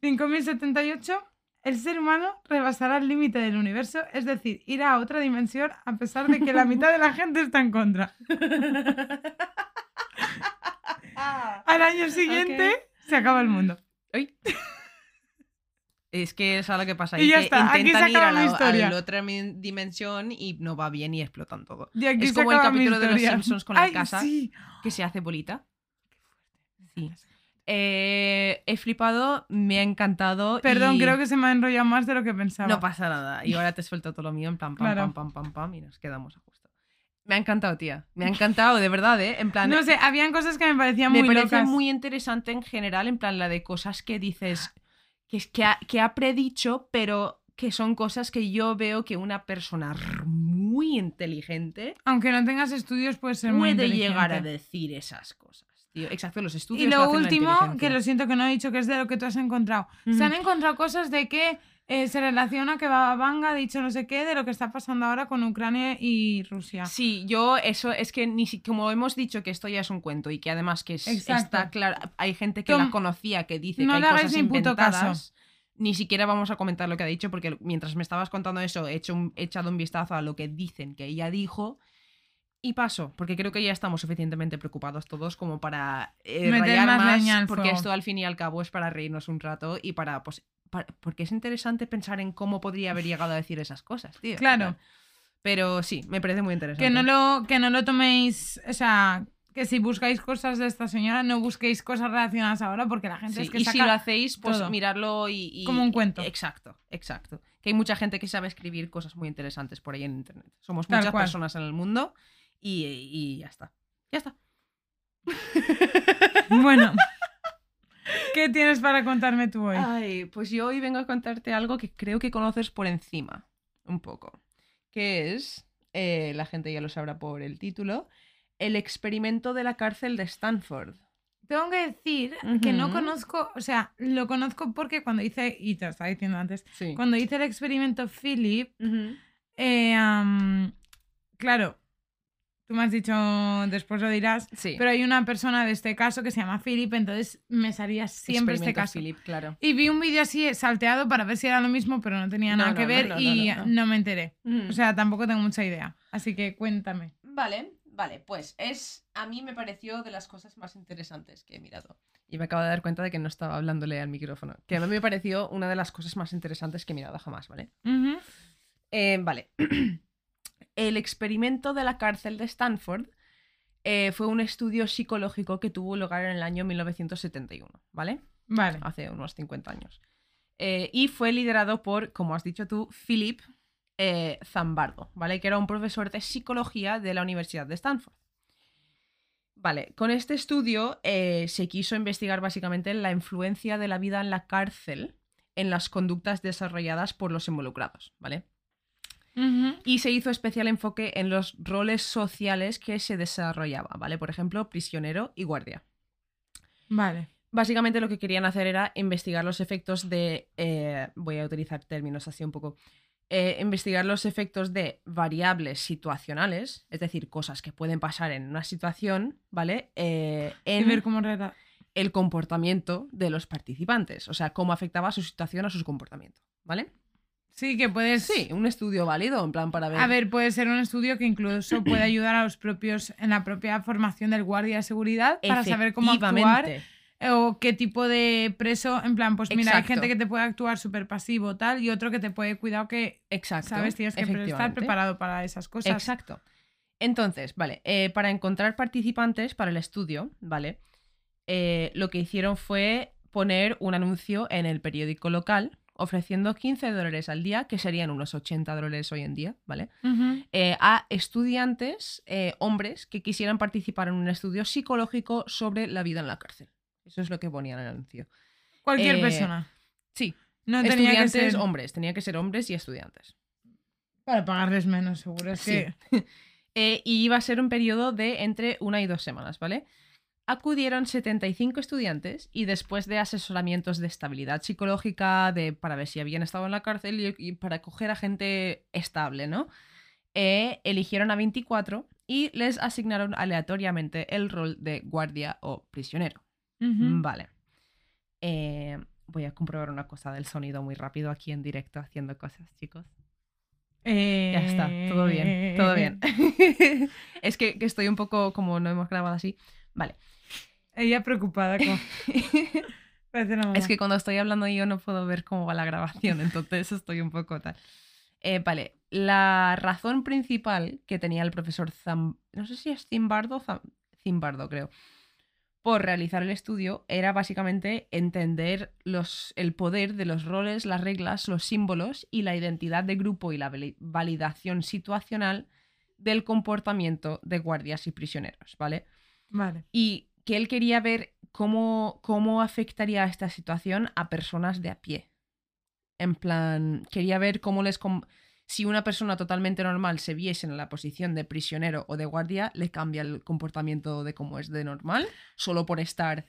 5078, el ser humano rebasará el límite del universo, es decir, irá a otra dimensión a pesar de que la mitad de la <laughs> gente está en contra. <laughs> Al año siguiente se acaba el mundo. Es que es lo que pasa. Y ya que está, aquí intentan se ir a acaba la, mi a historia. la otra dimensión y no va bien y explotan todo. Y aquí Es se como el acaba capítulo de los. Simpsons con la casa. sí. Que se hace bolita. Sí. Eh, he flipado, me ha encantado. Perdón, y creo que se me ha enrollado más de lo que pensaba. No pasa nada. Y ahora te suelto todo lo mío en plan pam, Claro. pam, pam, pam, pam y nos quedamos a justo. Me ha encantado, tía. Me ha encantado, de verdad, ¿eh? En plan, No sé, habían cosas que me parecían me muy parece locas. muy interesante en general, en plan la de cosas que dices que, es- que, ha, que ha predicho, pero que son cosas que yo veo que una persona muy inteligente Aunque no tengas estudios, puede ser muy puede inteligente. llegar a decir esas cosas. Tío. Exacto, los estudios. Y lo último, que lo siento que no he dicho, que es de lo que tú has encontrado. Se han encontrado cosas de que eh, se relaciona que Bababanga ha dicho no sé qué de lo que está pasando ahora con Ucrania y Rusia. Sí, yo eso es que ni si, como hemos dicho que esto ya es un cuento y que además que es- está claro, hay gente que Tom, la conocía que dice no que hay cosas inventadas. caso. Ni siquiera vamos a comentar lo que ha dicho porque mientras me estabas contando eso he, hecho un- he echado un vistazo a lo que dicen que ella dijo y paso, porque creo que ya estamos suficientemente preocupados todos como para eh, Meter más más, leña al porque fuego. esto al fin y al cabo es para reírnos un rato y para pues porque es interesante pensar en cómo podría haber llegado a decir esas cosas, tío. Claro. Pero sí, me parece muy interesante. Que no lo, que no lo toméis, o sea, que si buscáis cosas de esta señora, no busquéis cosas relacionadas ahora, porque la gente Sí, es que y saca si lo hacéis, pues todo. miradlo y, y- Como un cuento. Exacto, exacto. Que hay mucha gente que sabe escribir cosas muy interesantes por ahí en internet. Somos Tal muchas cual. personas en el mundo y, y ya está. Ya está. <laughs> Bueno, ¿qué tienes para contarme tú hoy? Ay, pues yo hoy vengo a contarte algo que creo que conoces por encima, un poco. Que es, eh, la gente ya lo sabrá por el título, el experimento de la cárcel de Stanford. Tengo que decir que no conozco, o sea, lo conozco porque cuando hice, y te lo estaba diciendo antes, Sí. cuando hice el experimento Philip, eh, claro, tú me has dicho, después lo dirás, Sí. pero hay una persona de este caso que se llama Philip, entonces me salía siempre este caso. Philip, claro. Y vi un vídeo así salteado para ver si era lo mismo, pero no tenía No, nada no, que ver no, y no, me enteré. Mm. O sea, tampoco tengo mucha idea. Así que cuéntame. Vale, vale, pues es. A mí me pareció de las cosas más interesantes que he mirado. Y me acabo de dar cuenta de que no estaba hablándole al micrófono. Que a mí me pareció una de las cosas más interesantes que he mirado jamás, ¿vale? Eh, vale. <clears throat> El experimento de la cárcel de Stanford eh, fue un estudio psicológico que tuvo lugar en el año 1971, ¿vale? Vale. Hace unos 50 años. Eh, y fue liderado por, como has dicho tú, Philip eh, Zambardo, ¿vale? Que era un profesor de psicología de la Universidad de Stanford. Vale, con este estudio se quiso investigar básicamente la influencia de la vida en la cárcel en las conductas desarrolladas por los involucrados, ¿vale? Y se hizo especial enfoque en los roles sociales que se desarrollaba, ¿vale? Por ejemplo, prisionero y guardia. Vale. Básicamente lo que querían hacer era investigar los efectos de, eh, voy a utilizar términos así un poco, eh, investigar los efectos de variables situacionales, es decir, cosas que pueden pasar en una situación, ¿vale? Eh, Y en ver cómo rela- el comportamiento de los participantes, o sea, cómo afectaba su situación a su comportamiento, ¿vale? Sí, que puedes. Sí, un estudio válido, en plan para ver... A ver, puede ser un estudio que incluso puede <clears throat> ayudar a los propios en la propia formación del guardia de seguridad para saber cómo actuar eh, o qué tipo de preso, en plan, pues mira, hay gente que te puede actuar súper pasivo tal y otro que te puede cuidado que Exacto. sabes tienes que estar preparado para esas cosas. Exacto. Entonces, vale, eh, para encontrar participantes para el estudio, ¿vale? Eh, lo que hicieron fue poner un anuncio en el periódico local ofreciendo 15 dólares al día, que serían unos 80 dólares hoy en día, ¿vale? Eh, a estudiantes, eh, hombres, que quisieran participar en un estudio psicológico sobre la vida en la cárcel. Eso es lo que ponía en el anuncio. Cualquier Eh, persona. Sí, No tenía que estudiantes, ser hombres, tenía que ser hombres y estudiantes. para pagarles menos, seguro. Es Sí. que <laughs> y iba a ser un periodo de entre una y dos semanas, ¿vale? Acudieron 75 estudiantes y después de asesoramientos de estabilidad psicológica, de, para ver si habían estado en la cárcel y, y para coger a gente estable, ¿no? Eh, eligieron a 24 y les asignaron aleatoriamente el rol de guardia o prisionero. Vale. Eh, voy a comprobar una cosa del sonido muy rápido aquí en directo haciendo cosas, chicos. Ya está, todo bien, todo bien. <laughs> es que, que estoy un poco como no hemos grabado así. Vale. Ella preocupada. <laughs> <laughs> Mamá. Es que cuando estoy hablando yo no puedo ver cómo va la grabación, entonces estoy un poco tal. Eh, vale, la razón principal que tenía el profesor Zam... no sé si es Zimbardo, Zam- Zimbardo creo, por realizar el estudio era básicamente entender los, el poder de los roles, las reglas, los símbolos y la identidad de grupo y la vali- validación situacional del comportamiento de guardias y prisioneros, ¿vale? Vale. y que él quería ver cómo, cómo afectaría esta situación a personas de a pie. En plan, quería ver cómo les... si una persona totalmente normal se viese en la posición de prisionero o de guardia, le cambia el comportamiento de cómo es de normal, solo por estar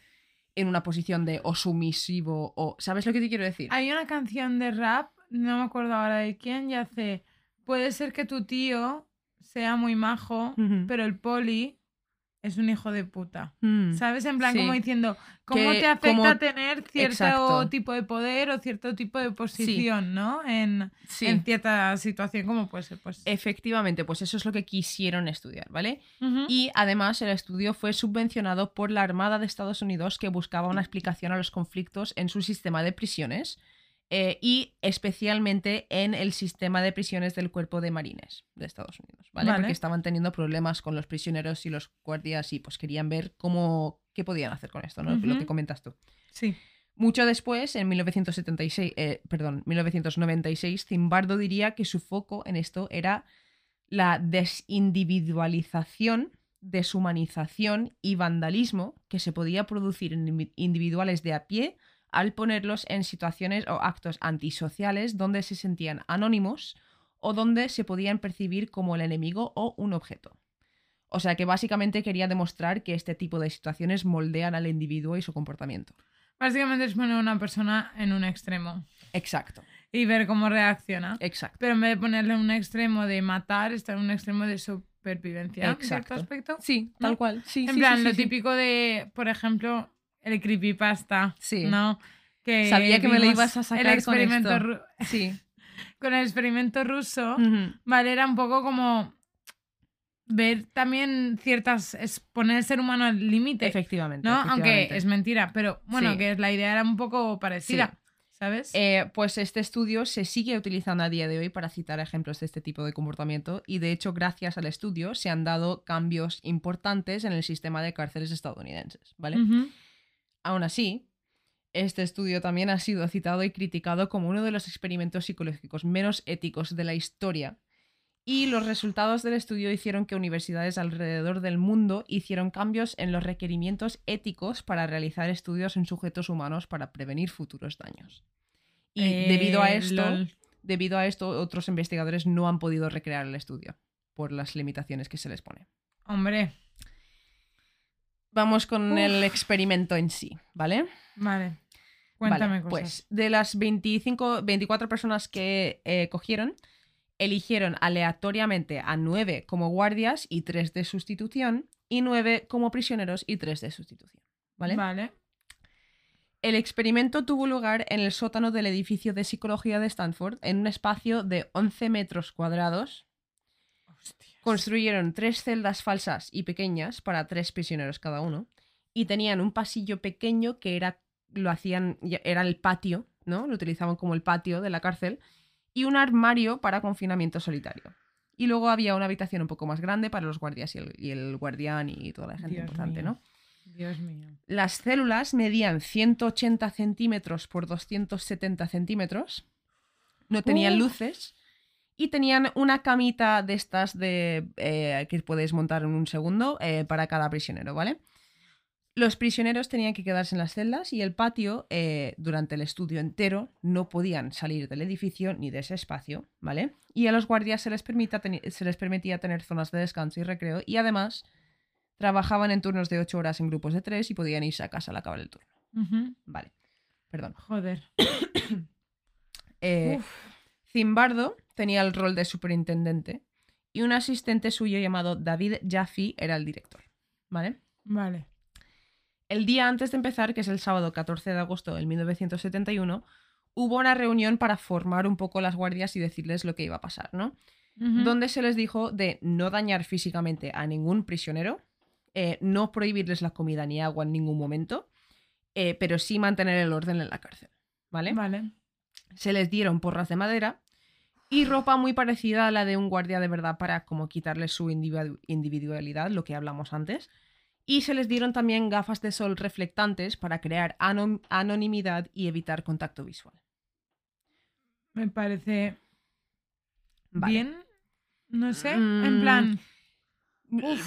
en una posición de o sumisivo o... ¿Sabes lo que te quiero decir? Hay una canción de rap, no me acuerdo ahora de quién, y hace. Puede ser que tu tío sea muy majo, pero el poli es un hijo de puta. Mm. ¿Sabes? En plan, Sí. como diciendo, ¿cómo Que te afecta como- tener cierto Exacto. tipo de poder o cierto tipo de posición, ¿no? En, Sí. en cierta situación, como puede ser, pues. Efectivamente, pues eso es lo que quisieron estudiar, ¿vale? Y además el estudio fue subvencionado por la Armada de Estados Unidos que buscaba una explicación a los conflictos en su sistema de prisiones eh, y especialmente en el sistema de prisiones del cuerpo de marines de Estados Unidos, ¿vale? Vale. Porque estaban teniendo problemas con los prisioneros y los guardias y pues querían ver cómo, qué podían hacer con esto, ¿no? Lo que comentas tú. Sí. Mucho después, en 1976, eh, perdón, 1996, Zimbardo diría que su foco en esto era la desindividualización, deshumanización y vandalismo que se podía producir en indi- individuales de a pie al ponerlos en situaciones o actos antisociales donde se sentían anónimos o donde se podían percibir como el enemigo o un objeto. O sea que básicamente quería demostrar que este tipo de situaciones moldean al individuo y su comportamiento. Básicamente es poner a una persona en un extremo Exacto, y ver cómo reacciona. exacto. Pero en vez de ponerle un extremo de matar, está en un extremo de supervivencia. En cierto Exacto. aspecto. Sí, tal ¿No? cual. Sí, En sí, plan, sí, lo sí, típico de, por ejemplo, el creepypasta. Sí. ¿No? Que Sabía que me lo ibas a sacar el con experimento esto. ru- Sí. <laughs> con el experimento ruso, Ujú. ¿vale? Era un poco como ver también ciertas. es poner el ser humano al límite. Efectivamente. ¿No? Aunque es mentira, pero bueno, Sí. que la idea era un poco parecida. ¿Sabes? Eh, pues este estudio se sigue utilizando a día de hoy para citar ejemplos de este tipo de comportamiento y de hecho gracias al estudio se han dado cambios importantes en el sistema de cárceles estadounidenses, ¿vale? Ujú. Aún así, Este estudio también ha sido citado y criticado como uno de los experimentos psicológicos menos éticos de la historia. Y los resultados del estudio hicieron que universidades alrededor del mundo hicieron cambios en los requerimientos éticos para realizar estudios en sujetos humanos para prevenir futuros daños. Y Eh, debido a esto, lol. debido a esto, otros investigadores no han podido recrear el estudio por las limitaciones que se les pone. Hombre, Vamos con el experimento en sí, ¿vale? vale. Cuéntame Vale, cosas. Pues de las 25, 24 personas que eh, cogieron, eligieron aleatoriamente a 9 como guardias y 3 de sustitución, y 9 como prisioneros y 3 de sustitución. ¿Vale? Vale. El experimento tuvo lugar en el sótano del edificio de psicología de Stanford, en un espacio de 11 metros cuadrados. Construyeron tres celdas falsas y pequeñas para tres prisioneros cada uno y tenían un pasillo pequeño que era lo hacían era el patio, ¿no? Lo utilizaban como el patio de la cárcel y un armario para confinamiento solitario. Y luego había una habitación un poco más grande para los guardias y el, y el guardián y toda la gente Dios importante, mío. ¿no? Dios mío. Las células medían 180 centímetros por 270 centímetros. No tenían Uf. luces. Y tenían una camita de estas de, eh, que puedes montar en un segundo eh, para cada prisionero, ¿vale? Los prisioneros tenían que quedarse en las celdas y el patio, eh, durante el estudio entero, no podían salir del edificio ni de ese espacio, ¿vale? Y a los guardias se les, permita se les permitía tener zonas de descanso y recreo y además trabajaban en turnos de 8 horas en grupos de 3 y podían irse a casa al acabar el turno. Vale, perdón. Joder. <coughs> Zimbardo tenía el rol de superintendente y un asistente suyo llamado David Jaffe era el director, ¿vale? Vale. El día antes de empezar, que es el sábado 14 de agosto de 1971, hubo una reunión para formar un poco las guardias y decirles lo que iba a pasar, ¿no? Donde se les dijo de no dañar físicamente a ningún prisionero, eh, no prohibirles la comida ni agua en ningún momento, eh, pero sí mantener el orden en la cárcel, ¿vale? Vale. Se les dieron porras de madera y ropa muy parecida a la de un guardia de verdad para como quitarles su individu- individualidad, lo que hablamos antes. Y se les dieron también gafas de sol reflectantes para crear anonimidad y evitar contacto visual. Me parece Vale. bien. No sé. Mm, En plan.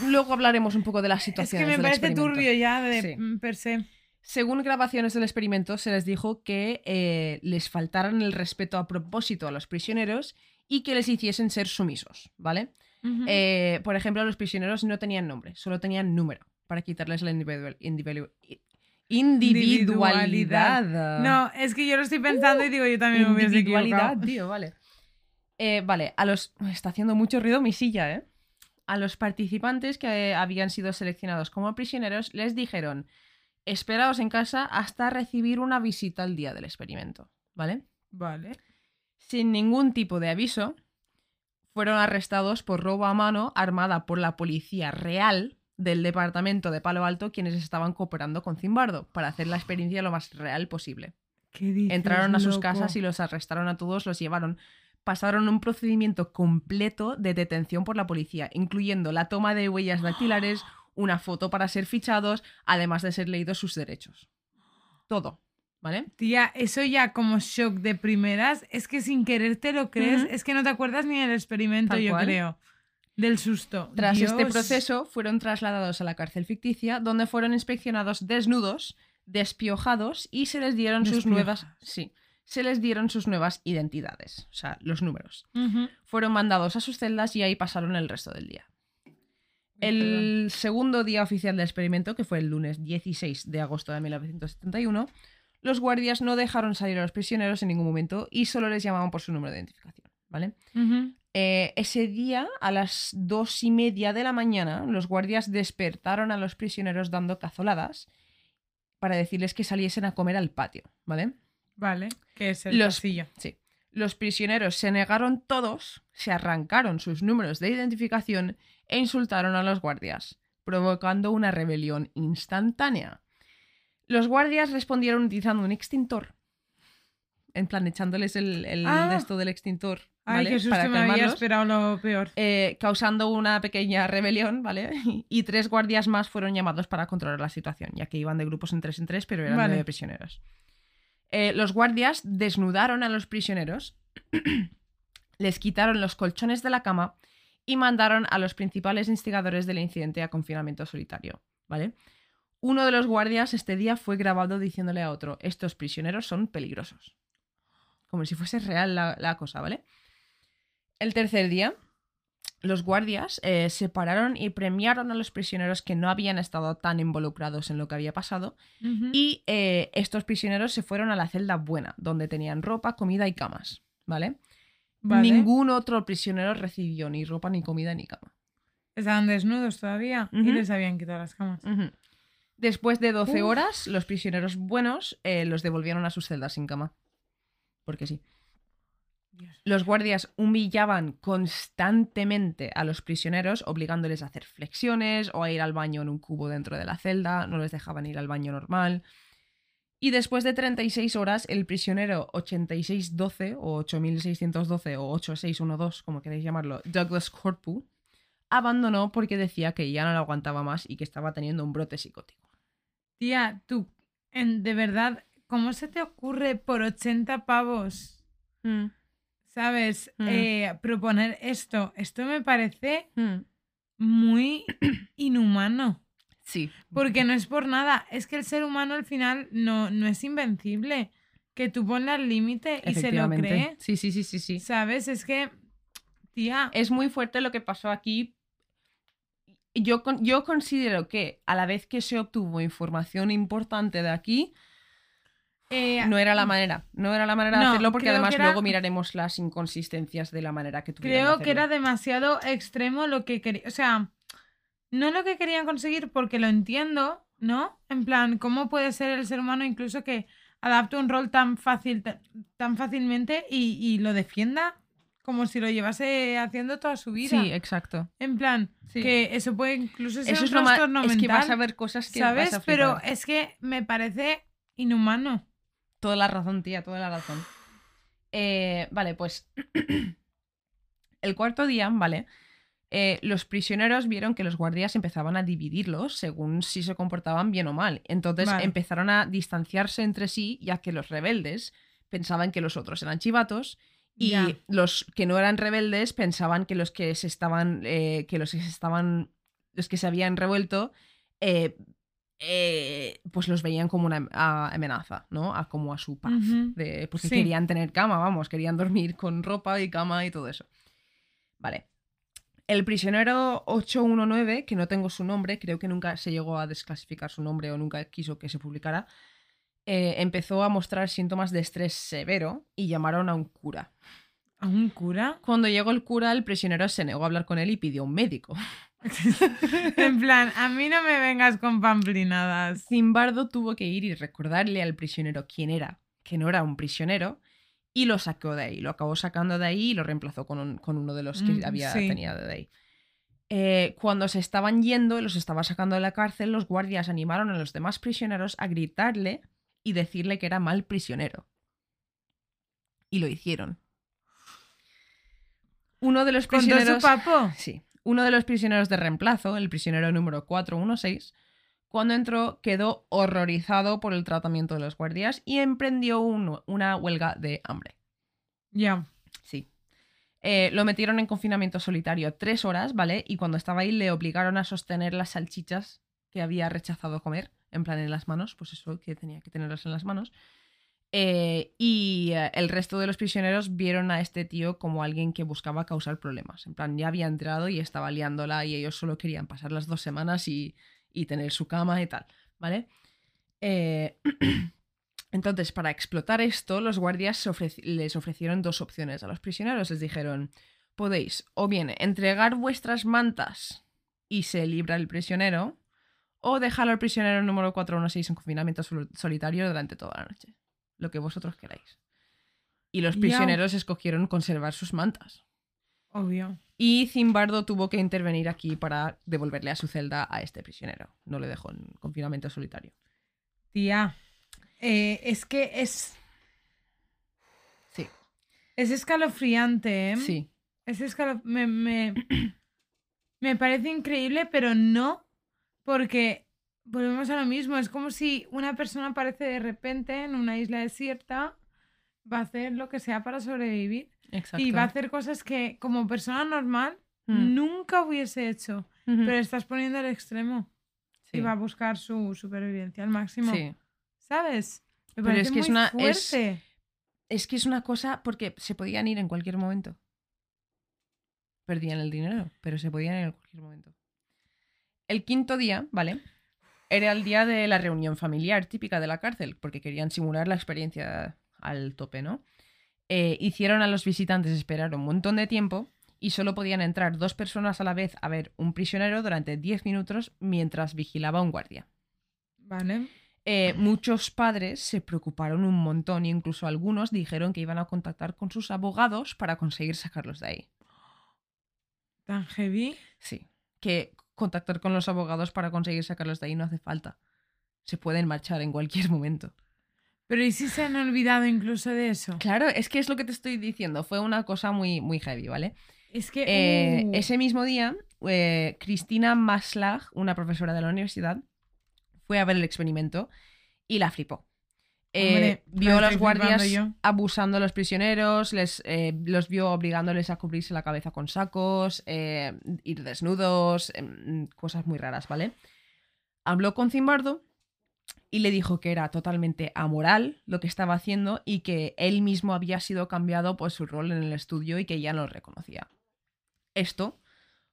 Luego hablaremos un poco de las Es que situaciones. me parece turbio ya de Sí. mm, per se. Según grabaciones del experimento, se les dijo que eh, les faltaran el respeto a propósito a los prisioneros y que les hiciesen ser sumisos, ¿vale? Eh, por ejemplo, los prisioneros no tenían nombre, solo tenían número para quitarles la individual- individu- i- individualidad. No, es que yo lo estoy pensando y digo, yo también me hubiese individualidad, equivocado. tío, vale. Eh, vale, a los. Está haciendo mucho ruido mi silla, ¿eh? A los participantes que habían sido seleccionados como prisioneros les dijeron: esperaos en casa hasta recibir una visita al día del experimento, ¿vale? Vale. sin ningún tipo de aviso, fueron arrestados por robo a mano armada por la policía real del departamento de Palo Alto, quienes estaban cooperando con Zimbardo para hacer la experiencia lo más real posible. ¿Qué dices, Entraron a sus loco? casas y los arrestaron a todos, los llevaron. Pasaron un procedimiento completo de detención por la policía, incluyendo la toma de huellas dactilares, una foto para ser fichados, además de ser leídos sus derechos. Todo, ¿vale? Tía, eso ya como shock de primeras, es que sin querer te lo crees, es que no te acuerdas ni del experimento, Tal yo cual. creo. Del susto. Tras este proceso, fueron trasladados a la cárcel ficticia, donde fueron inspeccionados desnudos, despiojados y se les dieron sus nuevas, sí, se les dieron sus nuevas identidades, o sea, los números. Fueron mandados a sus celdas y ahí pasaron el resto del día. El segundo día oficial del experimento, que fue el lunes 16 de agosto de 1971, los guardias no dejaron salir a los prisioneros en ningún momento y solo les llamaban por su número de identificación, ¿vale? Eh, ese día, a las dos y media de la mañana, los guardias despertaron a los prisioneros dando cazoladas para decirles que saliesen a comer al patio, ¿vale? Vale, que es el Los- pasillo. Sí. Los prisioneros se negaron todos, se arrancaron sus números de identificación e insultaron a los guardias, provocando una rebelión instantánea. Los guardias respondieron utilizando un extintor, en plan echándoles el, el Ah. de esto del extintor, Ay, Para me había esperado lo peor. eh, causando una pequeña rebelión, ¿vale? <laughs> Y tres guardias más fueron llamados para controlar la situación, ya que iban de grupos en tres en tres, pero eran Vale. nueve prisioneros. Eh, los guardias desnudaron a los prisioneros, <clears throat> les quitaron los colchones de la cama y mandaron a los principales instigadores del incidente a confinamiento solitario, ¿vale? Uno de los guardias este día fue grabado diciéndole a otro, estos prisioneros son peligrosos. Como si fuese real la, la cosa, ¿vale? El tercer día, los guardias eh, separaron y premiaron a los prisioneros que no habían estado tan involucrados en lo que había pasado y eh, estos prisioneros se fueron a la celda buena, donde tenían ropa, comida y camas, ¿vale? Vale. Ningún otro prisionero recibió ni ropa, ni comida, ni cama. Estaban desnudos todavía y les habían quitado las camas. Después de 12 Uf. horas, los prisioneros buenos eh, los devolvieron a sus celdas sin cama. Porque sí. Dios. Los guardias humillaban constantemente a los prisioneros, obligándoles a hacer flexiones o a ir al baño en un cubo dentro de la celda, no les dejaban ir al baño normal. Y después de 36 horas, el prisionero 8612 o 8612 o 8612, como queréis llamarlo, Douglas Corpu, abandonó porque decía que ya no lo aguantaba más y que estaba teniendo un brote psicótico. Tía, tú, en, de verdad, ¿cómo se te ocurre por 80 pavos, sabes, Mm. eh, proponer esto? Esto me parece Mm. muy inhumano. Sí. Porque no es por nada, es que el ser humano al final no, no es invencible. Que tú el límite y se lo cree. Sí, sí, sí, sí, sí. ¿Sabes? Es que, tía, Es muy fuerte lo que pasó aquí. Yo, yo considero que a la vez que se obtuvo información importante de aquí, eh, no era la manera. No era la manera de hacerlo porque además era- luego miraremos las inconsistencias de la manera que tuvieron de creo que era demasiado extremo lo que quería. O sea, no lo que querían conseguir porque lo entiendo, ¿no? En plan, ¿cómo puede ser el ser humano incluso que adapte un rol tan fácil, ta- tan fácilmente y, y lo defienda como si lo llevase haciendo toda su vida? Sí, exacto. En plan, Sí. que eso puede incluso ser Eso un es lo más. trastorno Es que vas mental, a ver cosas que vas ¿sabes? a Pero es que me parece inhumano. Toda la razón, tía, toda la razón. Eh, vale, pues. <clears throat> el cuarto día, ¿vale? Eh, los prisioneros vieron que los guardias empezaban a dividirlos según si se comportaban bien o mal. Entonces Vale. empezaron a distanciarse entre sí, ya que los rebeldes pensaban que los otros eran chivatos y los que no eran rebeldes pensaban que los que se estaban. eh, que los que se estaban. los que se habían revuelto. eh, eh, pues los veían como una amenaza, ¿no? A como a su paz. De, porque Sí. querían tener cama, vamos, querían dormir con ropa y cama y todo eso. Vale. El prisionero 819, que no tengo su nombre, creo que nunca se llegó a desclasificar su nombre o nunca quiso que se publicara, eh, empezó a mostrar síntomas de estrés severo y llamaron a un cura. ¿A un cura? Cuando llegó el cura, el prisionero se negó a hablar con él y pidió un médico. <laughs> en plan, a mí no me vengas con pamplinadas. Zimbardo tuvo que ir y recordarle al prisionero quién era, que no era un prisionero, y lo sacó de ahí. Lo acabó sacando de ahí y lo reemplazó con, un- con uno de los que Mm, había sí. tenía de ahí. Eh, cuando se estaban yendo y los estaba sacando de la cárcel, los guardias animaron a los demás prisioneros a gritarle y decirle que era mal prisionero. Y lo hicieron. Uno de los ¿Con todo prisioneros. su papo? Sí. Uno de los prisioneros de reemplazo, el prisionero número 416, cuando entró quedó horrorizado por el tratamiento de los guardias y emprendió un- una huelga de hambre. Ya. Sí. Eh, lo metieron en confinamiento solitario tres horas, ¿vale? Y cuando estaba ahí le obligaron a sostener las salchichas que había rechazado comer, en plan en las manos, pues eso, que tenía que tenerlas en las manos. Eh, y eh, el resto de los prisioneros vieron a este tío como alguien que buscaba causar problemas. En plan, ya había entrado y estaba liándola y ellos solo querían pasar las dos semanas y, y tener su cama y tal, ¿vale? Eh, <clears throat> entonces, para explotar esto, los guardias ofreci- les ofrecieron dos opciones a los prisioneros. Les dijeron, podéis o bien entregar vuestras mantas y se libra el prisionero, o dejar al prisionero número 416 en confinamiento sol- solitario durante toda la noche. Lo que vosotros queráis. Y los prisioneros escogieron conservar sus mantas. Obvio. Y Zimbardo tuvo que intervenir aquí para devolverle a su celda a este prisionero. No le dejó en confinamiento solitario. Tía. eh, es que es. Sí. Es escalofriante, ¿eh? Sí. Es escalo- me, me, <clears throat> me parece increíble, pero no porque volvemos a lo mismo. Es como si una persona aparece de repente en una isla desierta, va a hacer lo que sea para sobrevivir. Exacto. Y va a hacer cosas que como persona normal Mm. nunca hubiese hecho. Pero estás poniendo al extremo. Sí. Y va a buscar su supervivencia al máximo. Sí. ¿Sabes? Me Pero parece es que es muy una- es- fuerte. Es que es una cosa porque se podían ir en cualquier momento. Perdían el dinero, pero se podían ir en cualquier momento. El quinto día, ¿vale? Era el día de la reunión familiar típica de la cárcel, porque querían simular la experiencia al tope, ¿no? Eh, hicieron a los visitantes esperar un montón de tiempo y solo podían entrar dos personas a la vez a ver un prisionero durante 10 minutos mientras vigilaba un guardia. Vale. Eh, muchos padres se preocuparon un montón e incluso algunos dijeron que iban a contactar con sus abogados para conseguir sacarlos de ahí. Tan heavy. Sí, que contactar con los abogados para conseguir sacarlos de ahí no hace falta. Se pueden marchar en cualquier momento. Pero ¿y si se han olvidado incluso de eso? Claro, es que es lo que te estoy diciendo. Fue una cosa muy, muy heavy, ¿vale? Es que... Eh, uh, Ese mismo día, eh, Cristina Maslach, una profesora de la universidad, fue a ver el experimento y la flipó. Eh, Hombre, vio a los guardias abusando a los prisioneros, les, los vio obligándoles a cubrirse la cabeza con sacos, ir desnudos, em, cosas muy raras, ¿vale? Habló con Zimbardo y le dijo que era totalmente amoral lo que estaba haciendo y que él mismo había sido cambiado por su rol en el estudio y que ya no lo reconocía. Esto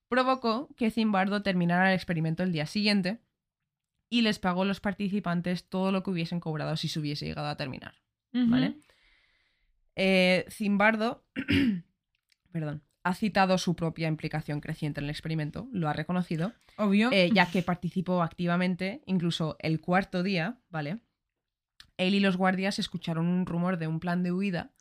provocó que Zimbardo terminara el experimento el día siguiente y les pagó a los participantes todo lo que hubiesen cobrado si se hubiese llegado a terminar. ¿Vale? Eh, Zimbardo <clears throat> perdón, ha citado su propia implicación creciente en el experimento, lo ha reconocido, Obvio. eh, ya que participó activamente, incluso el cuarto día, ¿vale? Él y los guardias escucharon un rumor de un plan de huida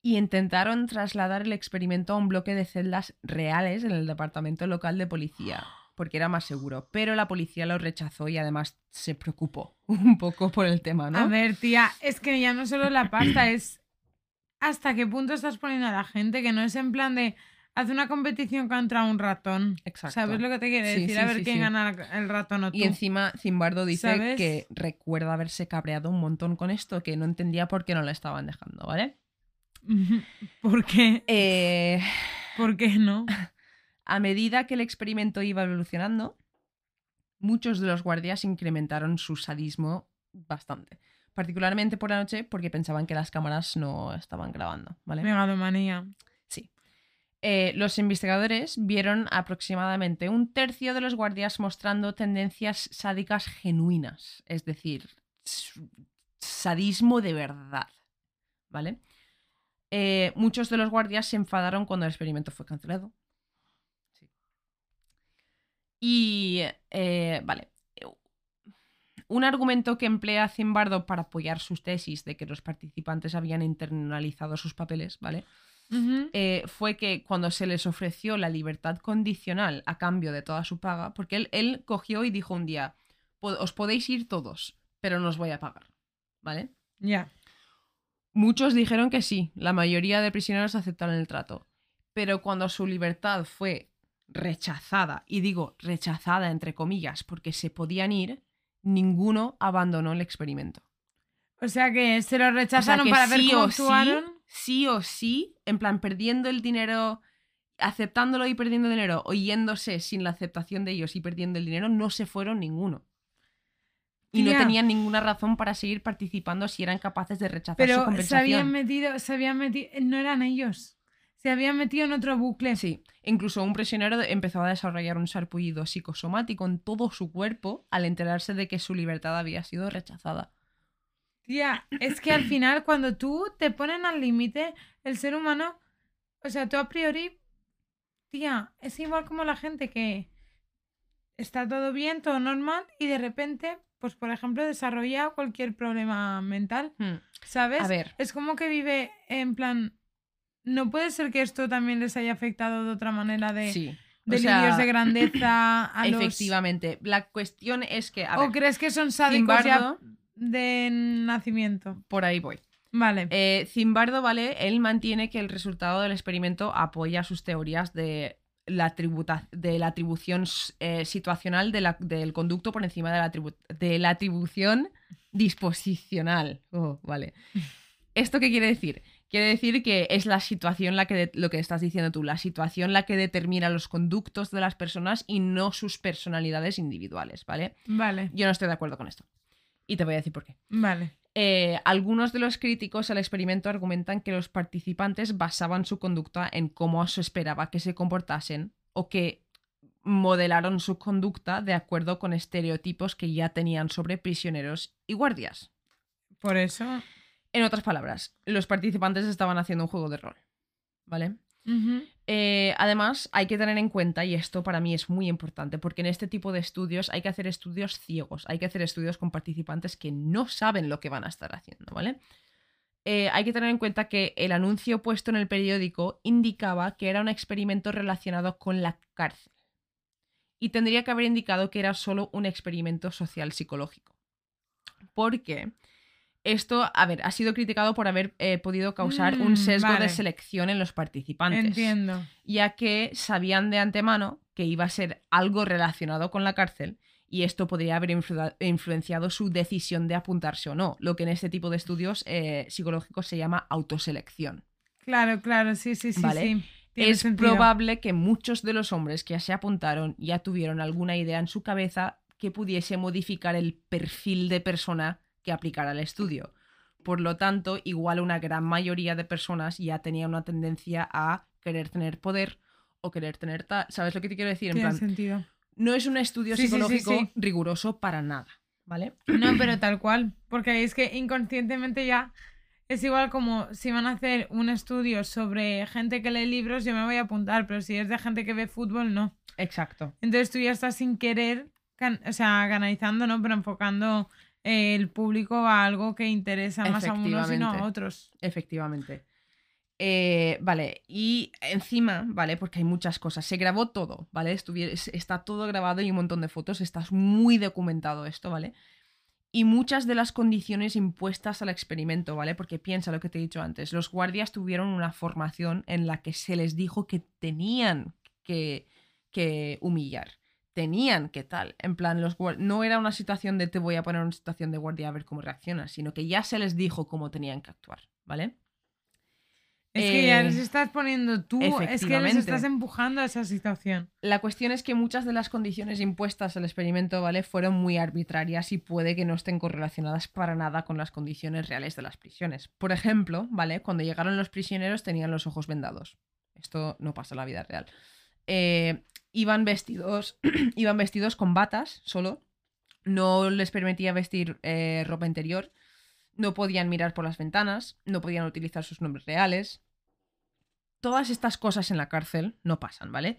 y intentaron trasladar el experimento a un bloque de celdas reales en el departamento local de policía, porque era más seguro. Pero la policía lo rechazó y además se preocupó <laughs> un poco por el tema, ¿no? A ver, tía, es que ya no solo la pasta, es hasta qué punto estás poniendo a la gente, que no es en plan de haz una competición contra un ratón. Exacto. ¿Sabes lo que te quiere decir? sí, a ver sí, quién gana el ratón o tú. Y encima Zimbardo dice ¿Sabes? que recuerda haberse cabreado un montón con esto, que no entendía por qué no la estaban dejando, ¿vale? <laughs> ¿Por qué? Eh, <laughs> ¿Por qué no? <laughs> a medida que el experimento iba evolucionando, muchos de los guardias incrementaron su sadismo bastante. Particularmente por la noche porque pensaban que las cámaras no estaban grabando, ¿vale? Megalomanía. Sí. Eh, los investigadores vieron aproximadamente un tercio de los guardias mostrando tendencias sádicas genuinas, es decir, sadismo de verdad, ¿vale? Eh, muchos de los guardias se enfadaron cuando el experimento fue cancelado. Sí. Y, eh, vale, un argumento que emplea Zimbardo para apoyar sus tesis de que los participantes habían internalizado sus papeles, ¿vale? Eh, fue que cuando se les ofreció la libertad condicional a cambio de toda su paga, porque él, él cogió y dijo un día, "Po- os podéis ir todos, pero no os voy a pagar, ¿vale? Ya. Muchos dijeron que sí, la mayoría de prisioneros aceptaron el trato, pero cuando su libertad fue rechazada, y digo rechazada entre comillas, porque se podían ir, ninguno abandonó el experimento. O sea que se lo O sea rechazaron para ver sí cómo actuaron. Sí, sí o sí, en plan perdiendo el dinero, aceptándolo y perdiendo dinero, o yéndose sin la aceptación de ellos y perdiendo el dinero, no se fueron ninguno. Y no tenían ninguna razón para seguir participando si eran capaces de rechazar su Pero se compensación. habían metido, se habían metido, no eran ellos. Se habían metido en otro bucle. Sí, incluso un prisionero empezó a desarrollar un sarpullido psicosomático en todo su cuerpo al enterarse de que su libertad había sido rechazada. Tía, es que al final cuando tú te ponen al límite, el ser humano, o sea, tú a priori, tía, es igual como la gente que está todo bien, todo normal y de repente, pues por ejemplo, desarrolla cualquier problema mental, Hmm. ¿sabes? A ver. Es como que vive en plan, no puede ser que esto también les haya afectado de otra manera de Sí. delirios sea, de grandeza a los... Efectivamente. La cuestión es que. A ¿O ver, crees que son sádicos ya de nacimiento? por ahí voy. Vale. Eh, Zimbardo, ¿vale? Él mantiene que el resultado del experimento apoya sus teorías de la, tributa- de la atribución eh, situacional de la- del conducto por encima de la, de la atribución disposicional. Oh, vale. <laughs> ¿Esto qué quiere decir? Quiere decir que es la situación la que, de- lo que estás diciendo tú, la situación la que determina los conductos de las personas y no sus personalidades individuales, ¿vale? Vale, Yo no estoy de acuerdo con esto. Y te voy a decir por qué. vale. Eh, algunos de los críticos al experimento argumentan que los participantes basaban su conducta en cómo se esperaba que se comportasen o que modelaron su conducta de acuerdo con estereotipos que ya tenían sobre prisioneros y guardias. Por eso. En otras palabras, los participantes estaban haciendo un juego de rol. ¿Vale? Eh, además, hay que tener en cuenta, y esto para mí es muy importante, porque en este tipo de estudios hay que hacer estudios ciegos, hay que hacer estudios con participantes que no saben lo que van a estar haciendo, ¿vale? Eh, hay que tener en cuenta que el anuncio puesto en el periódico indicaba que era un experimento relacionado con la cárcel. Y tendría que haber indicado que era solo un experimento social psicológico. Porque esto, a ver, ha sido criticado por haber eh, podido causar un Mm, sesgo vale. de selección en los participantes Entiendo. ya que sabían de antemano que iba a ser algo relacionado con la cárcel y esto podría haber influ- influenciado su decisión de apuntarse o no, lo que en este tipo de estudios eh, psicológicos se llama autoselección. Claro, claro, sí, sí, sí. Vale. sí. Es sentido. probable que muchos de los hombres que se apuntaron ya tuvieron alguna idea en su cabeza que pudiese modificar el perfil de persona que aplicara el estudio. Por lo tanto, igual una gran mayoría de personas ya tenía una tendencia a querer tener poder o querer tener tal. ¿Sabes lo que te quiero decir? En Tiene plan, sentido. no es un estudio Sí, sí, sí, psicológico sí. riguroso para nada, ¿vale? No, pero tal cual. Porque es que inconscientemente ya es igual como si van a hacer un estudio sobre gente que lee libros, yo me voy a apuntar, pero si es de gente que ve fútbol, no. Exacto. Entonces tú ya estás sin querer, can- o sea, canalizando, ¿no? Pero enfocando el público a algo que interesa más a unos y no a otros. Efectivamente. Eh, vale, y encima, ¿vale? Porque hay muchas cosas. Se grabó todo, ¿vale? Está todo grabado y un montón de fotos. Está muy documentado esto, ¿vale? Y muchas de las condiciones impuestas al experimento, ¿vale? Porque piensa lo que te he dicho antes. Los guardias tuvieron una formación en la que se les dijo que tenían que, que humillar. Tenían que tal. En plan, los no era una situación de te voy a poner en una situación de guardia a ver cómo reaccionas, sino que ya se les dijo cómo tenían que actuar, ¿vale? Es que ya Eh, les estás poniendo tú, es que les estás empujando a esa situación. La cuestión es que muchas de las condiciones impuestas al experimento, ¿vale? Fueron muy arbitrarias y puede que no estén correlacionadas para nada con las condiciones reales de las prisiones. Por ejemplo, ¿vale? Cuando llegaron los prisioneros tenían los ojos vendados. Esto no pasa en la vida real. Eh, iban vestidos. <clears throat> iban vestidos con batas solo. No les permitía vestir eh, ropa interior. No podían mirar por las ventanas. No podían utilizar sus nombres reales. Todas estas cosas en la cárcel no pasan, ¿vale?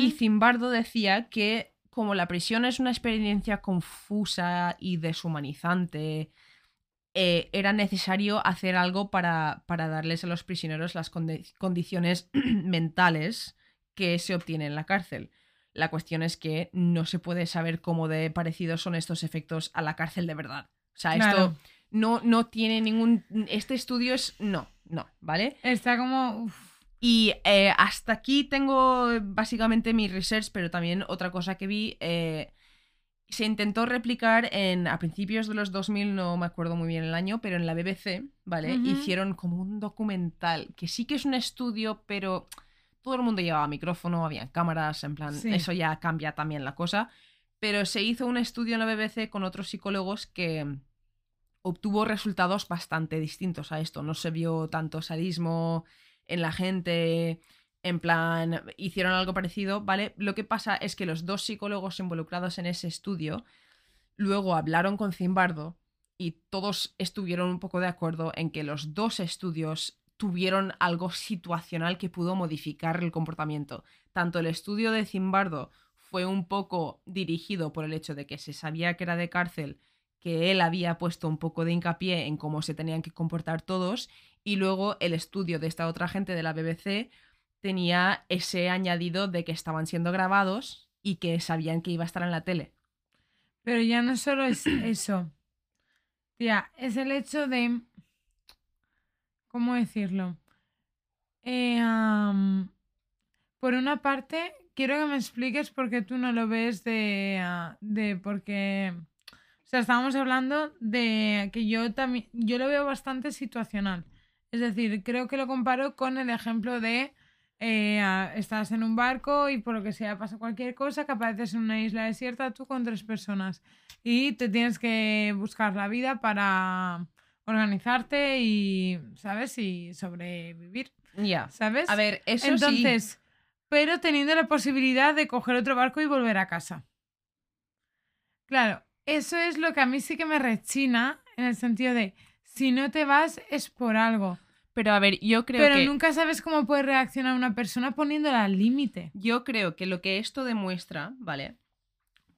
Y Zimbardo decía que como la prisión es una experiencia confusa y deshumanizante, eh, era necesario hacer algo para, para darles a los prisioneros las condi- condiciones <clears throat> mentales que se obtienen en la cárcel. La cuestión es que no se puede saber cómo de parecidos son estos efectos a la cárcel de verdad. O sea, Claro. esto no, no tiene ningún... Este estudio es... No, no, ¿vale? Está como... uf, Y eh, hasta aquí tengo básicamente mi research, pero también otra cosa que vi. eh, se intentó replicar en, a principios de los 2000, no me acuerdo muy bien el año, pero en la BBC, ¿vale? Hicieron como un documental, que sí que es un estudio, pero todo el mundo llevaba micrófono, había cámaras, en plan, Sí. eso ya cambia también la cosa. Pero se hizo un estudio en la BBC con otros psicólogos que obtuvo resultados bastante distintos a esto. No se vio tanto sadismo en la gente, en plan, hicieron algo parecido, ¿vale? Lo que pasa es que los dos psicólogos involucrados en ese estudio luego hablaron con Zimbardo y todos estuvieron un poco de acuerdo en que los dos estudios tuvieron algo situacional que pudo modificar el comportamiento. Tanto el estudio de Zimbardo fue un poco dirigido por el hecho de que se sabía que era de cárcel, que él había puesto un poco de hincapié en cómo se tenían que comportar todos, y luego el estudio de esta otra gente de la BBC tenía ese añadido de que estaban siendo grabados y que sabían que iba a estar en la tele. Pero ya no solo es eso. Tía, es el hecho de... ¿Cómo decirlo? Eh, por una parte, quiero que me expliques por qué tú no lo ves de, ah, de porque, o sea, estábamos hablando de que yo también, yo lo veo bastante situacional. Es decir, creo que lo comparo con el ejemplo de eh, ah, estás en un barco y por lo que sea pasa cualquier cosa, que apareces en una isla desierta tú con tres personas y te tienes que buscar la vida para organizarte y, ¿sabes? Y sobrevivir, Ya. ¿sabes? A ver, eso sí. Entonces, pero teniendo la posibilidad de coger otro barco y volver a casa. Claro, eso es lo que a mí sí que me rechina en el sentido de si no te vas es por algo. Pero a ver, yo creo Pero que. nunca sabes cómo puede reaccionar una persona poniéndola al límite. Yo creo que lo que esto demuestra, ¿vale?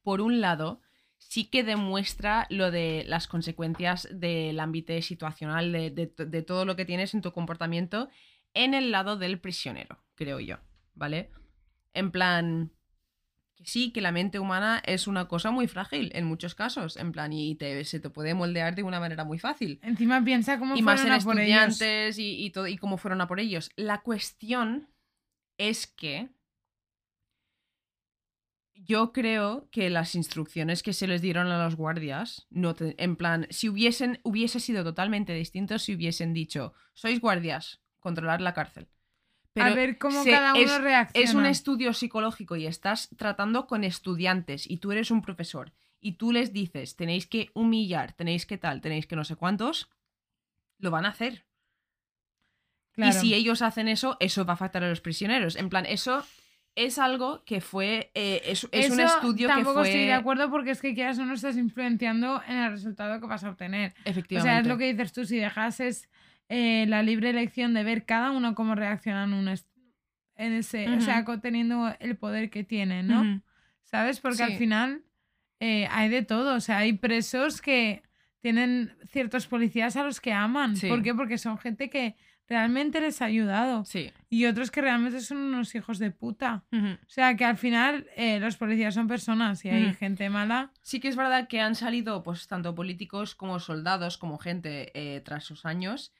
Por un lado, sí que demuestra lo de las consecuencias del ámbito situacional, de, de- de todo lo que tienes en tu comportamiento en el lado del prisionero, creo yo, ¿vale? En plan, que sí, que la mente humana es una cosa muy frágil en muchos casos, en plan, y te- se te puede moldear de una manera muy fácil Encima piensa cómo y más fueron en a por ellos. estudiantes y, y todo y cómo fueron a por ellos. La cuestión es que yo creo que las instrucciones que se les dieron a los guardias, no te- en plan, si hubiesen hubiese sido totalmente distinto si hubiesen dicho, sois guardias, controlar la cárcel. a ver cómo se- cada uno es- reacciona. es un estudio psicológico y estás tratando con estudiantes y tú eres un profesor y tú les dices, tenéis que humillar, tenéis que tal, tenéis que no sé cuántos, lo van a hacer. Claro. Y si ellos hacen eso, eso va a afectar a los prisioneros. En plan, eso es algo que fue, eh, es, es un estudio que tampoco estoy de acuerdo porque es que quieras o no estás influenciando en el resultado que vas a obtener. O Efectivamente. sea, es lo que dices tú, si dejases eh, la libre elección de ver cada uno cómo reacciona en un en ese, o sea, teniendo el poder que tiene, ¿no? ¿Sabes? Porque al final eh, hay de todo, o sea, hay presos que tienen ciertos policías a los que aman. Sí. ¿Por qué? Porque son gente que realmente les ha ayudado Sí. y otros que realmente son unos hijos de puta. O sea, que al final eh, los policías son personas y hay gente mala. Sí que es verdad que han salido, pues, tanto políticos como soldados, como gente eh, tras sus años.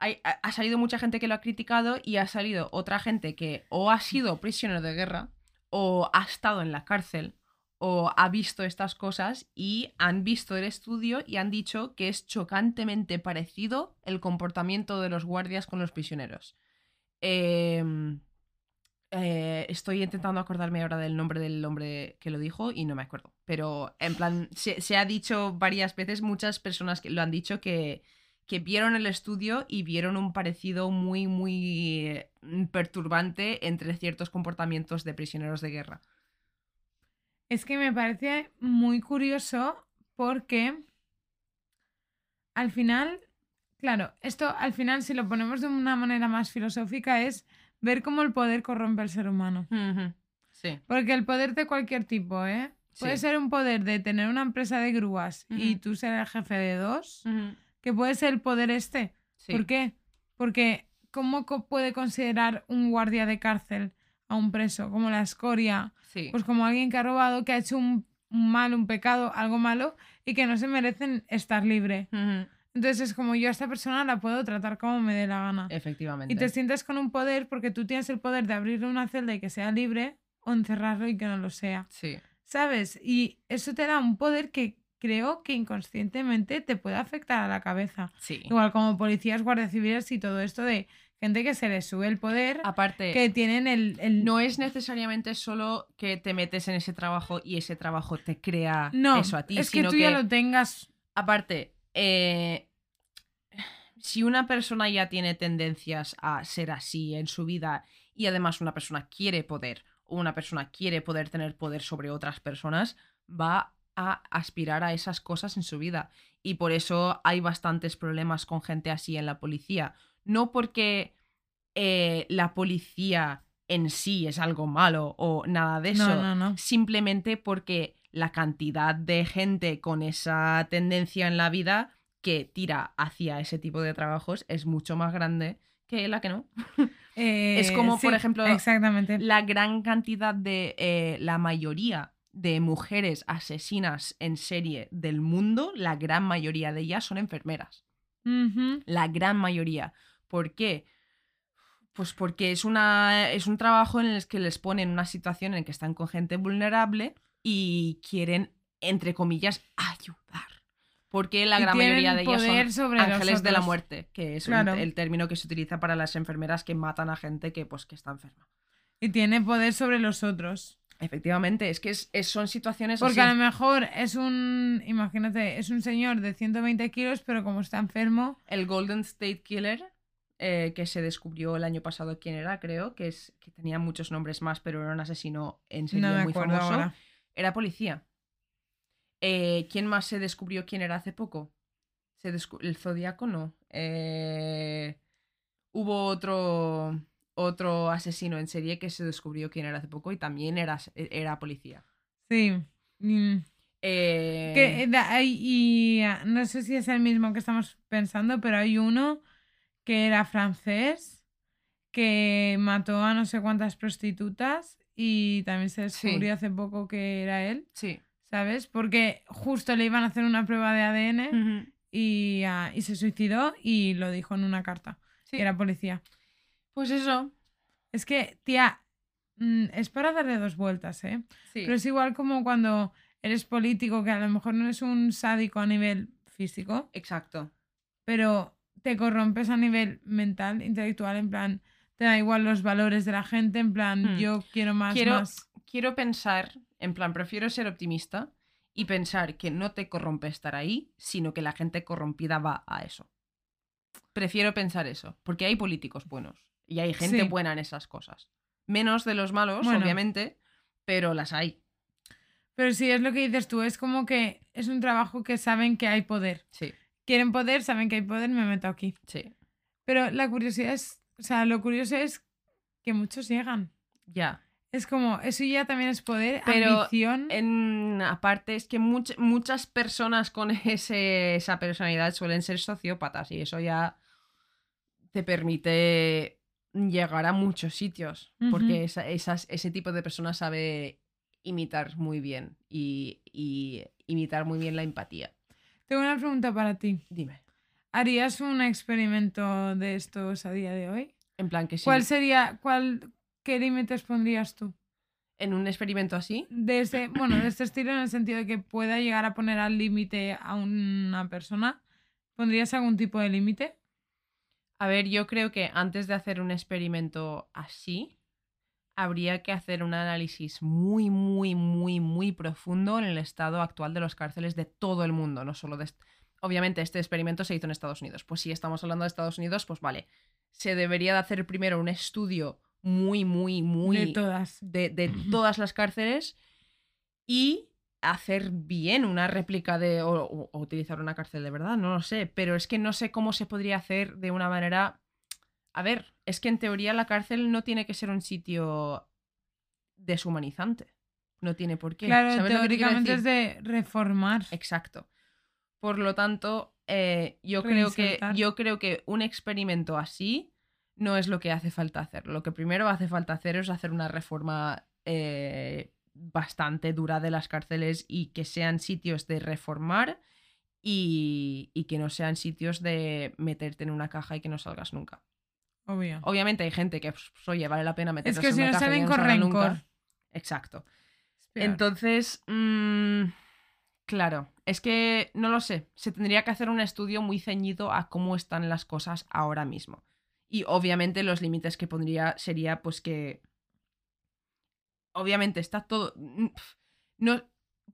Hay- ha, ha salido mucha gente que lo ha criticado y ha salido otra gente que o ha sido prisionero de guerra o ha estado en la cárcel o ha visto estas cosas y han visto el estudio y han dicho que es chocantemente parecido el comportamiento de los guardias con los prisioneros. Em, eh, estoy intentando acordarme ahora del nombre del hombre que lo dijo y no me acuerdo. Pero en plan, se, se ha dicho varias veces, muchas personas que lo han dicho que, que vieron el estudio y vieron un parecido muy, muy eh, perturbante entre ciertos comportamientos de prisioneros de guerra. Es que me parece muy curioso porque al final, claro, esto al final si lo ponemos de una manera más filosófica es ver cómo el poder corrompe al ser humano. Sí. Porque el poder de cualquier tipo, ¿eh? Puede Sí. ser un poder de tener una empresa de grúas y tú ser el jefe de dos, que puede ser el poder este. Sí. ¿Por qué? Porque ¿cómo co- puede considerar un guardia de cárcel a un preso como la escoria? Sí. Pues como alguien que ha robado, que ha hecho un, un mal, un pecado, algo malo y que no se merecen estar libre. Entonces es como yo a esta persona la puedo tratar como me dé la gana. Efectivamente. Y te sientes con un poder porque tú tienes el poder de abrirle una celda y que sea libre o encerrarlo y que no lo sea. Sí. ¿Sabes? Y eso te da un poder que creo que inconscientemente te puede afectar a la cabeza. Sí. Igual como policías, guardias civiles y todo esto de gente que se les sube el poder, Aparte, que tienen el... el- no es necesariamente solo que te metes en ese trabajo y ese trabajo te crea No, eso a ti, es que sino tú ya lo tengas. Aparte, eh, si una persona ya tiene tendencias a ser así en su vida y además una persona quiere poder o una persona quiere poder tener poder sobre otras personas, va a aspirar a esas cosas en su vida. Y por eso hay bastantes problemas con gente así en la policía. No porque eh, la policía en sí es algo malo o nada de eso No, no, no. simplemente porque la cantidad de gente con esa tendencia en la vida que tira hacia ese tipo de trabajos es mucho más grande que la que no. <laughs> Es Eh, como, por ejemplo, Exactamente. La gran cantidad de, eh, la mayoría de mujeres asesinas en serie del mundo, la gran mayoría de ellas son enfermeras. La gran mayoría. ¿Por qué? Pues porque es, una, es un trabajo en el que les ponen una situación en que están con gente vulnerable y quieren, entre comillas, ayudar. Porque la gran mayoría de ellas son sobre ángeles de la muerte, que es Claro. el término que se utiliza para las enfermeras que matan a gente que, pues, que está enferma. Y tiene poder sobre los otros. Efectivamente, es que es- es- son situaciones Porque así. a lo mejor es un, imagínate, es un señor de 120 kilos, pero como está enfermo, El Golden State Killer, eh, que se descubrió el año pasado quién era, creo, que, es, que tenía muchos nombres más, pero era un asesino en serie no muy famoso, ahora. era policía. Eh, ¿Quién más se descubrió quién era hace poco? Se el Zodíaco no. Eh, hubo otro, otro asesino en serie que se descubrió quién era hace poco y también era, era policía. Sí. Mm. Eh, Que, y ah, no sé si es el mismo que estamos pensando, pero hay uno que era francés que mató a no sé cuántas prostitutas y también se Sí. descubrió hace poco que era él, Sí. ¿sabes? Porque justo le iban a hacer una prueba de ADN y, ah, y se suicidó y lo dijo en una carta. Sí. que era policía. Pues eso. Es que, tía, mm, es para darle dos vueltas, ¿eh? Sí. Pero es igual como cuando eres político, que a lo mejor no eres un sádico a nivel físico, Exacto. pero te corrompes a nivel mental, intelectual, en plan, te da igual los valores de la gente, en plan, Hmm. yo quiero más, quiero, más. quiero pensar, en plan, prefiero ser optimista y pensar que no te corrompe estar ahí, sino que la gente corrompida va a eso. Prefiero pensar eso, porque hay políticos buenos y hay gente Sí. buena en esas cosas. Menos de los malos, Bueno. obviamente, pero las hay. Pero sí, es lo que dices tú, es como que es un trabajo que saben que hay poder. Sí, Quieren poder, saben que hay poder, me meto aquí. sí. Pero la curiosidad es, o sea, lo curioso es que muchos llegan. Ya. Es como, eso ya también es poder, Pero ambición. En, aparte, es que much- muchas personas con <laughs> ese, esa personalidad suelen ser sociópatas y eso ya te permite llegar a muchos sitios. Porque Ujú. esa- esas- ese tipo de personas sabe imitar muy bien y, y imitar muy bien la empatía. Tengo una pregunta para ti. Dime. ¿Harías un experimento de estos a día de hoy? En plan que sí. ¿Cuál sería, cuál, qué límites pondrías tú? En un experimento así. De este, bueno, de este estilo en el sentido de que pueda llegar a poner al límite a una persona. ¿Pondrías algún tipo de límite? A ver, yo creo que antes de hacer un experimento así, habría que hacer un análisis muy, muy, muy, muy profundo en el estado actual de los cárceles de todo el mundo, no solo de... est- Obviamente este experimento se hizo en Estados Unidos. Pues si estamos hablando de Estados Unidos, pues vale. Se debería de hacer primero un estudio muy, muy, muy... de todas. de, de todas las cárceles y hacer bien una réplica de o, o- o utilizar una cárcel de verdad, no lo sé, pero es que no sé cómo se podría hacer de una manera a ver, es que en teoría la cárcel no tiene que ser un sitio deshumanizante. No tiene por qué. Claro, ¿Sabes lo que te quiero teóricamente es de reformar. Exacto. Por lo tanto, eh, yo, creo que, yo creo que un experimento así no es lo que hace falta hacer. Lo que primero hace falta hacer es hacer una reforma eh, bastante dura de las cárceles y que sean sitios de reformar y, y que no sean sitios de meterte en una caja y que no salgas nunca. Obvio. Obviamente hay gente que, pues, oye, vale la pena meterse que en si no salen que con rencor. Exacto. Es. Entonces, mm, claro, es que no lo sé. Se tendría que hacer un estudio muy ceñido a cómo están las cosas ahora mismo. Y obviamente los límites que pondría sería pues que... Obviamente está todo... mm, No,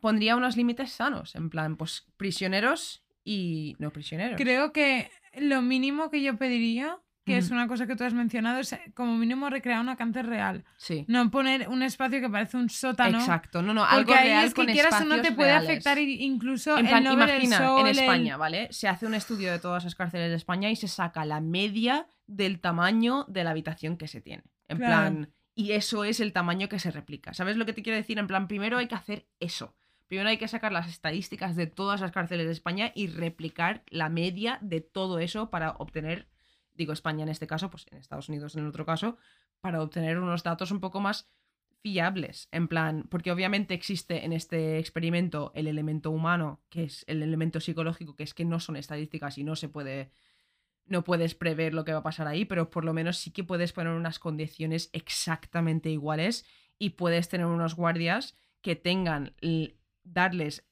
pondría unos límites sanos, en plan, pues prisioneros y no prisioneros. Creo que lo mínimo que yo pediría, que es una cosa que tú has mencionado, es eh, como mínimo recrear una cárcel real. Sí. No poner un espacio que parece un sótano. Exacto. No, no, Porque algo ahí real es que con quieras o no te puede reales. afectar incluso En plan, el imagina, sol, en el- España, ¿vale? Se hace un estudio de todas las cárceles de España y se saca la media del tamaño de la habitación que se tiene. En Claro. plan, y eso es el tamaño que se replica. ¿Sabes lo que te quiero decir? En plan, primero hay que hacer eso. Primero hay que sacar las estadísticas de todas las cárceles de España y replicar la media de todo eso para obtener, digo España en este caso, pues en Estados Unidos en el otro caso, para obtener unos datos un poco más fiables, en plan, porque obviamente existe en este experimento el elemento humano, que es el elemento psicológico, que es que no son estadísticas y no se puede no puedes prever lo que va a pasar ahí, pero por lo menos sí que puedes poner unas condiciones exactamente iguales y puedes tener unos guardias que tengan, darles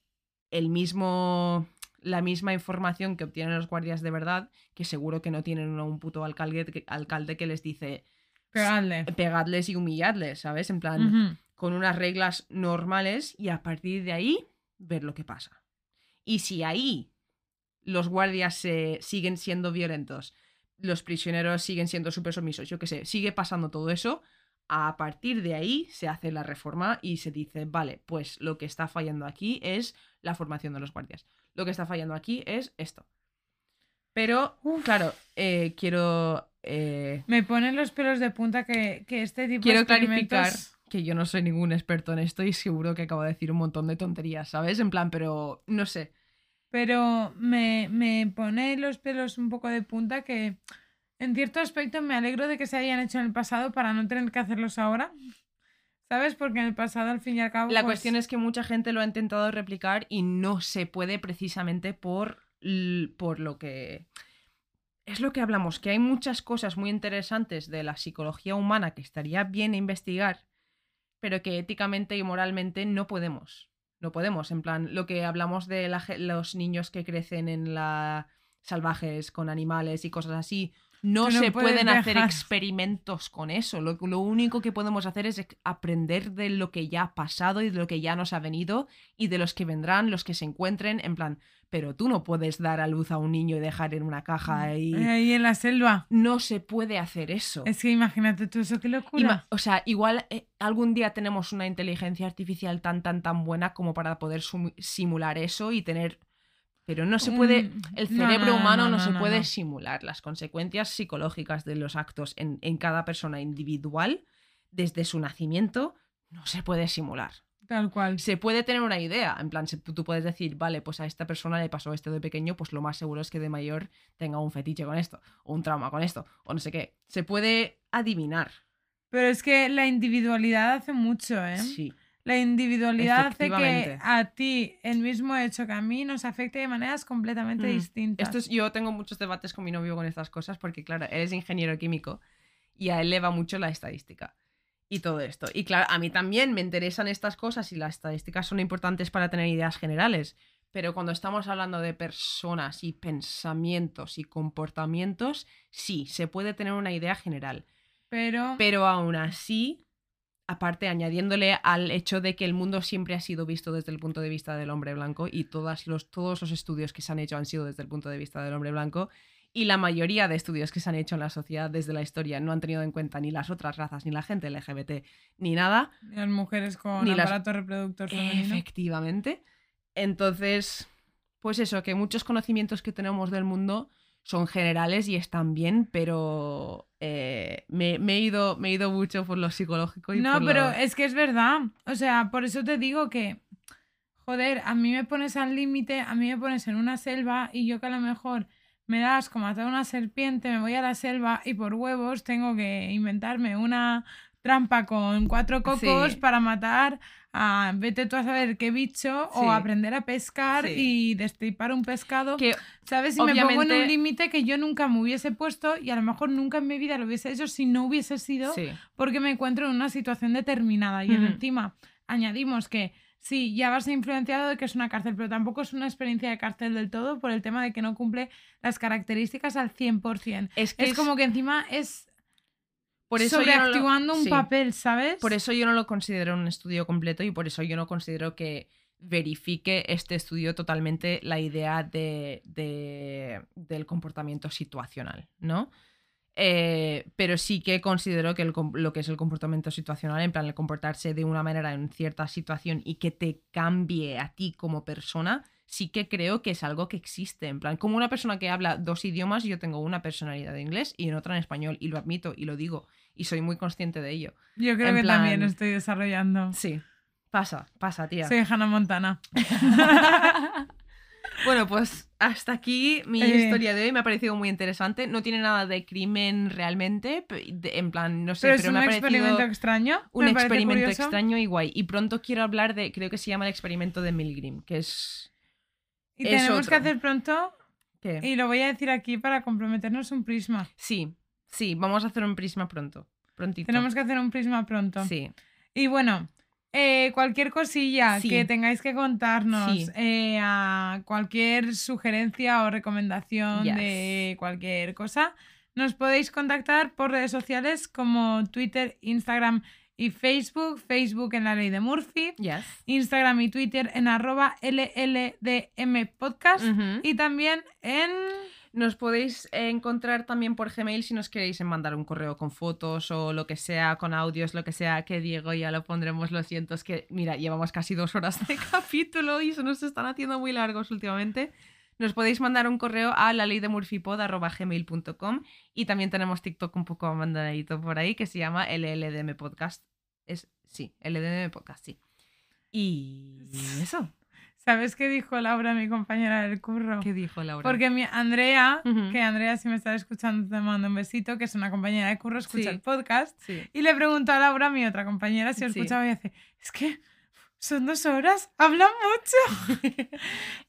el mismo, la misma información que obtienen los guardias de verdad, que seguro que no tienen un puto alcalde que, alcalde que les dice Pegadle. pegadles y humilladles, ¿sabes? En plan, con unas reglas normales y a partir de ahí ver lo que pasa. Y si ahí los guardias se siguen siendo violentos, los prisioneros siguen siendo súper sumisos, yo qué sé, sigue pasando todo eso, a partir de ahí se hace la reforma y se dice, vale, pues lo que está fallando aquí es la formación de los guardias. Lo que está fallando aquí es esto. Pero, claro, eh, quiero... eh, Me ponen los pelos de punta que, que este tipo Quiero de clarificar experimentos... que yo no soy ningún experto en esto y seguro que acabo de decir un montón de tonterías, ¿sabes? En plan, pero no sé. Pero me, me pone los pelos un poco de punta que en cierto aspecto me alegro de que se hayan hecho en el pasado para no tener que hacerlos ahora. ¿Sabes? Porque en el pasado, al fin y al cabo. La pues, cuestión es que mucha gente lo ha intentado replicar y no se puede precisamente por, por lo que... Es lo que hablamos, que hay muchas cosas muy interesantes de la psicología humana que estaría bien investigar, pero que éticamente y moralmente no podemos. No podemos. En plan, lo que hablamos de la los niños que crecen en la salvajes con animales y cosas así. No, se pueden hacer experimentos con eso. Lo, lo único que podemos hacer es aprender de lo que ya ha pasado y de lo que ya nos ha venido y de los que vendrán, los que se encuentren. En plan, pero tú no puedes dar a luz a un niño y dejar en una caja y. Ahí en la selva. No se puede hacer eso. Es que imagínate tú eso, qué locura. Ima- o sea, igual eh, algún día tenemos una inteligencia artificial tan, tan, tan buena como para poder simular eso y tener... Pero no se puede... Un- El cerebro no, no, humano no, no, se puede simular las consecuencias psicológicas de los actos en, en cada persona individual desde su nacimiento. No se puede simular. Tal cual. Se puede tener una idea, en plan, se- tú puedes decir, vale, pues a esta persona le pasó esto de pequeño, pues lo más seguro es que de mayor tenga un fetiche con esto, o un trauma con esto, o no sé qué. Se puede adivinar. Pero es que la individualidad hace mucho, ¿eh? Sí. La individualidad hace que a ti el mismo hecho que a mí nos afecte de maneras completamente Mm. distintas. Esto es, yo tengo muchos debates con mi novio con estas cosas porque, claro, él es ingeniero químico y a él le va mucho la estadística y todo esto. Y claro, a mí también me interesan estas cosas y las estadísticas son importantes para tener ideas generales. Pero cuando estamos hablando de personas y pensamientos y comportamientos, sí, se puede tener una idea general. Pero, Pero aún así, aparte añadiéndole al hecho de que el mundo siempre ha sido visto desde el punto de vista del hombre blanco y todas los, todos los estudios que se han hecho han sido desde el punto de vista del hombre blanco y la mayoría de estudios que se han hecho en la sociedad desde la historia no han tenido en cuenta ni las otras razas, ni la gente LGBT, ni nada. las mujeres con Ni las- aparato reproductor femenino. Efectivamente. Entonces, pues eso, que muchos conocimientos que tenemos del mundo son generales y están bien, pero eh, me, me he ido, me he ido mucho por lo psicológico y No, por lo- pero es que es verdad. O sea, por eso te digo que, joder, a mí me pones al límite, a mí me pones en una selva y yo que a lo mejor me das como matar a una serpiente, me voy a la selva y por huevos tengo que inventarme una trampa con cuatro cocos Sí. para matar a vete tú a saber qué bicho Sí. o aprender a pescar Sí. y destripar un pescado. que ¿Sabes? Y me pongo en un límite que yo nunca me hubiese puesto y a lo mejor nunca en mi vida lo hubiese hecho si no hubiese sido porque me encuentro en una situación determinada. Y encima añadimos que sí, ya vas influenciado de que es una cárcel, pero tampoco es una experiencia de cárcel del todo por el tema de que no cumple las características al 100%. es que Es, como que encima es por eso yo no lo- sobreactuando un sí. papel, ¿sabes? Por eso yo no lo considero un estudio completo y por eso yo no considero que verifique este estudio totalmente la idea de, de- del comportamiento situacional, ¿no? Eh, pero sí que considero que el lo que es el comportamiento situacional, en plan el comportarse de una manera en cierta situación y que te cambie a ti como persona, sí que creo que es algo que existe. En plan, como una persona que habla dos idiomas, yo tengo una personalidad de inglés y en otra en español, y lo admito y lo digo, y soy muy consciente de ello. Yo creo en que plan- también estoy desarrollando. Sí, pasa, pasa, tía. Soy Hannah Montana. <laughs> Bueno, pues hasta aquí mi Eh. historia de hoy. Me ha parecido muy interesante. No tiene nada de crimen realmente. en plan, no sé, pero pero, es un me ha parecido experimento extraño. un experimento curioso. extraño y guay. Y pronto quiero hablar de, creo que se llama el experimento de Milgram, que es... Y es tenemos que hacer pronto ¿Qué? y lo voy a decir aquí para comprometernos un prisma. Sí, sí, vamos a hacer un prisma pronto. Prontito. Tenemos que hacer un prisma pronto. Sí. Y bueno, eh, cualquier cosilla Sí. que tengáis que contarnos, Sí. eh, a cualquier sugerencia o recomendación Yes. de cualquier cosa, nos podéis contactar por redes sociales como Twitter, Instagram y Facebook. Facebook en la ley de Murphy. Yes. Instagram y Twitter en arroba LLDM podcast. Y también en... Nos podéis encontrar también por Gmail si nos queréis mandar un correo con fotos o lo que sea, con audios, lo que sea, que Diego ya lo pondremos. Lo siento, es que, mira, llevamos casi dos horas de <laughs> capítulo y se nos están haciendo muy largos últimamente. Nos podéis mandar un correo a la ley de gmail.com y también tenemos TikTok un poco abandonadito por ahí que se llama LLDM Podcast. Es, sí, LLDM Podcast, sí. Y <laughs> eso. ¿Sabes qué dijo Laura, mi compañera del curro? ¿Qué dijo Laura? Porque mi Andrea, que Andrea, si me estás escuchando, te mando un besito, que es una compañera de curro, escucha Sí. el podcast. Sí. Y le preguntó a Laura, mi otra compañera, si lo escuchaba y dice, es que son dos horas, hablan mucho. <laughs>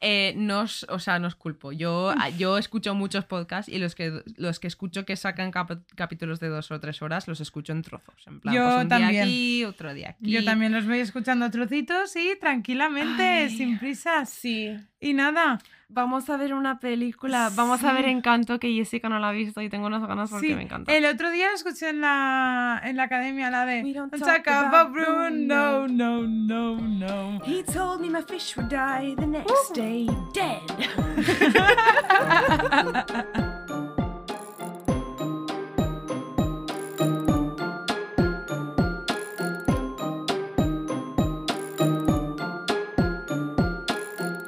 Eh, no os, o sea, no os culpo. Yo, a- yo escucho muchos podcasts y los que, los que escucho que sacan cap- capítulos de dos o tres horas los escucho en trozos. En plan, Yo pues un día también. aquí, otro día aquí. Yo también los voy escuchando a trocitos y tranquilamente, Ay. sin prisas. Sí. Y nada, Vamos a ver una película. Vamos a ver. Encanto, que Jessica no la ha visto y tengo unas ganas porque sí, me encanta. el otro día escuché en la, en la academia, la de We don't "Don't talk talk about about Bruno, no, no, no. He told me my fish would die the next day dead. <laughs>